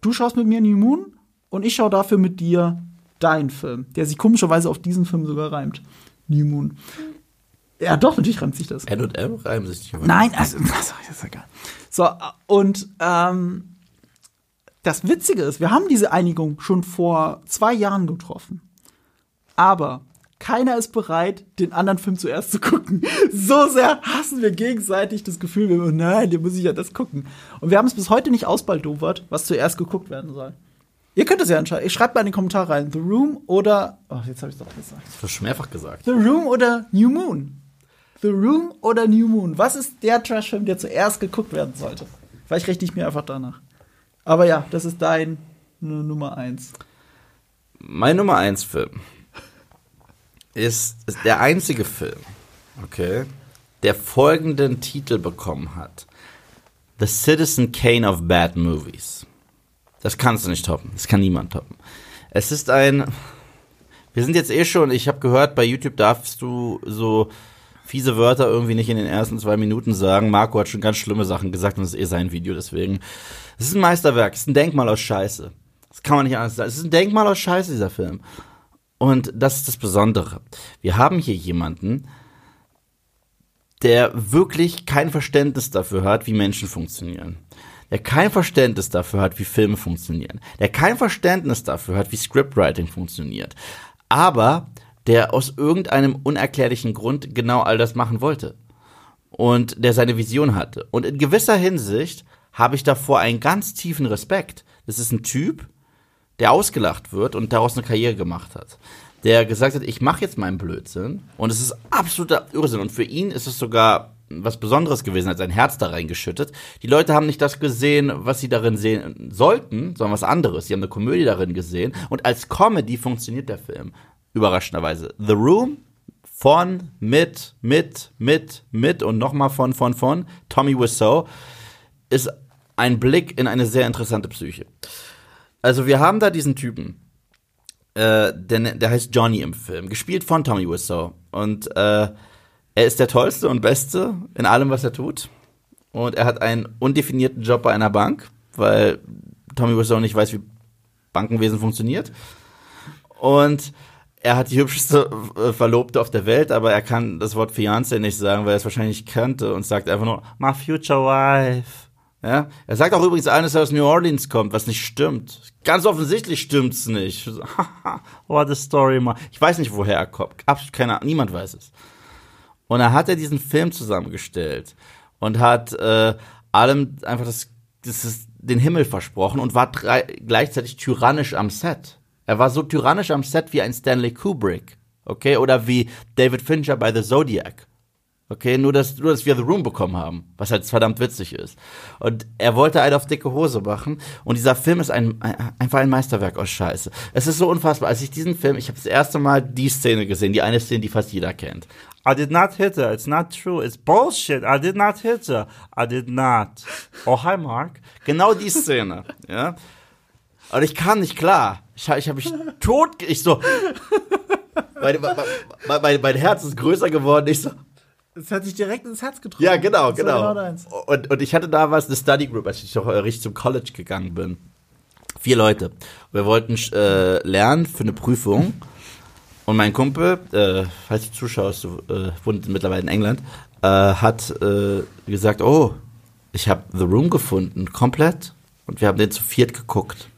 du schaust mit mir New Moon und ich schaue dafür mit dir deinen Film, der sich komischerweise auf diesen Film sogar reimt. New Moon. Ja, doch, natürlich reimt sich das. N und M reimen sich nicht. Nein, also, *laughs* also ist egal. So, und ähm, das Witzige ist, wir haben diese Einigung schon vor zwei Jahren getroffen. Aber keiner ist bereit, den anderen Film zuerst zu gucken. *laughs* So sehr hassen wir gegenseitig das Gefühl, wir, nein, den muss ich ja das gucken. Und wir haben es bis heute nicht ausbaldowert, was zuerst geguckt werden soll. Ihr könnt es ja entscheiden. Schreibt mal in die Kommentare rein. The Room oder. Oh, jetzt habe ich doch gesagt. Das hast du schon mehrfach gesagt. The Room oder New Moon? The Room oder New Moon? Was ist der Trashfilm, der zuerst geguckt werden sollte? Vielleicht richte ich mir einfach danach. Aber ja, das ist dein Nummer eins. Mein Nummer 1 Film ist, ist der einzige Film, okay, der folgenden Titel bekommen hat. The Citizen Kane of Bad Movies. Das kannst du nicht toppen. Das kann niemand toppen. Es ist ein. Wir sind jetzt eh schon, ich habe gehört, bei YouTube darfst du so fiese Wörter irgendwie nicht in den ersten zwei Minuten sagen. Marco hat schon ganz schlimme Sachen gesagt und das ist eh sein Video, deswegen. Es ist ein Meisterwerk, es ist ein Denkmal aus Scheiße. Das kann man nicht anders sagen. Es ist ein Denkmal aus Scheiße, dieser Film. Und das ist das Besondere. Wir haben hier jemanden, der wirklich kein Verständnis dafür hat, wie Menschen funktionieren. Der kein Verständnis dafür hat, wie Filme funktionieren. Der kein Verständnis dafür hat, wie Scriptwriting funktioniert. Aber der aus irgendeinem unerklärlichen Grund genau all das machen wollte. Und der seine Vision hatte. Und in gewisser Hinsicht habe ich davor einen ganz tiefen Respekt. Das ist ein Typ, der ausgelacht wird und daraus eine Karriere gemacht hat. Der gesagt hat, ich mache jetzt meinen Blödsinn und es ist absoluter Irrsinn. Und für ihn ist es sogar was Besonderes gewesen, hat sein Herz da reingeschüttet. Die Leute haben nicht das gesehen, was sie darin sehen sollten, sondern was anderes. Sie haben eine Komödie darin gesehen. Und als Comedy funktioniert der Film. Überraschenderweise. The Room von, mit, mit, mit, mit und nochmal von, von, von Tommy Wiseau ist ein Blick in eine sehr interessante Psyche. Also wir haben da diesen Typen, äh, der, der heißt Johnny im Film, gespielt von Tommy Wiseau. Und äh, er ist der Tollste und Beste in allem, was er tut. Und er hat einen undefinierten Job bei einer Bank, weil Tommy Wiseau nicht weiß, wie Bankenwesen funktioniert. Und er hat die hübscheste äh, Verlobte auf der Welt, aber er kann das Wort Fiancé nicht sagen, weil er es wahrscheinlich könnte und sagt einfach nur, my future wife. Ja? Er sagt auch übrigens eines, der aus New Orleans kommt, was nicht stimmt. Ganz offensichtlich stimmt's nicht. *laughs* What a story, man. Ich weiß nicht, woher er kommt. Absolut keine Ahnung. Niemand weiß es. Und da hat er diesen Film zusammengestellt und hat äh, allem einfach das, das den Himmel versprochen und war drei, gleichzeitig tyrannisch am Set. Er war so tyrannisch am Set wie ein Stanley Kubrick, okay, oder wie David Fincher bei The Zodiac. Okay, nur dass, nur dass wir The Room bekommen haben, was halt verdammt witzig ist. Und er wollte einen auf dicke Hose machen. Und dieser Film ist ein, ein, einfach ein Meisterwerk aus Scheiße. Es ist so unfassbar. Als ich diesen Film, ich habe das erste Mal die Szene gesehen, die eine Szene, die fast jeder kennt. I did not hit her. It's not true. It's bullshit. I did not hit her. I did not. Oh, hi, Mark. Genau die Szene, *laughs* ja. Und ich kam nicht klar. Ich, ich habe mich tot, ich so, *laughs* mein, mein, mein, mein Herz ist größer geworden. Ich so, es hat sich direkt ins Herz getroffen. Ja, genau, genau. genau und, und ich hatte damals eine Study Group, als ich doch richtig zum College gegangen bin. Vier Leute. Wir wollten äh, lernen für eine Prüfung. Und mein Kumpel, äh, falls du zuschaust, du äh, wohnt mittlerweile in England, äh, hat äh, gesagt, oh, ich habe The Room gefunden, komplett. Und wir haben den zu viert geguckt.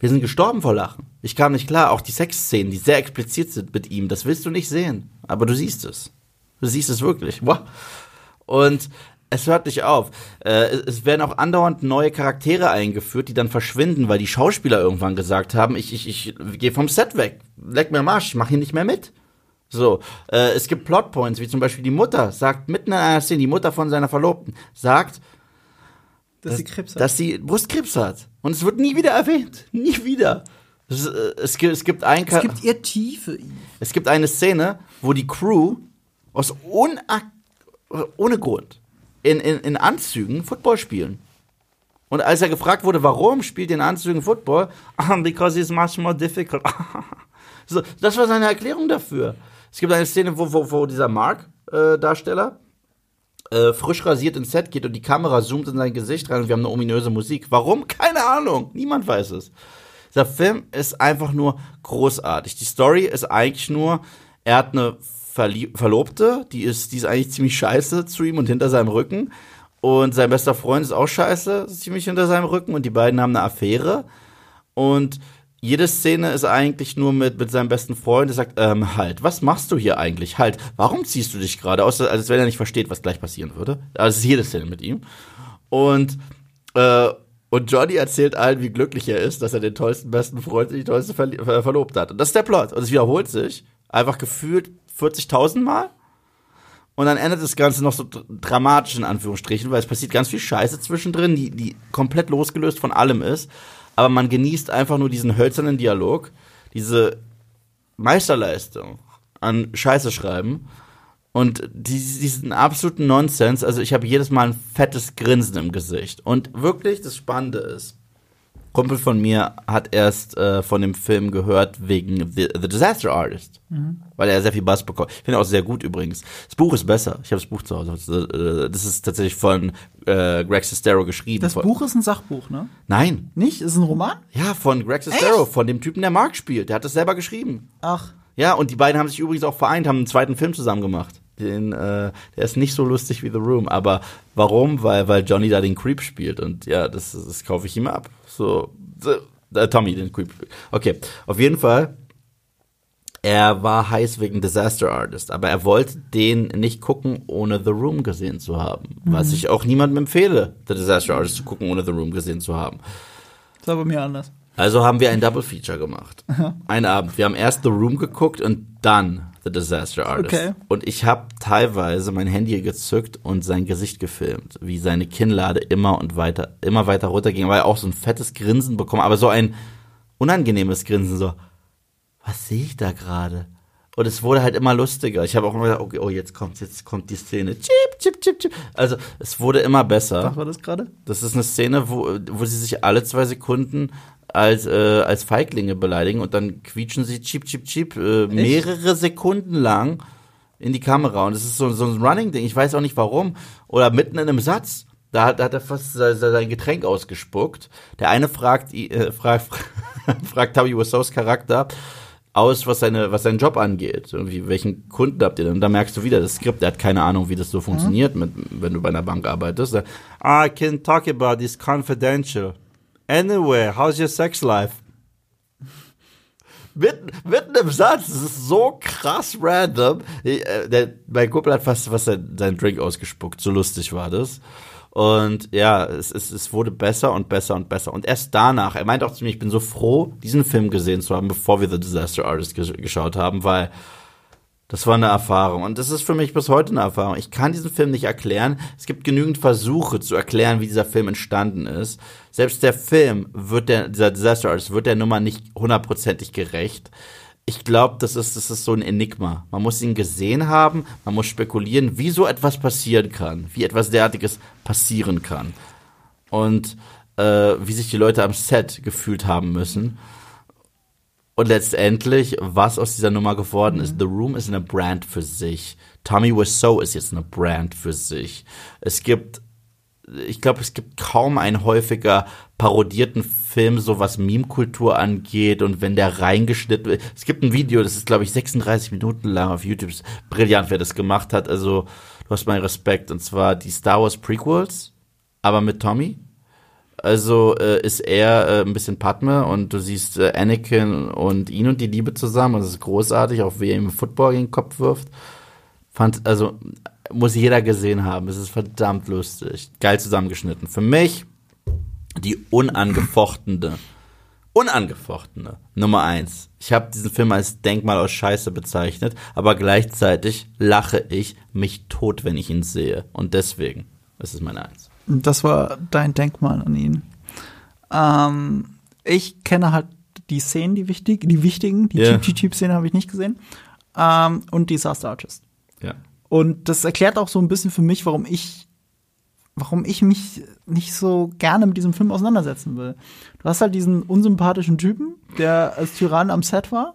Wir sind gestorben vor Lachen. Ich kam nicht klar. Auch die Sexszenen, die sehr explizit sind mit ihm, das willst du nicht sehen. Aber du siehst es. Du siehst es wirklich. Wow. Und es hört nicht auf. Äh, es werden auch andauernd neue Charaktere eingeführt, die dann verschwinden, weil die Schauspieler irgendwann gesagt haben, ich, ich, ich gehe vom Set weg. Leck mir Marsch, ich mach hier nicht mehr mit. So, äh, es gibt Plotpoints, wie zum Beispiel die Mutter sagt mitten in einer Szene, die Mutter von seiner Verlobten sagt, dass, dass sie Krebs hat. Dass sie Brustkrebs hat. Und es wird nie wieder erwähnt. Nie wieder. Es, äh, es, gibt, es gibt ein Es gibt ihr Tiefe. Es gibt eine Szene, wo die Crew aus ohne Grund in, in, in Anzügen Football spielen. Und als er gefragt wurde, warum spielt er in Anzügen Football, *laughs* because it's much more difficult. *laughs* so, das war seine Erklärung dafür. Es gibt eine Szene, wo, wo, wo dieser Mark-Darsteller äh, äh, frisch rasiert ins Set geht und die Kamera zoomt in sein Gesicht rein und wir haben eine ominöse Musik. Warum? Keine Ahnung. Niemand weiß es. Dieser Film ist einfach nur großartig. Die Story ist eigentlich nur, er hat eine Verlobte, die ist, die ist eigentlich ziemlich scheiße zu ihm und hinter seinem Rücken. Und sein bester Freund ist auch scheiße, ziemlich hinter seinem Rücken. Und die beiden haben eine Affäre. Und jede Szene ist eigentlich nur mit, mit seinem besten Freund, der sagt, ähm, halt, was machst du hier eigentlich? Halt, warum ziehst du dich gerade aus? Als wenn er nicht versteht, was gleich passieren würde. Also es ist jede Szene mit ihm. Und, äh, und Johnny erzählt allen, wie glücklich er ist, dass er den tollsten besten Freund, die tollste Ver Ver verlobt hat. Und das ist der Plot. Und es wiederholt sich. Einfach gefühlt 40.000 Mal. Und dann endet das Ganze noch so dramatisch in Anführungsstrichen, weil es passiert ganz viel Scheiße zwischendrin, die, die komplett losgelöst von allem ist. Aber man genießt einfach nur diesen hölzernen Dialog, diese Meisterleistung an Scheiße schreiben und diesen absoluten Nonsens. Also ich habe jedes Mal ein fettes Grinsen im Gesicht. Und wirklich das Spannende ist, Kumpel von mir hat erst äh, von dem Film gehört wegen The, The Disaster Artist, mhm. weil er sehr viel Bass bekommt. Ich finde auch sehr gut übrigens. Das Buch ist besser. Ich habe das Buch zu Hause. Äh, das ist tatsächlich von äh, Greg Sestero geschrieben. Das Buch ist ein Sachbuch, ne? Nein. Nicht? Ist es ein Roman? Ja, von Greg Sestero, von dem Typen, der Mark spielt. Der hat das selber geschrieben. Ach. Ja, und die beiden haben sich übrigens auch vereint, haben einen zweiten Film zusammen gemacht. Den, äh, der ist nicht so lustig wie The Room, aber warum? Weil, weil Johnny da den Creep spielt und ja, das, das kaufe ich ihm ab. So, äh, Tommy den Creep. Okay, auf jeden Fall. Er war heiß wegen Disaster Artist, aber er wollte den nicht gucken, ohne The Room gesehen zu haben. Mhm. Was ich auch niemandem empfehle, The Disaster Artist zu gucken, ohne The Room gesehen zu haben. Das war bei mir anders. Also haben wir ein Double Feature gemacht. Einen Abend. Wir haben erst The Room geguckt und dann The Disaster Artist. Okay. Und ich habe teilweise mein Handy gezückt und sein Gesicht gefilmt, wie seine Kinnlade immer und weiter, immer weiter runterging, weil er auch so ein fettes Grinsen bekommen, aber so ein unangenehmes Grinsen, so, was sehe ich da gerade? Und es wurde halt immer lustiger. Ich habe auch immer gedacht, okay, oh, jetzt kommt, jetzt kommt die Szene. Chip, chip, chip, chip. Also es wurde immer besser. Was war das gerade? Das ist eine Szene, wo, wo sie sich alle zwei Sekunden als, äh, als Feiglinge beleidigen und dann quietschen sie chip, chip, chip äh, mehrere Sekunden lang in die Kamera. Und es ist so, so ein Running-Ding. Ich weiß auch nicht warum. Oder mitten in einem Satz. Da, da hat er fast sein Getränk ausgespuckt. Der eine fragt, äh, fragt, *laughs* fragt Tabi Wassos Charakter aus, was seine, was seinen Job angeht. Irgendwie, welchen Kunden habt ihr denn? Und da merkst du wieder, das Skript, der hat keine Ahnung, wie das so funktioniert, mhm. mit, wenn du bei einer Bank arbeitest. I can talk about this confidential. Anyway, how's your sex life? mitten, mitten im Satz, das ist so krass random. Äh, der, mein Kumpel hat fast was sein, seinen Drink ausgespuckt, so lustig war das. Und ja, es, es, es wurde besser und besser und besser. Und erst danach, er meint auch zu mir, ich bin so froh, diesen Film gesehen zu haben, bevor wir The Disaster Artist geschaut haben, weil das war eine Erfahrung. Und das ist für mich bis heute eine Erfahrung. Ich kann diesen Film nicht erklären. Es gibt genügend Versuche zu erklären, wie dieser Film entstanden ist. Selbst der Film wird der, dieser Disaster Artist wird der Nummer nicht hundertprozentig gerecht. Ich glaube, das ist, das ist so ein Enigma. Man muss ihn gesehen haben, man muss spekulieren, wie so etwas passieren kann, wie etwas derartiges passieren kann. Und äh, wie sich die Leute am Set gefühlt haben müssen. Und letztendlich, was aus dieser Nummer geworden mhm. ist, The Room ist eine Brand für sich. Tommy Wiseau ist jetzt eine Brand für sich. Es gibt, ich glaube, es gibt kaum einen häufiger parodierten Film, so was Meme-Kultur angeht und wenn der reingeschnitten wird. Es gibt ein Video, das ist, glaube ich, 36 Minuten lang auf YouTube. Brillant, wer das gemacht hat. Also, du hast meinen Respekt. Und zwar die Star Wars Prequels, aber mit Tommy. Also äh, ist er äh, ein bisschen Padme und du siehst äh, Anakin und ihn und die Liebe zusammen. Und das ist großartig, auch wie er ihm Football gegen den Kopf wirft. Fand, also muss jeder gesehen haben. Es ist verdammt lustig. Geil zusammengeschnitten. Für mich die unangefochtene, unangefochtene Nummer eins. Ich habe diesen Film als Denkmal aus Scheiße bezeichnet, aber gleichzeitig lache ich mich tot, wenn ich ihn sehe. Und deswegen ist es meine Eins. Das war dein Denkmal an ihn. Ähm, ich kenne halt die Szenen, die wichtig, die wichtigen, die yeah. Cheap Cheap Szene habe ich nicht gesehen. Ähm, und Disaster Artist. Ja. Und das erklärt auch so ein bisschen für mich, warum ich, warum ich mich nicht so gerne mit diesem Film auseinandersetzen will. Du hast halt diesen unsympathischen Typen, der als Tyrann am Set war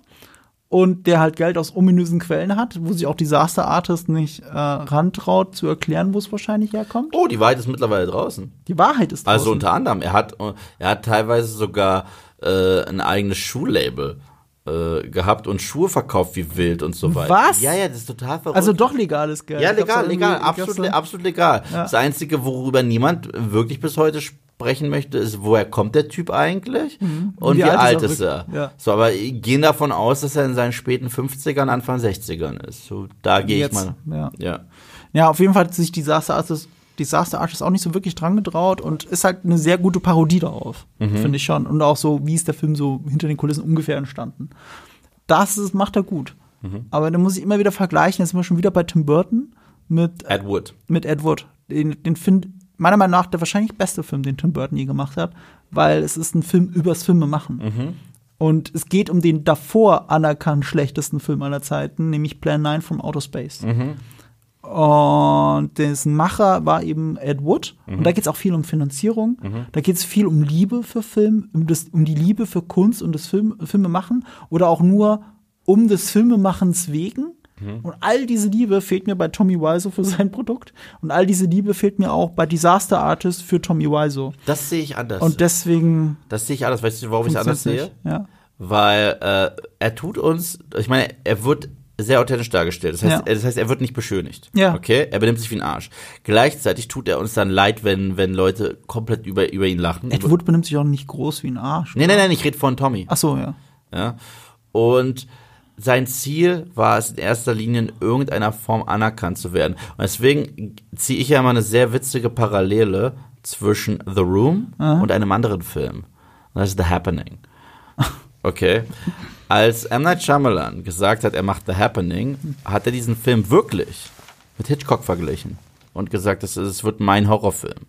und der halt Geld aus ominösen Quellen hat, wo sich auch Disaster Artist nicht äh, rantraut zu erklären, wo es wahrscheinlich herkommt. Oh, die Wahrheit ist mittlerweile draußen. Die Wahrheit ist also draußen. Also unter anderem, er hat, er hat teilweise sogar äh, ein eigenes Schuhlabel äh, gehabt und Schuhe verkauft wie wild und so weiter. Was? Ja, ja, das ist total verrückt. Also doch legales Geld. Ja, legal, legal, absolut, absolut legal. Ja. Das Einzige, worüber niemand wirklich bis heute spricht, sprechen möchte, ist, woher kommt der Typ eigentlich mhm. und wie, wie, alt ist er? Ja. So, aber gehen davon aus, dass er in seinen späten 50ern, Anfang 60ern ist. So, da gehe ich mal. Ja. ja. Ja, auf jeden Fall hat sich Disaster Artist, Disaster Artist auch nicht so wirklich dran getraut und ist halt eine sehr gute Parodie darauf, mhm. finde ich schon. Und auch so, wie ist der Film so hinter den Kulissen ungefähr entstanden. Das ist, macht er gut. Mhm. Aber da muss ich immer wieder vergleichen, jetzt sind wir schon wieder bei Tim Burton mit Ed Wood. Mit Ed Wood. Den, den finde meiner Meinung nach der wahrscheinlich beste Film, den Tim Burton je gemacht hat, weil es ist ein Film übers Filme machen. Mhm. Und es geht um den davor anerkannt schlechtesten Film aller Zeiten, nämlich Plan 9 from Outer Space. Mhm. Und dessen Macher war eben Ed Wood. Mhm. Und da geht es auch viel um Finanzierung. Da geht es viel um Liebe für Film, um, das, um die Liebe für Kunst und das Film, Filmemachen. Oder auch nur um des Filmemachens wegen. Mhm. Und all diese Liebe fehlt mir bei Tommy Wiseau für sein Produkt. Und all diese Liebe fehlt mir auch bei Disaster Artist für Tommy Wiseau. Das sehe ich anders. Und deswegen. das sehe ich anders. Weißt du, warum ich es anders sehe? Ja. Weil äh, er tut uns, ich meine, er wird sehr authentisch dargestellt. Das heißt, Ja. das heißt, er wird nicht beschönigt. Ja. Okay? Er benimmt sich wie ein Arsch. Gleichzeitig tut er uns dann leid, wenn, wenn Leute komplett über, über ihn lachen. Ed Wood benimmt sich auch nicht groß wie ein Arsch. Nee, nee, nee, ich rede von Tommy. Ach so, ja. Ja. Und sein Ziel war es in erster Linie in irgendeiner Form anerkannt zu werden. Und deswegen ziehe ich ja mal eine sehr witzige Parallele zwischen The Room und einem anderen Film. Und das ist The Happening. *laughs* Okay. Als M. Night Shyamalan gesagt hat, er macht The Happening, hat er diesen Film wirklich mit Hitchcock verglichen und gesagt, es, es wird mein Horrorfilm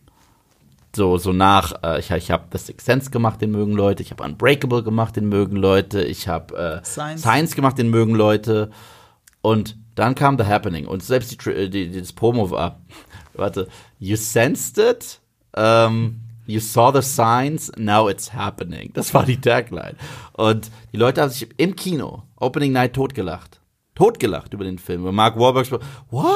so, so nach, äh, ich, ich habe The Sixth Sense gemacht, den mögen Leute, ich habe Unbreakable gemacht, den mögen Leute, ich habe äh, Science. Science. gemacht, den mögen Leute. Und dann kam The Happening und selbst die, Tri- die, die das Promo war, *laughs* warte, you sensed it, um, you saw the signs, now it's happening. Das war die Tagline. Und die Leute haben sich im Kino, Opening Night, totgelacht. Totgelacht über den Film. Und Mark Wahlberg so, what?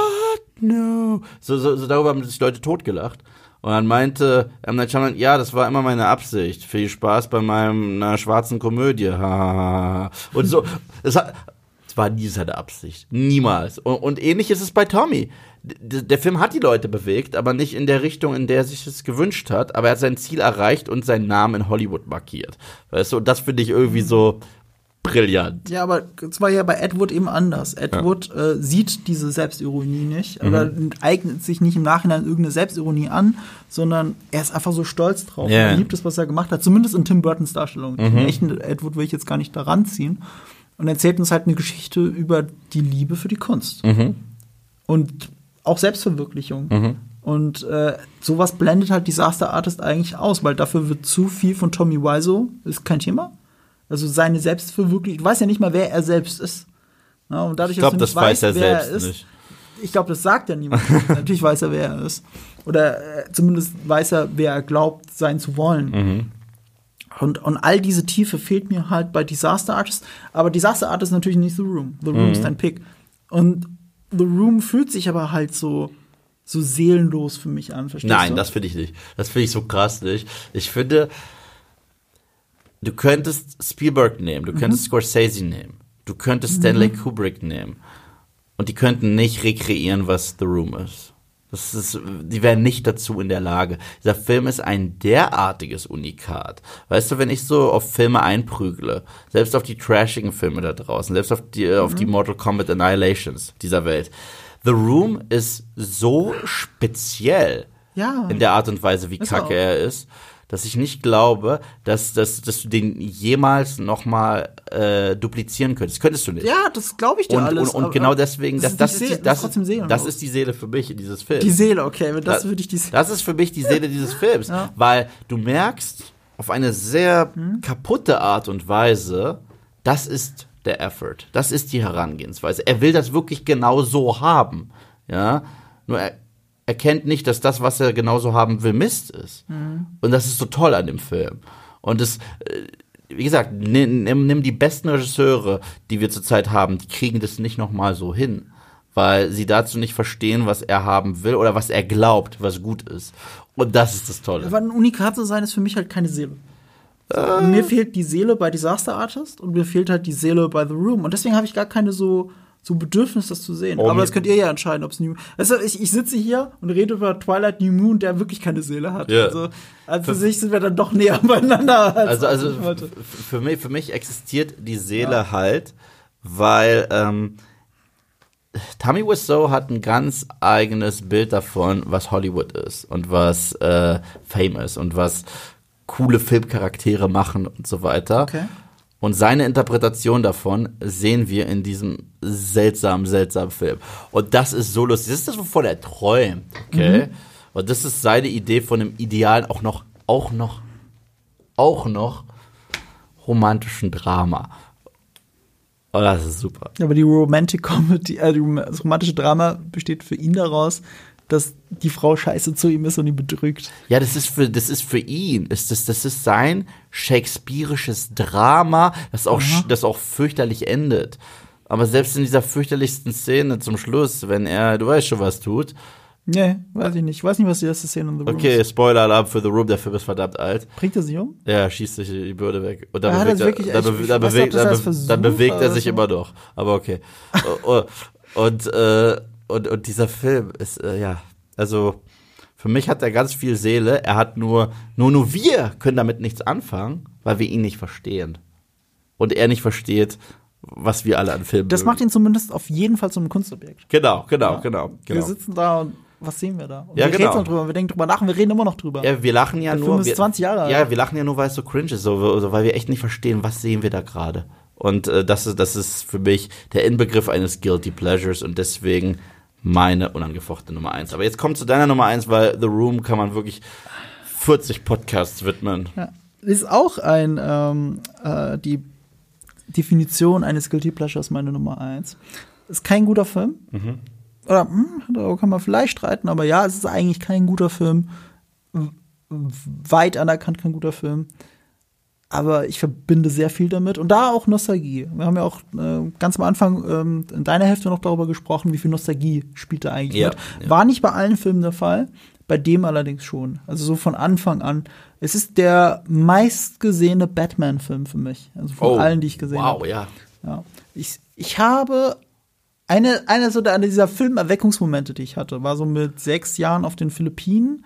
No. So, so, so darüber haben sich Leute totgelacht. Und dann meinte M. Night Shyamalan, ja, das war immer meine Absicht. Viel Spaß bei meiner schwarzen Komödie. Und so, es, hat, es war nie seine Absicht. Niemals. Und, und ähnlich ist es bei Tommy. D der Film hat die Leute bewegt, aber nicht in der Richtung, in der er sich es gewünscht hat. Aber er hat sein Ziel erreicht und seinen Namen in Hollywood markiert. Weißt du, und das finde ich irgendwie so brillant. Ja, aber es war ja bei Ed Wood eben anders. Ed Ja. Wood äh, sieht diese Selbstironie nicht oder eignet sich nicht im Nachhinein irgendeine Selbstironie an, sondern er ist einfach so stolz drauf. Ja. Er liebt es, was er gemacht hat. Zumindest in Tim Burtons Darstellung. Den echten Ed Wood will ich jetzt gar nicht daran ziehen. Und er erzählt uns halt eine Geschichte über die Liebe für die Kunst. Und auch Selbstverwirklichung. Und äh, sowas blendet halt Disaster Artist eigentlich aus, weil dafür wird zu viel von Tommy Wiseau, ist kein Thema. Also seine Selbstverwirklichung, du weißt ja nicht mal, wer er selbst ist. Ja, und dadurch, Ich glaube, das weiß er selbst er ist, nicht. ich glaube, das sagt ja niemand. *laughs* Natürlich weiß er, wer er ist. Oder äh, zumindest weiß er, wer er glaubt, sein zu wollen. Mhm. Und, und all diese Tiefe fehlt mir halt bei Disaster Artist. Aber Disaster Artist ist natürlich nicht The Room. The Room Mhm. ist dein Pick. Und The Room fühlt sich aber halt so, so seelenlos für mich an. Verstehst Nein, du? das finde ich nicht. Das finde ich so krass nicht. Ich finde, du könntest Spielberg nehmen, du könntest Scorsese nehmen, du könntest Stanley Kubrick nehmen. Und die könnten nicht rekreieren, was The Room ist. Das ist, die wären nicht dazu in der Lage. Dieser Film ist ein derartiges Unikat. Weißt du, wenn ich so auf Filme einprügle, selbst auf die trashigen Filme da draußen, selbst auf die, auf die Mortal Kombat Annihilations dieser Welt, The Room ist so speziell Ja. in der Art und Weise, wie Ist kacke auch. er ist, dass ich nicht glaube, dass, dass, dass du den jemals noch mal äh, duplizieren könntest. Könntest du nicht. Ja, das glaube ich dir und, alles. und, und genau deswegen, das, das, ist, Seele- die, das, ist, seelenlos. das ist die Seele für mich in dieses Film. die Seele, okay, das Da- würde ich die Seele. Das ist für mich die Seele dieses Films, Ja. weil du merkst auf eine sehr Hm? kaputte Art und Weise, das ist der Effort, das ist die Herangehensweise. Er will das wirklich genau so haben, ja. Nur er erkennt nicht, dass das, was er genauso haben will, Mist ist. Hm. Und das ist so toll an dem Film. Und es, äh, wie gesagt, nimm, nimm, die besten Regisseure, die wir zurzeit haben, die kriegen das nicht noch mal so hin, weil sie dazu nicht verstehen, was er haben will oder was er glaubt, was gut ist. Und das ist das Tolle. Aber ein Unikat zu sein ist für mich halt keine Seele. So, Mir fehlt die Seele bei Disaster Artist und mir fehlt halt die Seele bei The Room. Und deswegen habe ich gar keine so, so Bedürfnis, das zu sehen. Oh, Aber das könnt ihr ja entscheiden, ob es New also ich, ich sitze hier und rede über Twilight New Moon, der wirklich keine Seele hat. Ja. Also, also für sich sind wir dann doch näher *laughs* beieinander. Als Also, also für mich, für mich existiert die Seele halt, weil ähm, Tommy Wiseau hat ein ganz eigenes Bild davon, was Hollywood ist und was äh, Fame ist und was coole Filmcharaktere machen und so weiter. Okay. Und seine Interpretation davon sehen wir in diesem seltsamen, seltsamen Film. Und das ist so lustig. Das ist das, wovon er träumt, okay? Und das ist seine Idee von einem idealen, auch noch, auch noch, auch noch romantischen Drama. Oh, das ist super. Aber die Romantic Comedy, äh, das romantische Drama besteht für ihn daraus, dass die Frau scheiße zu ihm ist und ihn bedrückt. Ja, das ist für, das ist für ihn. Ist das, das ist sein shakespearisches Drama, das auch, das auch fürchterlich endet. Aber selbst in dieser fürchterlichsten Szene zum Schluss, wenn er, du weißt schon, was tut. Nee, weiß ich nicht. Ich weiß nicht, was die erste Szene in The Room Okay, Spoiler Alarm für The Room, der Film ist verdammt alt. Bringt er sich um? Ja, schießt sich die Bürde weg. Und dann bewegt, er, wirklich, dann, be dann, bewegt, dann, be dann bewegt er sich immer noch. Aber okay. und, *laughs* und, äh, und, und dieser Film ist, äh, ja, also für mich hat er ganz viel Seele. Er hat nur, nur, nur wir können damit nichts anfangen, weil wir ihn nicht verstehen. Und er nicht versteht, was wir alle an Filmen Das macht ihn zumindest auf jeden Fall zum Kunstobjekt. Genau, genau, ja. genau, genau. Wir sitzen da und was sehen wir da? Und ja, wir genau. reden drüber, wir denken drüber nach und wir reden immer noch drüber. Ja, wir lachen ja Der nur. Film ist 20 Jahre alt. Ja, wir lachen ja nur, weil es so cringe ist, so, so, weil wir echt nicht verstehen, was sehen wir da gerade. Und äh, das, ist, das ist für mich der Inbegriff eines Guilty Pleasures und deswegen meine unangefochtene Nummer eins. Aber jetzt kommt zu deiner Nummer eins, weil The Room kann man wirklich 40 Podcasts widmen. Ja. Ist auch ein ähm, äh, die Definition eines Guilty Pleasures meine Nummer eins. Ist kein guter Film. Mhm. Oder hm, da kann man vielleicht streiten, aber ja, es ist eigentlich kein guter Film. Weit anerkannt kein guter Film aber ich verbinde sehr viel damit und da auch Nostalgie. Wir haben ja auch äh, ganz am Anfang ähm, in deiner Hälfte noch darüber gesprochen, wie viel Nostalgie spielt da eigentlich ja, mit. Ja. War nicht bei allen Filmen der Fall, bei dem allerdings schon. Also so von Anfang an. Es ist der meistgesehene Batman-Film für mich. Also von oh, allen, die ich gesehen habe. Wow, ja. ja. Ich, ich habe eine, eine so eine dieser Filmerweckungsmomente, die ich hatte, war so mit sechs Jahren auf den Philippinen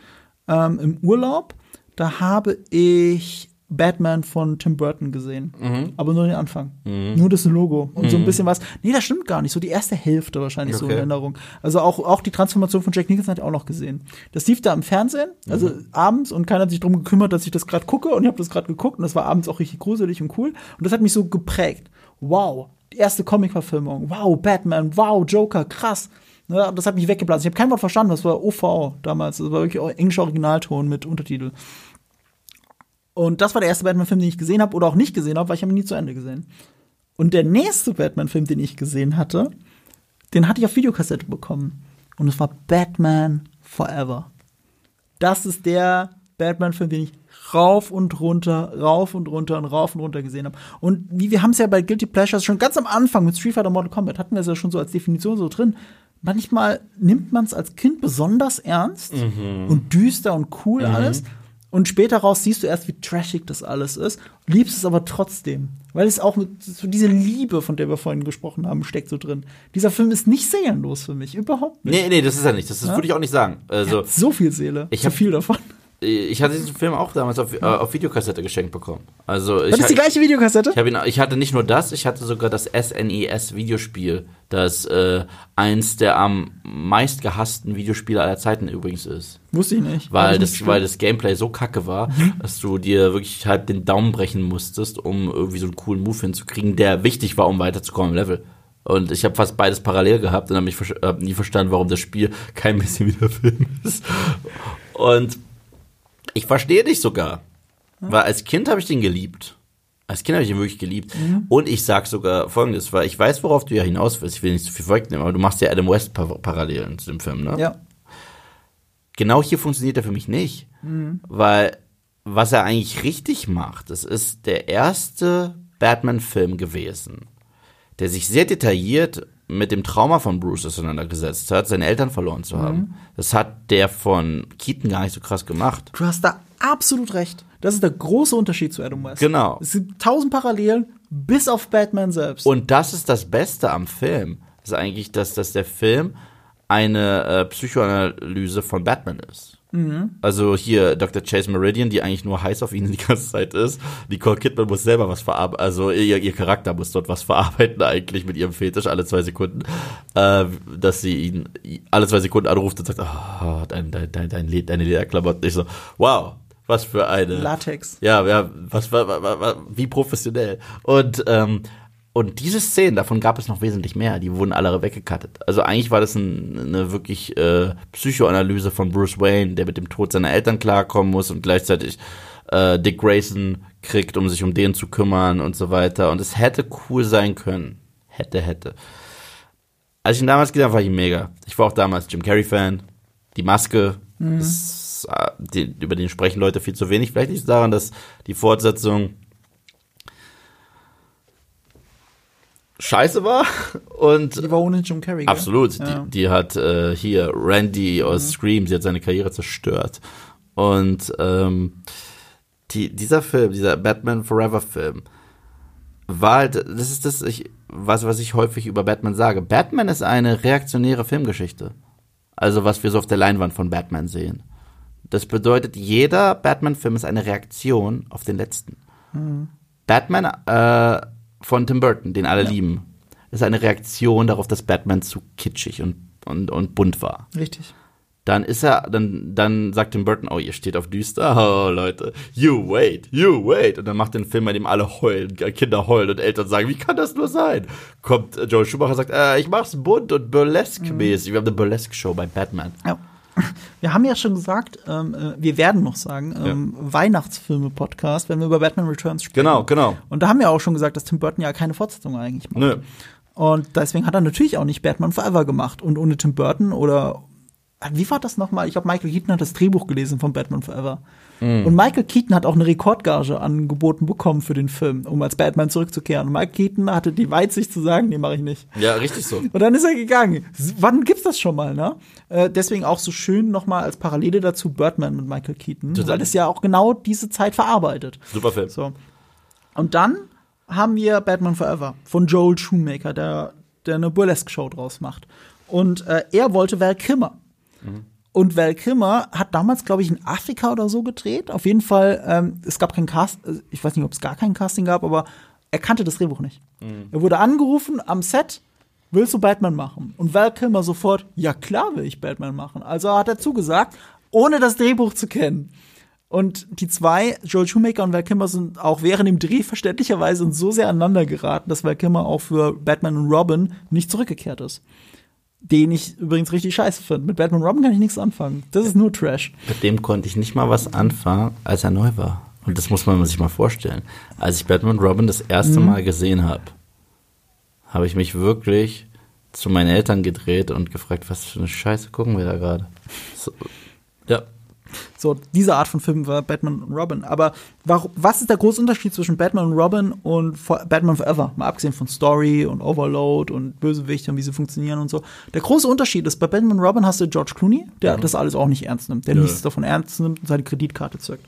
ähm, im Urlaub. Da habe ich Batman von Tim Burton gesehen. Mhm. Aber nur den Anfang. Mhm. Nur das Logo. Und mhm. so ein mhm. bisschen was. Nee, das stimmt gar nicht. So die erste Hälfte wahrscheinlich okay. so in Erinnerung. Also auch, auch die Transformation von Jack Nicholson hat ich auch noch gesehen. Das lief da im Fernsehen, also mhm. abends, und keiner hat sich darum gekümmert, dass ich das gerade gucke. Und ich habe das gerade geguckt. Und das war abends auch richtig gruselig und cool. Und das hat mich so geprägt. Wow. Die erste Comic-Verfilmung. Wow, Batman. Wow, Joker. Krass. Ja, das hat mich weggeblasen. Ich habe kein Wort verstanden. Das war OV damals. Das war wirklich englischer Originalton mit Untertitel. Und das war der erste Batman-Film, den ich gesehen habe oder auch nicht gesehen habe, weil ich habe ihn nie zu Ende gesehen. Und der nächste Batman-Film, den ich gesehen hatte, den hatte ich auf Videokassette bekommen. Und es war Batman Forever. Das ist der Batman-Film, den ich rauf und runter, rauf und runter und rauf und runter gesehen habe. Und wie wir haben es ja bei Guilty Pleasures schon ganz am Anfang mit Street Fighter Mortal Kombat hatten wir es ja schon so als Definition so drin. Manchmal nimmt man es als Kind besonders ernst mhm. und düster und cool mhm. alles. Und später raus siehst du erst, wie trashig das alles ist, liebst es aber trotzdem. Weil es auch mit so diese Liebe, von der wir vorhin gesprochen haben, steckt so drin. Dieser Film ist nicht seelenlos für mich, überhaupt nicht. Nee, nee, das ist er nicht. Das, das ja? würde ich auch nicht sagen. Also, so viel Seele. Ich habe viel davon ich hatte diesen Film auch damals auf, äh, auf Videokassette geschenkt bekommen. Also ich das ist die gleiche Videokassette? Ich, ihn, ich hatte nicht nur das, ich hatte sogar das SNES Videospiel, das äh, eins der am meist gehassten Videospiele aller Zeiten übrigens ist. Wusste ich nicht. Weil das, nicht weil das Gameplay so kacke war, mhm. dass du dir wirklich halb den Daumen brechen musstest, um irgendwie so einen coolen Move hinzukriegen, der wichtig war, um weiterzukommen im Level. Und ich habe fast beides parallel gehabt und habe hab nie verstanden, warum das Spiel kein bisschen wie der Film ist. Und ich verstehe dich sogar. Ja. Weil als Kind habe ich den geliebt. Als Kind habe ich ihn wirklich geliebt. Mhm. Und ich sag sogar folgendes, weil ich weiß, worauf du ja hinaus willst. Ich will nicht zu viel vorwegnehmen, aber du machst ja Adam West par Parallelen zu dem Film, ne? Ja. Genau hier funktioniert er für mich nicht. Mhm. Weil was er eigentlich richtig macht, das ist der erste Batman-Film gewesen, der sich sehr detailliert mit dem Trauma von Bruce auseinandergesetzt hat, seine Eltern verloren zu haben. Mhm. Das hat der von Keaton gar nicht so krass gemacht. Du hast da absolut recht. Das ist der große Unterschied zu Adam West. Genau. Es sind tausend Parallelen, bis auf Batman selbst. Und das ist das Beste am Film. Das ist eigentlich, dass, dass der Film eine äh, Psychoanalyse von Batman ist. Mhm. Also hier Dr. Chase Meridian, die eigentlich nur heiß auf ihn *laughs* die ganze Zeit ist. Nicole Kidman muss selber was verarbeiten, also ihr, ihr Charakter muss dort was verarbeiten eigentlich mit ihrem Fetisch alle zwei Sekunden, äh, dass sie ihn alle zwei Sekunden anruft und sagt, oh, dein, dein, dein, dein, deine Lederklamotten. Ich so, wow, was für eine Latex. Ja, ja, was, was, was, was wie professionell. Und ähm, und diese Szenen, davon gab es noch wesentlich mehr, die wurden alle weggekattet. Also eigentlich war das ein, eine wirklich äh, Psychoanalyse von Bruce Wayne, der mit dem Tod seiner Eltern klarkommen muss und gleichzeitig äh, Dick Grayson kriegt, um sich um den zu kümmern und so weiter. Und es hätte cool sein können. hätte, hätte. Als ich ihn damals gesehen habe, war ich mega. Ich war auch damals Jim Carrey-Fan. Die Maske, mhm. ist, äh, die, über den sprechen Leute viel zu wenig. Vielleicht liegt es daran, dass die Fortsetzung scheiße war. *laughs* Und die war ohne Jim Carrey. Absolut. Ja. Die, die, hat äh, hier Randy aus mhm. Scream, sie hat seine Karriere zerstört. Und ähm, die, dieser Film, dieser Batman Forever Film, war halt, das ist das, ich, was, was ich häufig über Batman sage. Batman ist eine reaktionäre Filmgeschichte. Also was wir so auf der Leinwand von Batman sehen. Das bedeutet, jeder Batman-Film ist eine Reaktion auf den letzten. Mhm. Batman äh, von Tim Burton, den alle ja. lieben, ist eine Reaktion darauf, dass Batman zu kitschig und, und, und bunt war. Richtig. Dann ist er, dann, dann sagt Tim Burton, oh, ihr steht auf düster, *laughs* oh, Leute, you wait, you wait. Und dann macht den Film, bei dem alle heulen, Kinder heulen und Eltern sagen, wie kann das nur sein? Kommt äh, Joel Schumacher und sagt, äh, ich mach's bunt und burlesque-mäßig. Mhm. Wir haben eine Burlesque-Show bei Batman. Ja. Wir haben ja schon gesagt, ähm, äh, wir werden noch sagen, ähm, ja. Weihnachtsfilme-Podcast, wenn wir über Batman Returns sprechen. Genau, genau. Und da haben wir auch schon gesagt, dass Tim Burton ja keine Fortsetzung eigentlich macht. Nö. Und deswegen hat er natürlich auch nicht Batman Forever gemacht. Und ohne Tim Burton oder wie war das nochmal? Ich glaube, Michael Keaton hat das Drehbuch gelesen von Batman Forever. Mm. Und Michael Keaton hat auch eine Rekordgage angeboten bekommen für den Film, um als Batman zurückzukehren. Und Michael Keaton hatte die Weitsicht zu sagen, nee, mache ich nicht. Ja, richtig so. Und dann ist er gegangen. Wann gibt's das schon mal, ne? Äh, deswegen auch so schön nochmal als Parallele dazu Birdman mit Michael Keaton, Total. weil es ja auch genau diese Zeit verarbeitet. Super Film. So. Und dann haben wir Batman Forever von Joel Shoemaker, der, der eine Burlesque-Show draus macht. Und äh, er wollte Val Kimmer und Val Kilmer hat damals, glaube ich, in Afrika oder so gedreht. Auf jeden Fall, ähm, es gab kein Cast, ich weiß nicht, ob es gar kein Casting gab, aber er kannte das Drehbuch nicht. Mhm. Er wurde angerufen am Set, willst du Batman machen? Und Val Kilmer sofort, ja klar will ich Batman machen. Also hat er zugesagt, ohne das Drehbuch zu kennen. Und die zwei, Joel Shoemaker und Val Kilmer, sind auch während dem Dreh verständlicherweise so sehr aneinander geraten, dass Val Kilmer auch für Batman und Robin nicht zurückgekehrt ist den ich übrigens richtig scheiße finde. Mit Batman Robin kann ich nichts anfangen. Das ist nur Trash. Mit dem konnte ich nicht mal was anfangen, als er neu war. Und das muss man sich mal vorstellen. Als ich Batman Robin das erste mhm. Mal gesehen habe, habe ich mich wirklich zu meinen Eltern gedreht und gefragt, was für eine Scheiße gucken wir da gerade. So, ja, so, diese Art von Film war Batman und Robin. Aber warum, was ist der große Unterschied zwischen Batman und Robin und Batman Forever? Mal abgesehen von Story und Overload und Bösewichte und wie sie funktionieren und so. Der große Unterschied ist, bei Batman und Robin hast du George Clooney, der mhm. das alles auch nicht ernst nimmt, der ja. nichts davon ernst nimmt und seine Kreditkarte zückt.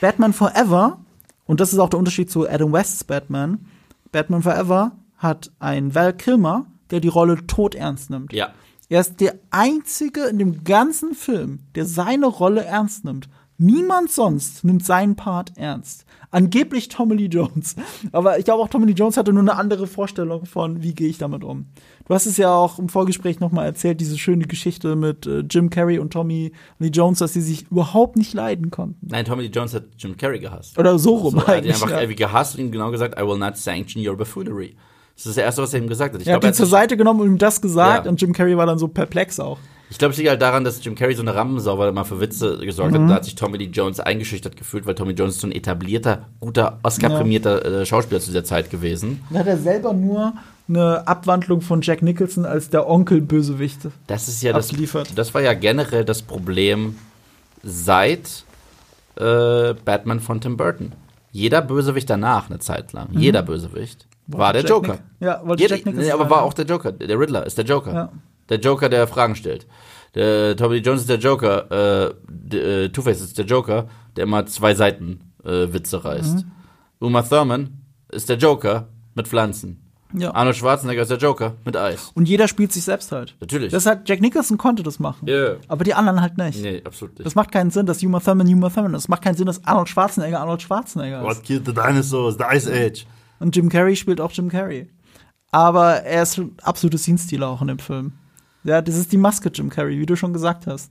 Batman Forever, und das ist auch der Unterschied zu Adam Wests Batman, Batman Forever hat einen Val Kilmer, der die Rolle tot ernst nimmt. Ja. Er ist der Einzige in dem ganzen Film, der seine Rolle ernst nimmt. Niemand sonst nimmt seinen Part ernst. Angeblich Tommy Lee Jones. Aber ich glaube auch Tommy Lee Jones hatte nur eine andere Vorstellung von, wie gehe ich damit um. Du hast es ja auch im Vorgespräch nochmal erzählt, diese schöne Geschichte mit äh, Jim Carrey und Tommy Lee Jones, dass sie sich überhaupt nicht leiden konnten. Nein, Tommy Lee Jones hat Jim Carrey gehasst. Oder so rum. So, er hat ihn einfach ja. gehasst und ihm genau gesagt, I will not sanction your buffoonery. Das ist das Erste, was er ihm gesagt hat. Ich er glaub, hat ihn zur Seite genommen und ihm das gesagt ja. und Jim Carrey war dann so perplex auch. Ich glaube, es liegt halt daran, dass Jim Carrey so eine Rampensau war, mal für Witze gesorgt mhm. hat. Da hat sich Tommy Lee Jones eingeschüchtert gefühlt, weil Tommy Jones so ein etablierter, guter, Oscar-prämierter ja. äh, Schauspieler zu dieser Zeit gewesen. Dann hat er selber nur eine Abwandlung von Jack Nicholson als der Onkel-Bösewicht Das ist ja das, das war ja generell das Problem seit äh, Batman von Tim Burton. Jeder Bösewicht danach, eine Zeit lang, mhm. jeder Bösewicht, war der Jack Joker. Nick ja, wollte Jack nee, aber war auch der Joker. Der Riddler ist der Joker. Ja. Der Joker, der Fragen stellt. Der Tommy Jones ist der Joker. Äh, äh, Two-Face ist der Joker, der immer zwei Seiten äh, Witze reißt. Mhm. Uma Thurman ist der Joker mit Pflanzen. Ja. Arnold Schwarzenegger ist der Joker mit Eis. Und jeder spielt sich selbst halt. Natürlich. Das hat Jack Nicholson konnte das machen. Yeah. Aber die anderen halt nicht. Nee, absolut nicht. Das macht keinen Sinn, dass Uma Thurman Uma Thurman ist. Das macht keinen Sinn, dass Arnold Schwarzenegger Arnold Schwarzenegger ist. What killed the dinosaurs? The Ice Age. Und Jim Carrey spielt auch Jim Carrey. Aber er ist ein absolutes Scene-Stealer auch in dem Film. Ja, das ist die Maske Jim Carrey, wie du schon gesagt hast.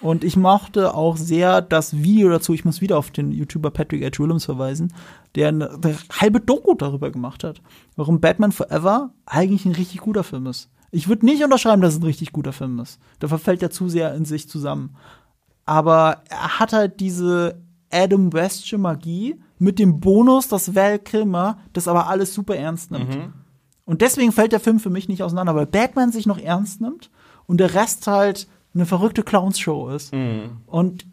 Und ich mochte auch sehr das Video dazu, ich muss wieder auf den YouTuber Patrick H. Williams verweisen, der eine, eine halbe Doku darüber gemacht hat, warum Batman Forever eigentlich ein richtig guter Film ist. Ich würde nicht unterschreiben, dass es ein richtig guter Film ist. Da verfällt er zu sehr in sich zusammen. Aber er hat halt diese Adam Westsche Magie mit dem Bonus, dass Val Kilmer das aber alles super ernst nimmt. Mhm. Und deswegen fällt der Film für mich nicht auseinander, weil Batman sich noch ernst nimmt und der Rest halt eine verrückte Clowns-Show ist. Mhm. Und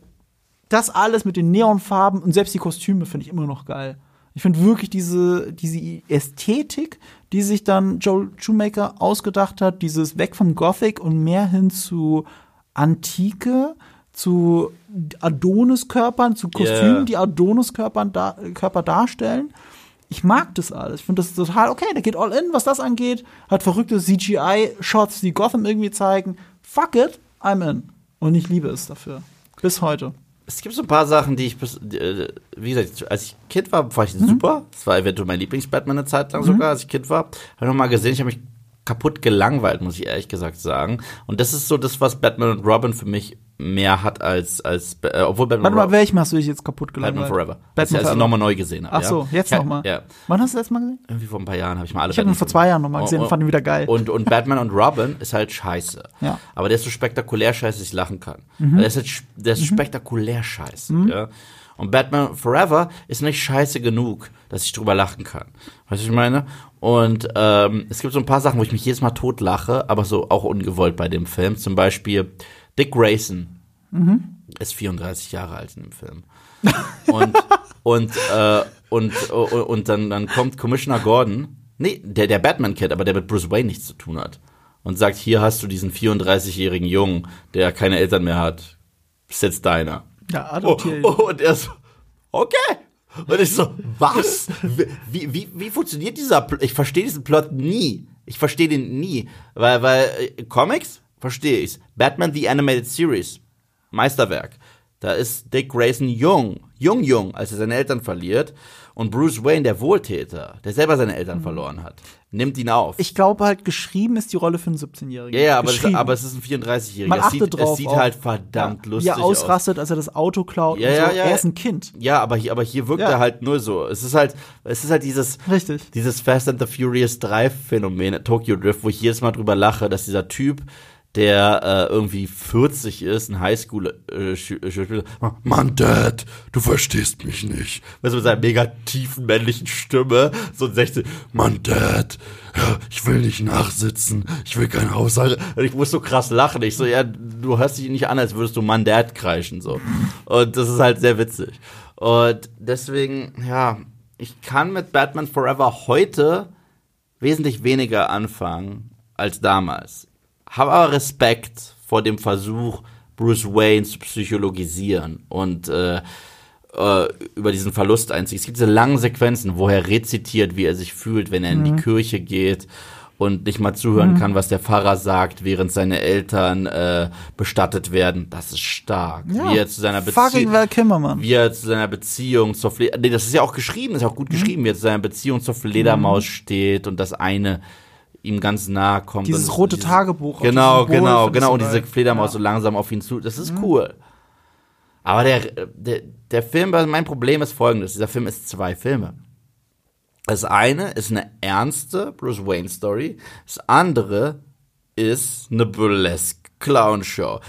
das alles mit den Neonfarben und selbst die Kostüme finde ich immer noch geil. Ich finde wirklich diese, diese Ästhetik, die sich dann Joel Shoemaker ausgedacht hat, dieses weg vom Gothic und mehr hin zu Antike, zu Adoniskörpern, zu Kostümen, Yeah. die Adoniskörpern da, Körper darstellen. Ich mag das alles. Ich finde das total okay. Der geht all in, was das angeht. Hat verrückte CGI-Shots, die Gotham irgendwie zeigen. Fuck it, I'm in. Und ich liebe es dafür. Bis heute. Es gibt so ein paar Sachen, die ich, bis, äh, wie gesagt, als ich Kind war, fand ich Mhm. super. Das war eventuell mein Lieblings-Batman eine Zeit lang sogar, als ich Kind war. Habe ich noch mal gesehen, ich habe mich kaputt gelangweilt, muss ich ehrlich gesagt sagen. Und das ist so das, was Batman und Robin für mich mehr hat als, als äh, obwohl Batman Warte und mal, Robin, welchem hast du dich jetzt kaputt gelangweilt? Batman Forever. als, Batman als ich Forever. nochmal neu gesehen habe. Ach so, jetzt Ja, nochmal. Ja, Wann hast du das Mal gesehen? irgendwie vor ein paar Jahren habe ich mal alle Ich habe ihn vor zwei Jahren nochmal gesehen und fand ihn wieder geil. Und, und Batman und Robin ist halt scheiße. Ja. Mhm. Aber der ist so spektakulär scheiße, dass ich lachen kann. Der ist, halt, der ist spektakulär scheiße. Ja. Und Batman Forever ist nicht scheiße genug, dass ich drüber lachen kann. Weißt du, was ich meine? Und ähm, es gibt so ein paar Sachen, wo ich mich jedes Mal totlache, aber so auch ungewollt bei dem Film. Zum Beispiel Dick Grayson ist 34 Jahre alt in dem Film. *laughs* Und, und, äh, und, und, und dann, dann kommt Commissioner Gordon, nee, der, der Batman-Kid, aber der mit Bruce Wayne nichts zu tun hat. Und sagt, hier hast du diesen 34-jährigen Jungen, der keine Eltern mehr hat. Ist jetzt deiner. Ja, Oh, adoptiert. oh, und er so, okay. Und ich so, was? Wie, wie, wie funktioniert dieser Plot? Ich verstehe diesen Plot nie. Ich verstehe den nie. Weil, weil, äh, Comics? Verstehe ich's. Batman The Animated Series. Meisterwerk. Da ist Dick Grayson jung, jung, jung, als er seine Eltern verliert. Und Bruce Wayne, der Wohltäter, der selber seine Eltern verloren hat, nimmt ihn auf. Ich glaube halt, geschrieben ist die Rolle für einen 17-Jährigen. ja, ja, aber, das, aber es ist ein 34-Jähriger. man Es achtet sieht, drauf. es sieht auch. halt verdammt ja. lustig Wie er ausrastet, als er das Auto klaut. Ja, so. ja, ja. Er ist ein Kind. Ja, aber hier, aber hier wirkt Ja. er halt nur so. Es ist halt, es ist halt dieses, Richtig. dieses Fast and the Furious 3 Phänomen, Tokyo Drift, wo ich jedes Mal drüber lache, dass dieser Typ, der äh, irgendwie 40 ist, ein Highschool-Schüler, Mann, Dad, du verstehst mich nicht. Weißt du, mit seiner mega tiefen männlichen Stimme, so ein 16, Mann, Dad, ja, ich will nicht nachsitzen, ich will kein Haushalt. Und ich muss so krass lachen. Ich so, ja, du hörst dich nicht an, als würdest du Mann, Dad kreischen, so. Und das ist halt sehr witzig. Und deswegen, ja, ich kann mit Batman Forever heute wesentlich weniger anfangen als damals. Habe aber Respekt vor dem Versuch, Bruce Wayne zu psychologisieren und äh, äh, über diesen Verlust einzugehen. Es gibt diese langen Sequenzen, wo er rezitiert, wie er sich fühlt, wenn er in die Kirche geht und nicht mal zuhören kann, was der Pfarrer sagt, während seine Eltern äh, bestattet werden. Das ist stark. Ja. Wie er zu seiner Beziehung wie er zu seiner Beziehung zur Fle nee, das ist ja auch geschrieben, das ist ja auch gut geschrieben, wie er zu seiner Beziehung zur Fledermaus steht und das eine ihm ganz nahe kommt. Dieses rote dieses- Tagebuch. Genau, genau, genau. Und diese. Fledermaus Ja. so langsam auf ihn zu. Das ist cool. Aber der, der, der Film, mein Problem ist folgendes: Dieser Film ist zwei Filme. Das eine ist eine ernste Bruce Wayne Story. Das andere ist eine burlesque Clown Show.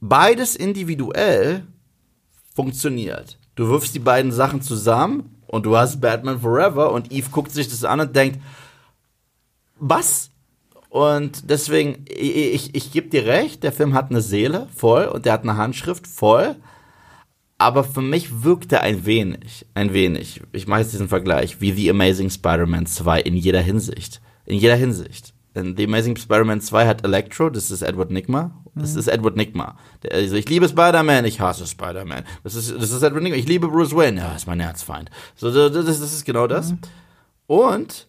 Beides individuell funktioniert. Du wirfst die beiden Sachen zusammen und du hast Batman Forever und Eve guckt sich das an und denkt, was? Und deswegen, ich, ich, gebe dir recht, der Film hat eine Seele voll und der hat eine Handschrift voll. Aber für mich wirkt er ein wenig, ein wenig, ich mache jetzt diesen Vergleich, wie The Amazing Spider-Man 2 in jeder Hinsicht. In jeder Hinsicht. Denn The Amazing Spider-Man 2 hat Electro, das ist Edward Nigma. Das ist Edward Nigma. Der, also ich liebe Spider-Man, ich hasse Spider-Man. Das ist, das ist Edward Nigma. Ich liebe Bruce Wayne, ja, ist mein Herzfeind. So, das, das das ist genau das. Und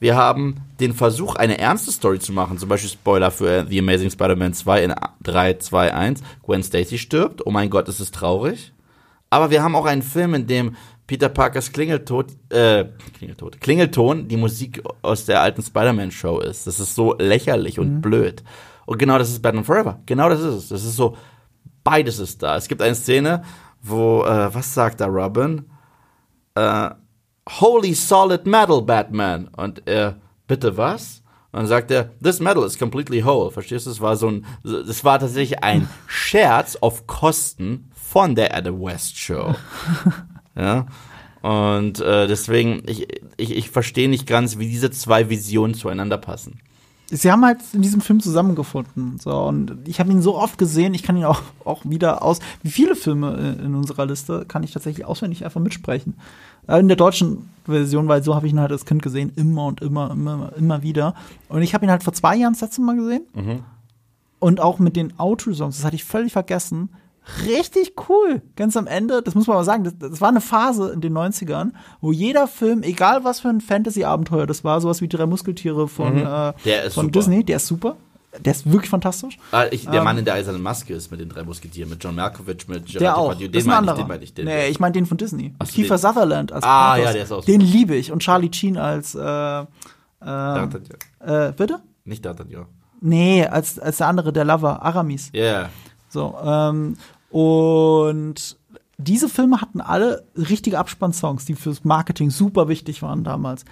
wir haben den Versuch, eine ernste Story zu machen. Zum Beispiel Spoiler für The Amazing Spider-Man 2 in 3, 2, 1. Gwen Stacy stirbt. Oh mein Gott, ist es traurig. Aber wir haben auch einen Film, in dem Peter Parkers Klingelton, äh, Klingelton, Klingelton die Musik aus der alten Spider-Man-Show ist. Das ist so lächerlich und blöd. Und genau das ist Batman Forever. Genau das ist es. Das ist so, beides ist da. Es gibt eine Szene, wo, äh, was sagt da Robin? Äh, Holy Solid Metal Batman. Und er, bitte was? Und dann sagt er, this metal is completely whole. Verstehst du? Es war so ein, das war tatsächlich ein Scherz auf Kosten von der Adam West Show. *laughs* ja. Und äh, deswegen, ich, ich, ich verstehe nicht ganz, wie diese zwei Visionen zueinander passen. Sie haben halt in diesem Film zusammengefunden. So, und ich habe ihn so oft gesehen, ich kann ihn auch, auch wieder aus. Wie viele Filme in unserer Liste kann ich tatsächlich auswendig einfach mitsprechen. Äh, in der deutschen Version, weil so habe ich ihn halt als Kind gesehen, immer und immer, immer, immer wieder. Und ich habe ihn halt vor zwei Jahren das letzte Mal gesehen. Mhm. Und auch mit den Outro-Songs, das hatte ich völlig vergessen richtig cool. Ganz am Ende, das muss man mal sagen, das, das, war eine Phase in den 90ern, wo jeder Film, egal was für ein Fantasy-Abenteuer das war, sowas wie Drei Muskeltiere von, mhm. äh, von Disney, der ist super. Der ist wirklich fantastisch. Ah, ich, der ähm, Mann in der eisernen Maske ist mit den drei Musketieren, mit John Malkovich, mit Gerard der auch. Den das meine ich, den meine ich. Den nee, ich meine den von Disney. Ach, Kiefer den. Sutherland als Ah, Pathos. ja, der ist auch Den liebe ich. Und Charlie Sheen als äh, äh, äh, bitte? Nicht D'Artagnan. Nee, als, als der andere, der Lover, Aramis. Ja. Yeah. So, ähm, und diese Filme hatten alle richtige Abspannsongs, die fürs Marketing super wichtig waren damals.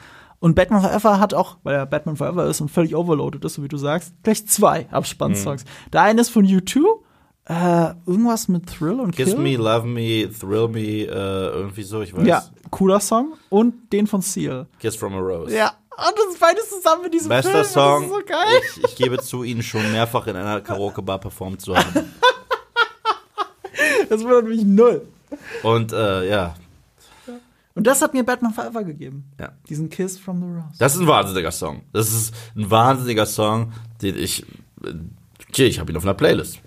Und Batman Forever hat auch, weil er Batman Forever ist und völlig overloaded ist, so wie du sagst, gleich zwei Abspannsongs. Mhm. Der eine ist von U2, äh, irgendwas mit Thrill und Kiss Kill. Me, Love Me, Thrill Me, äh, irgendwie so, ich weiß. Ja, cooler Song. Und den von Seal. Kiss from a Rose. Ja, und das beides zusammen mit diesem Bester Film. Song. Das ist so geil. Ich, ich gebe zu, ihn schon mehrfach in einer Karaoke-Bar performt zu haben. *laughs* Das wundert mich null. Und äh, ja. Und das hat mir Batman Forever gegeben. Ja. Diesen Kiss from the Rose. Das ist ein wahnsinniger Song. Das ist ein wahnsinniger Song, den ich. Okay, ich habe ihn auf einer Playlist.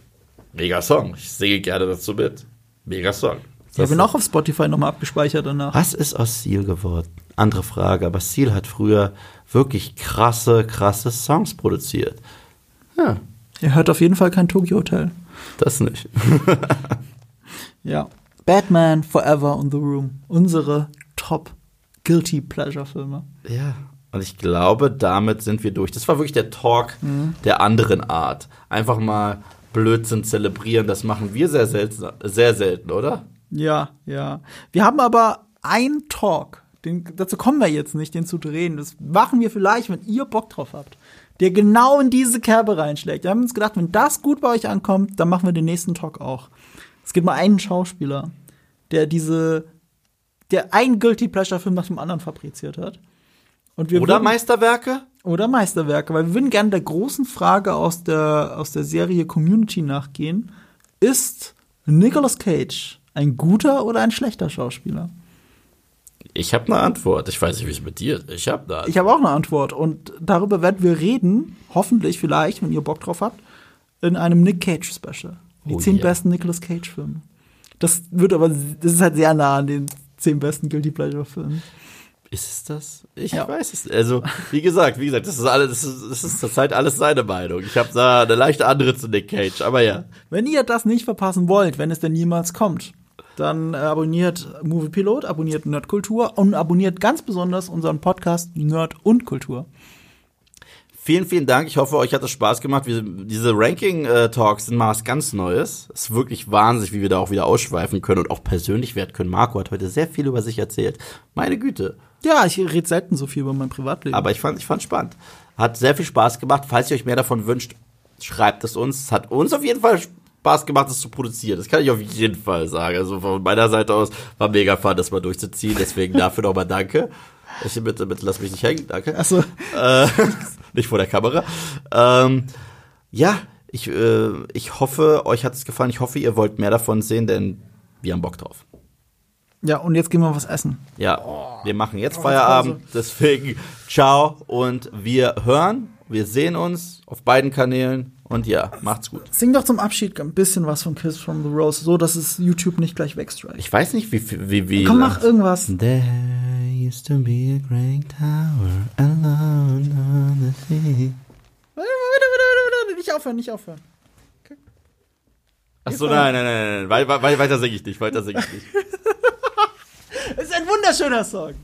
Mega Song. Ich singe gerne dazu mit. Mega Song. Ich habe ihn auch auf Spotify nochmal abgespeichert danach. Was ist aus Seal geworden? Andere Frage, aber Seal hat früher wirklich krasse, krasse Songs produziert. Ja. Ihr hört auf jeden Fall kein Tokyo Hotel. Das nicht. *laughs* Ja. Batman Forever und The Room. Unsere Top Guilty Pleasure Filme. Ja. Und ich glaube, damit sind wir durch. Das war wirklich der Talk mhm. der anderen Art. Einfach mal Blödsinn zelebrieren, das machen wir sehr selten, sehr selten, oder? Ja, ja. Wir haben aber einen Talk, den, dazu kommen wir jetzt nicht, den zu drehen. Das machen wir vielleicht, wenn ihr Bock drauf habt, der genau in diese Kerbe reinschlägt. Wir haben uns gedacht, wenn das gut bei euch ankommt, dann machen wir den nächsten Talk auch. Es gibt mal einen Schauspieler, der diese, der einen Guilty Pleasure Film nach dem anderen fabriziert hat. Und wir oder würden, Meisterwerke? Oder Meisterwerke, weil wir würden gerne der großen Frage aus der, aus der Serie Community nachgehen. Ist Nicolas Cage ein guter oder ein schlechter Schauspieler? Ich habe eine Antwort. Ich weiß nicht, wie es mit dir ist. Ich habe eine Antwort. Ich habe auch eine Antwort. Und darüber werden wir reden, hoffentlich vielleicht, wenn ihr Bock drauf habt, in einem Nick Cage Special. Die oh, zehn yeah. besten Nicolas Cage-Filme. Das wird aber, das ist halt sehr nah an den zehn besten Guilty Pleasure-Filmen. Ist es das? Ich ja. weiß es. Also, wie gesagt, wie gesagt, das ist alles, das ist, das ist zurzeit alles seine Meinung. Ich habe da eine leichte andere zu Nick Cage, aber ja. Wenn ihr das nicht verpassen wollt, wenn es denn niemals kommt, dann abonniert Movie Pilot, abonniert Nerdkultur und abonniert ganz besonders unseren Podcast Nerd und Kultur. Vielen, vielen Dank. Ich hoffe, euch hat es Spaß gemacht. Wir, diese Ranking-Talks sind mal was ganz Neues. Es ist wirklich wahnsinnig, wie wir da auch wieder ausschweifen können und auch persönlich werden können. Marco hat heute sehr viel über sich erzählt. Meine Güte. Ja, ich rede selten so viel über mein Privatleben. Aber ich fand, ich fand spannend. Hat sehr viel Spaß gemacht. Falls ihr euch mehr davon wünscht, schreibt es uns. Es hat uns auf jeden Fall Spaß gemacht, es zu produzieren. Das kann ich auf jeden Fall sagen. Also von meiner Seite aus war mega fun, das mal durchzuziehen. Deswegen dafür nochmal danke. Ich bitte, bitte lass mich nicht hängen, danke. Achso. Äh, *laughs* nicht vor der Kamera. Ähm, ja, ich, äh, ich hoffe, euch hat es gefallen. Ich hoffe, ihr wollt mehr davon sehen, denn wir haben Bock drauf. Ja, und jetzt gehen wir was essen. Ja, wir machen jetzt oh, Feierabend. Deswegen ciao und wir hören, wir sehen uns auf beiden Kanälen. Und ja, macht's gut. Sing doch zum Abschied ein bisschen was von Kiss from the Rose, so dass es YouTube nicht gleich wegstrikt. Ich weiß nicht, wie wie wie. Komm, mach irgendwas. There used to be a great tower alone on the sea. Warte, warte, warte, warte, nicht aufhören, nicht aufhören. Okay. Ach so, nein, nein, nein, nein, nein. Weiter, weiter singe ich nicht, weiter singe ich nicht. *laughs* Es ist ein wunderschöner Song.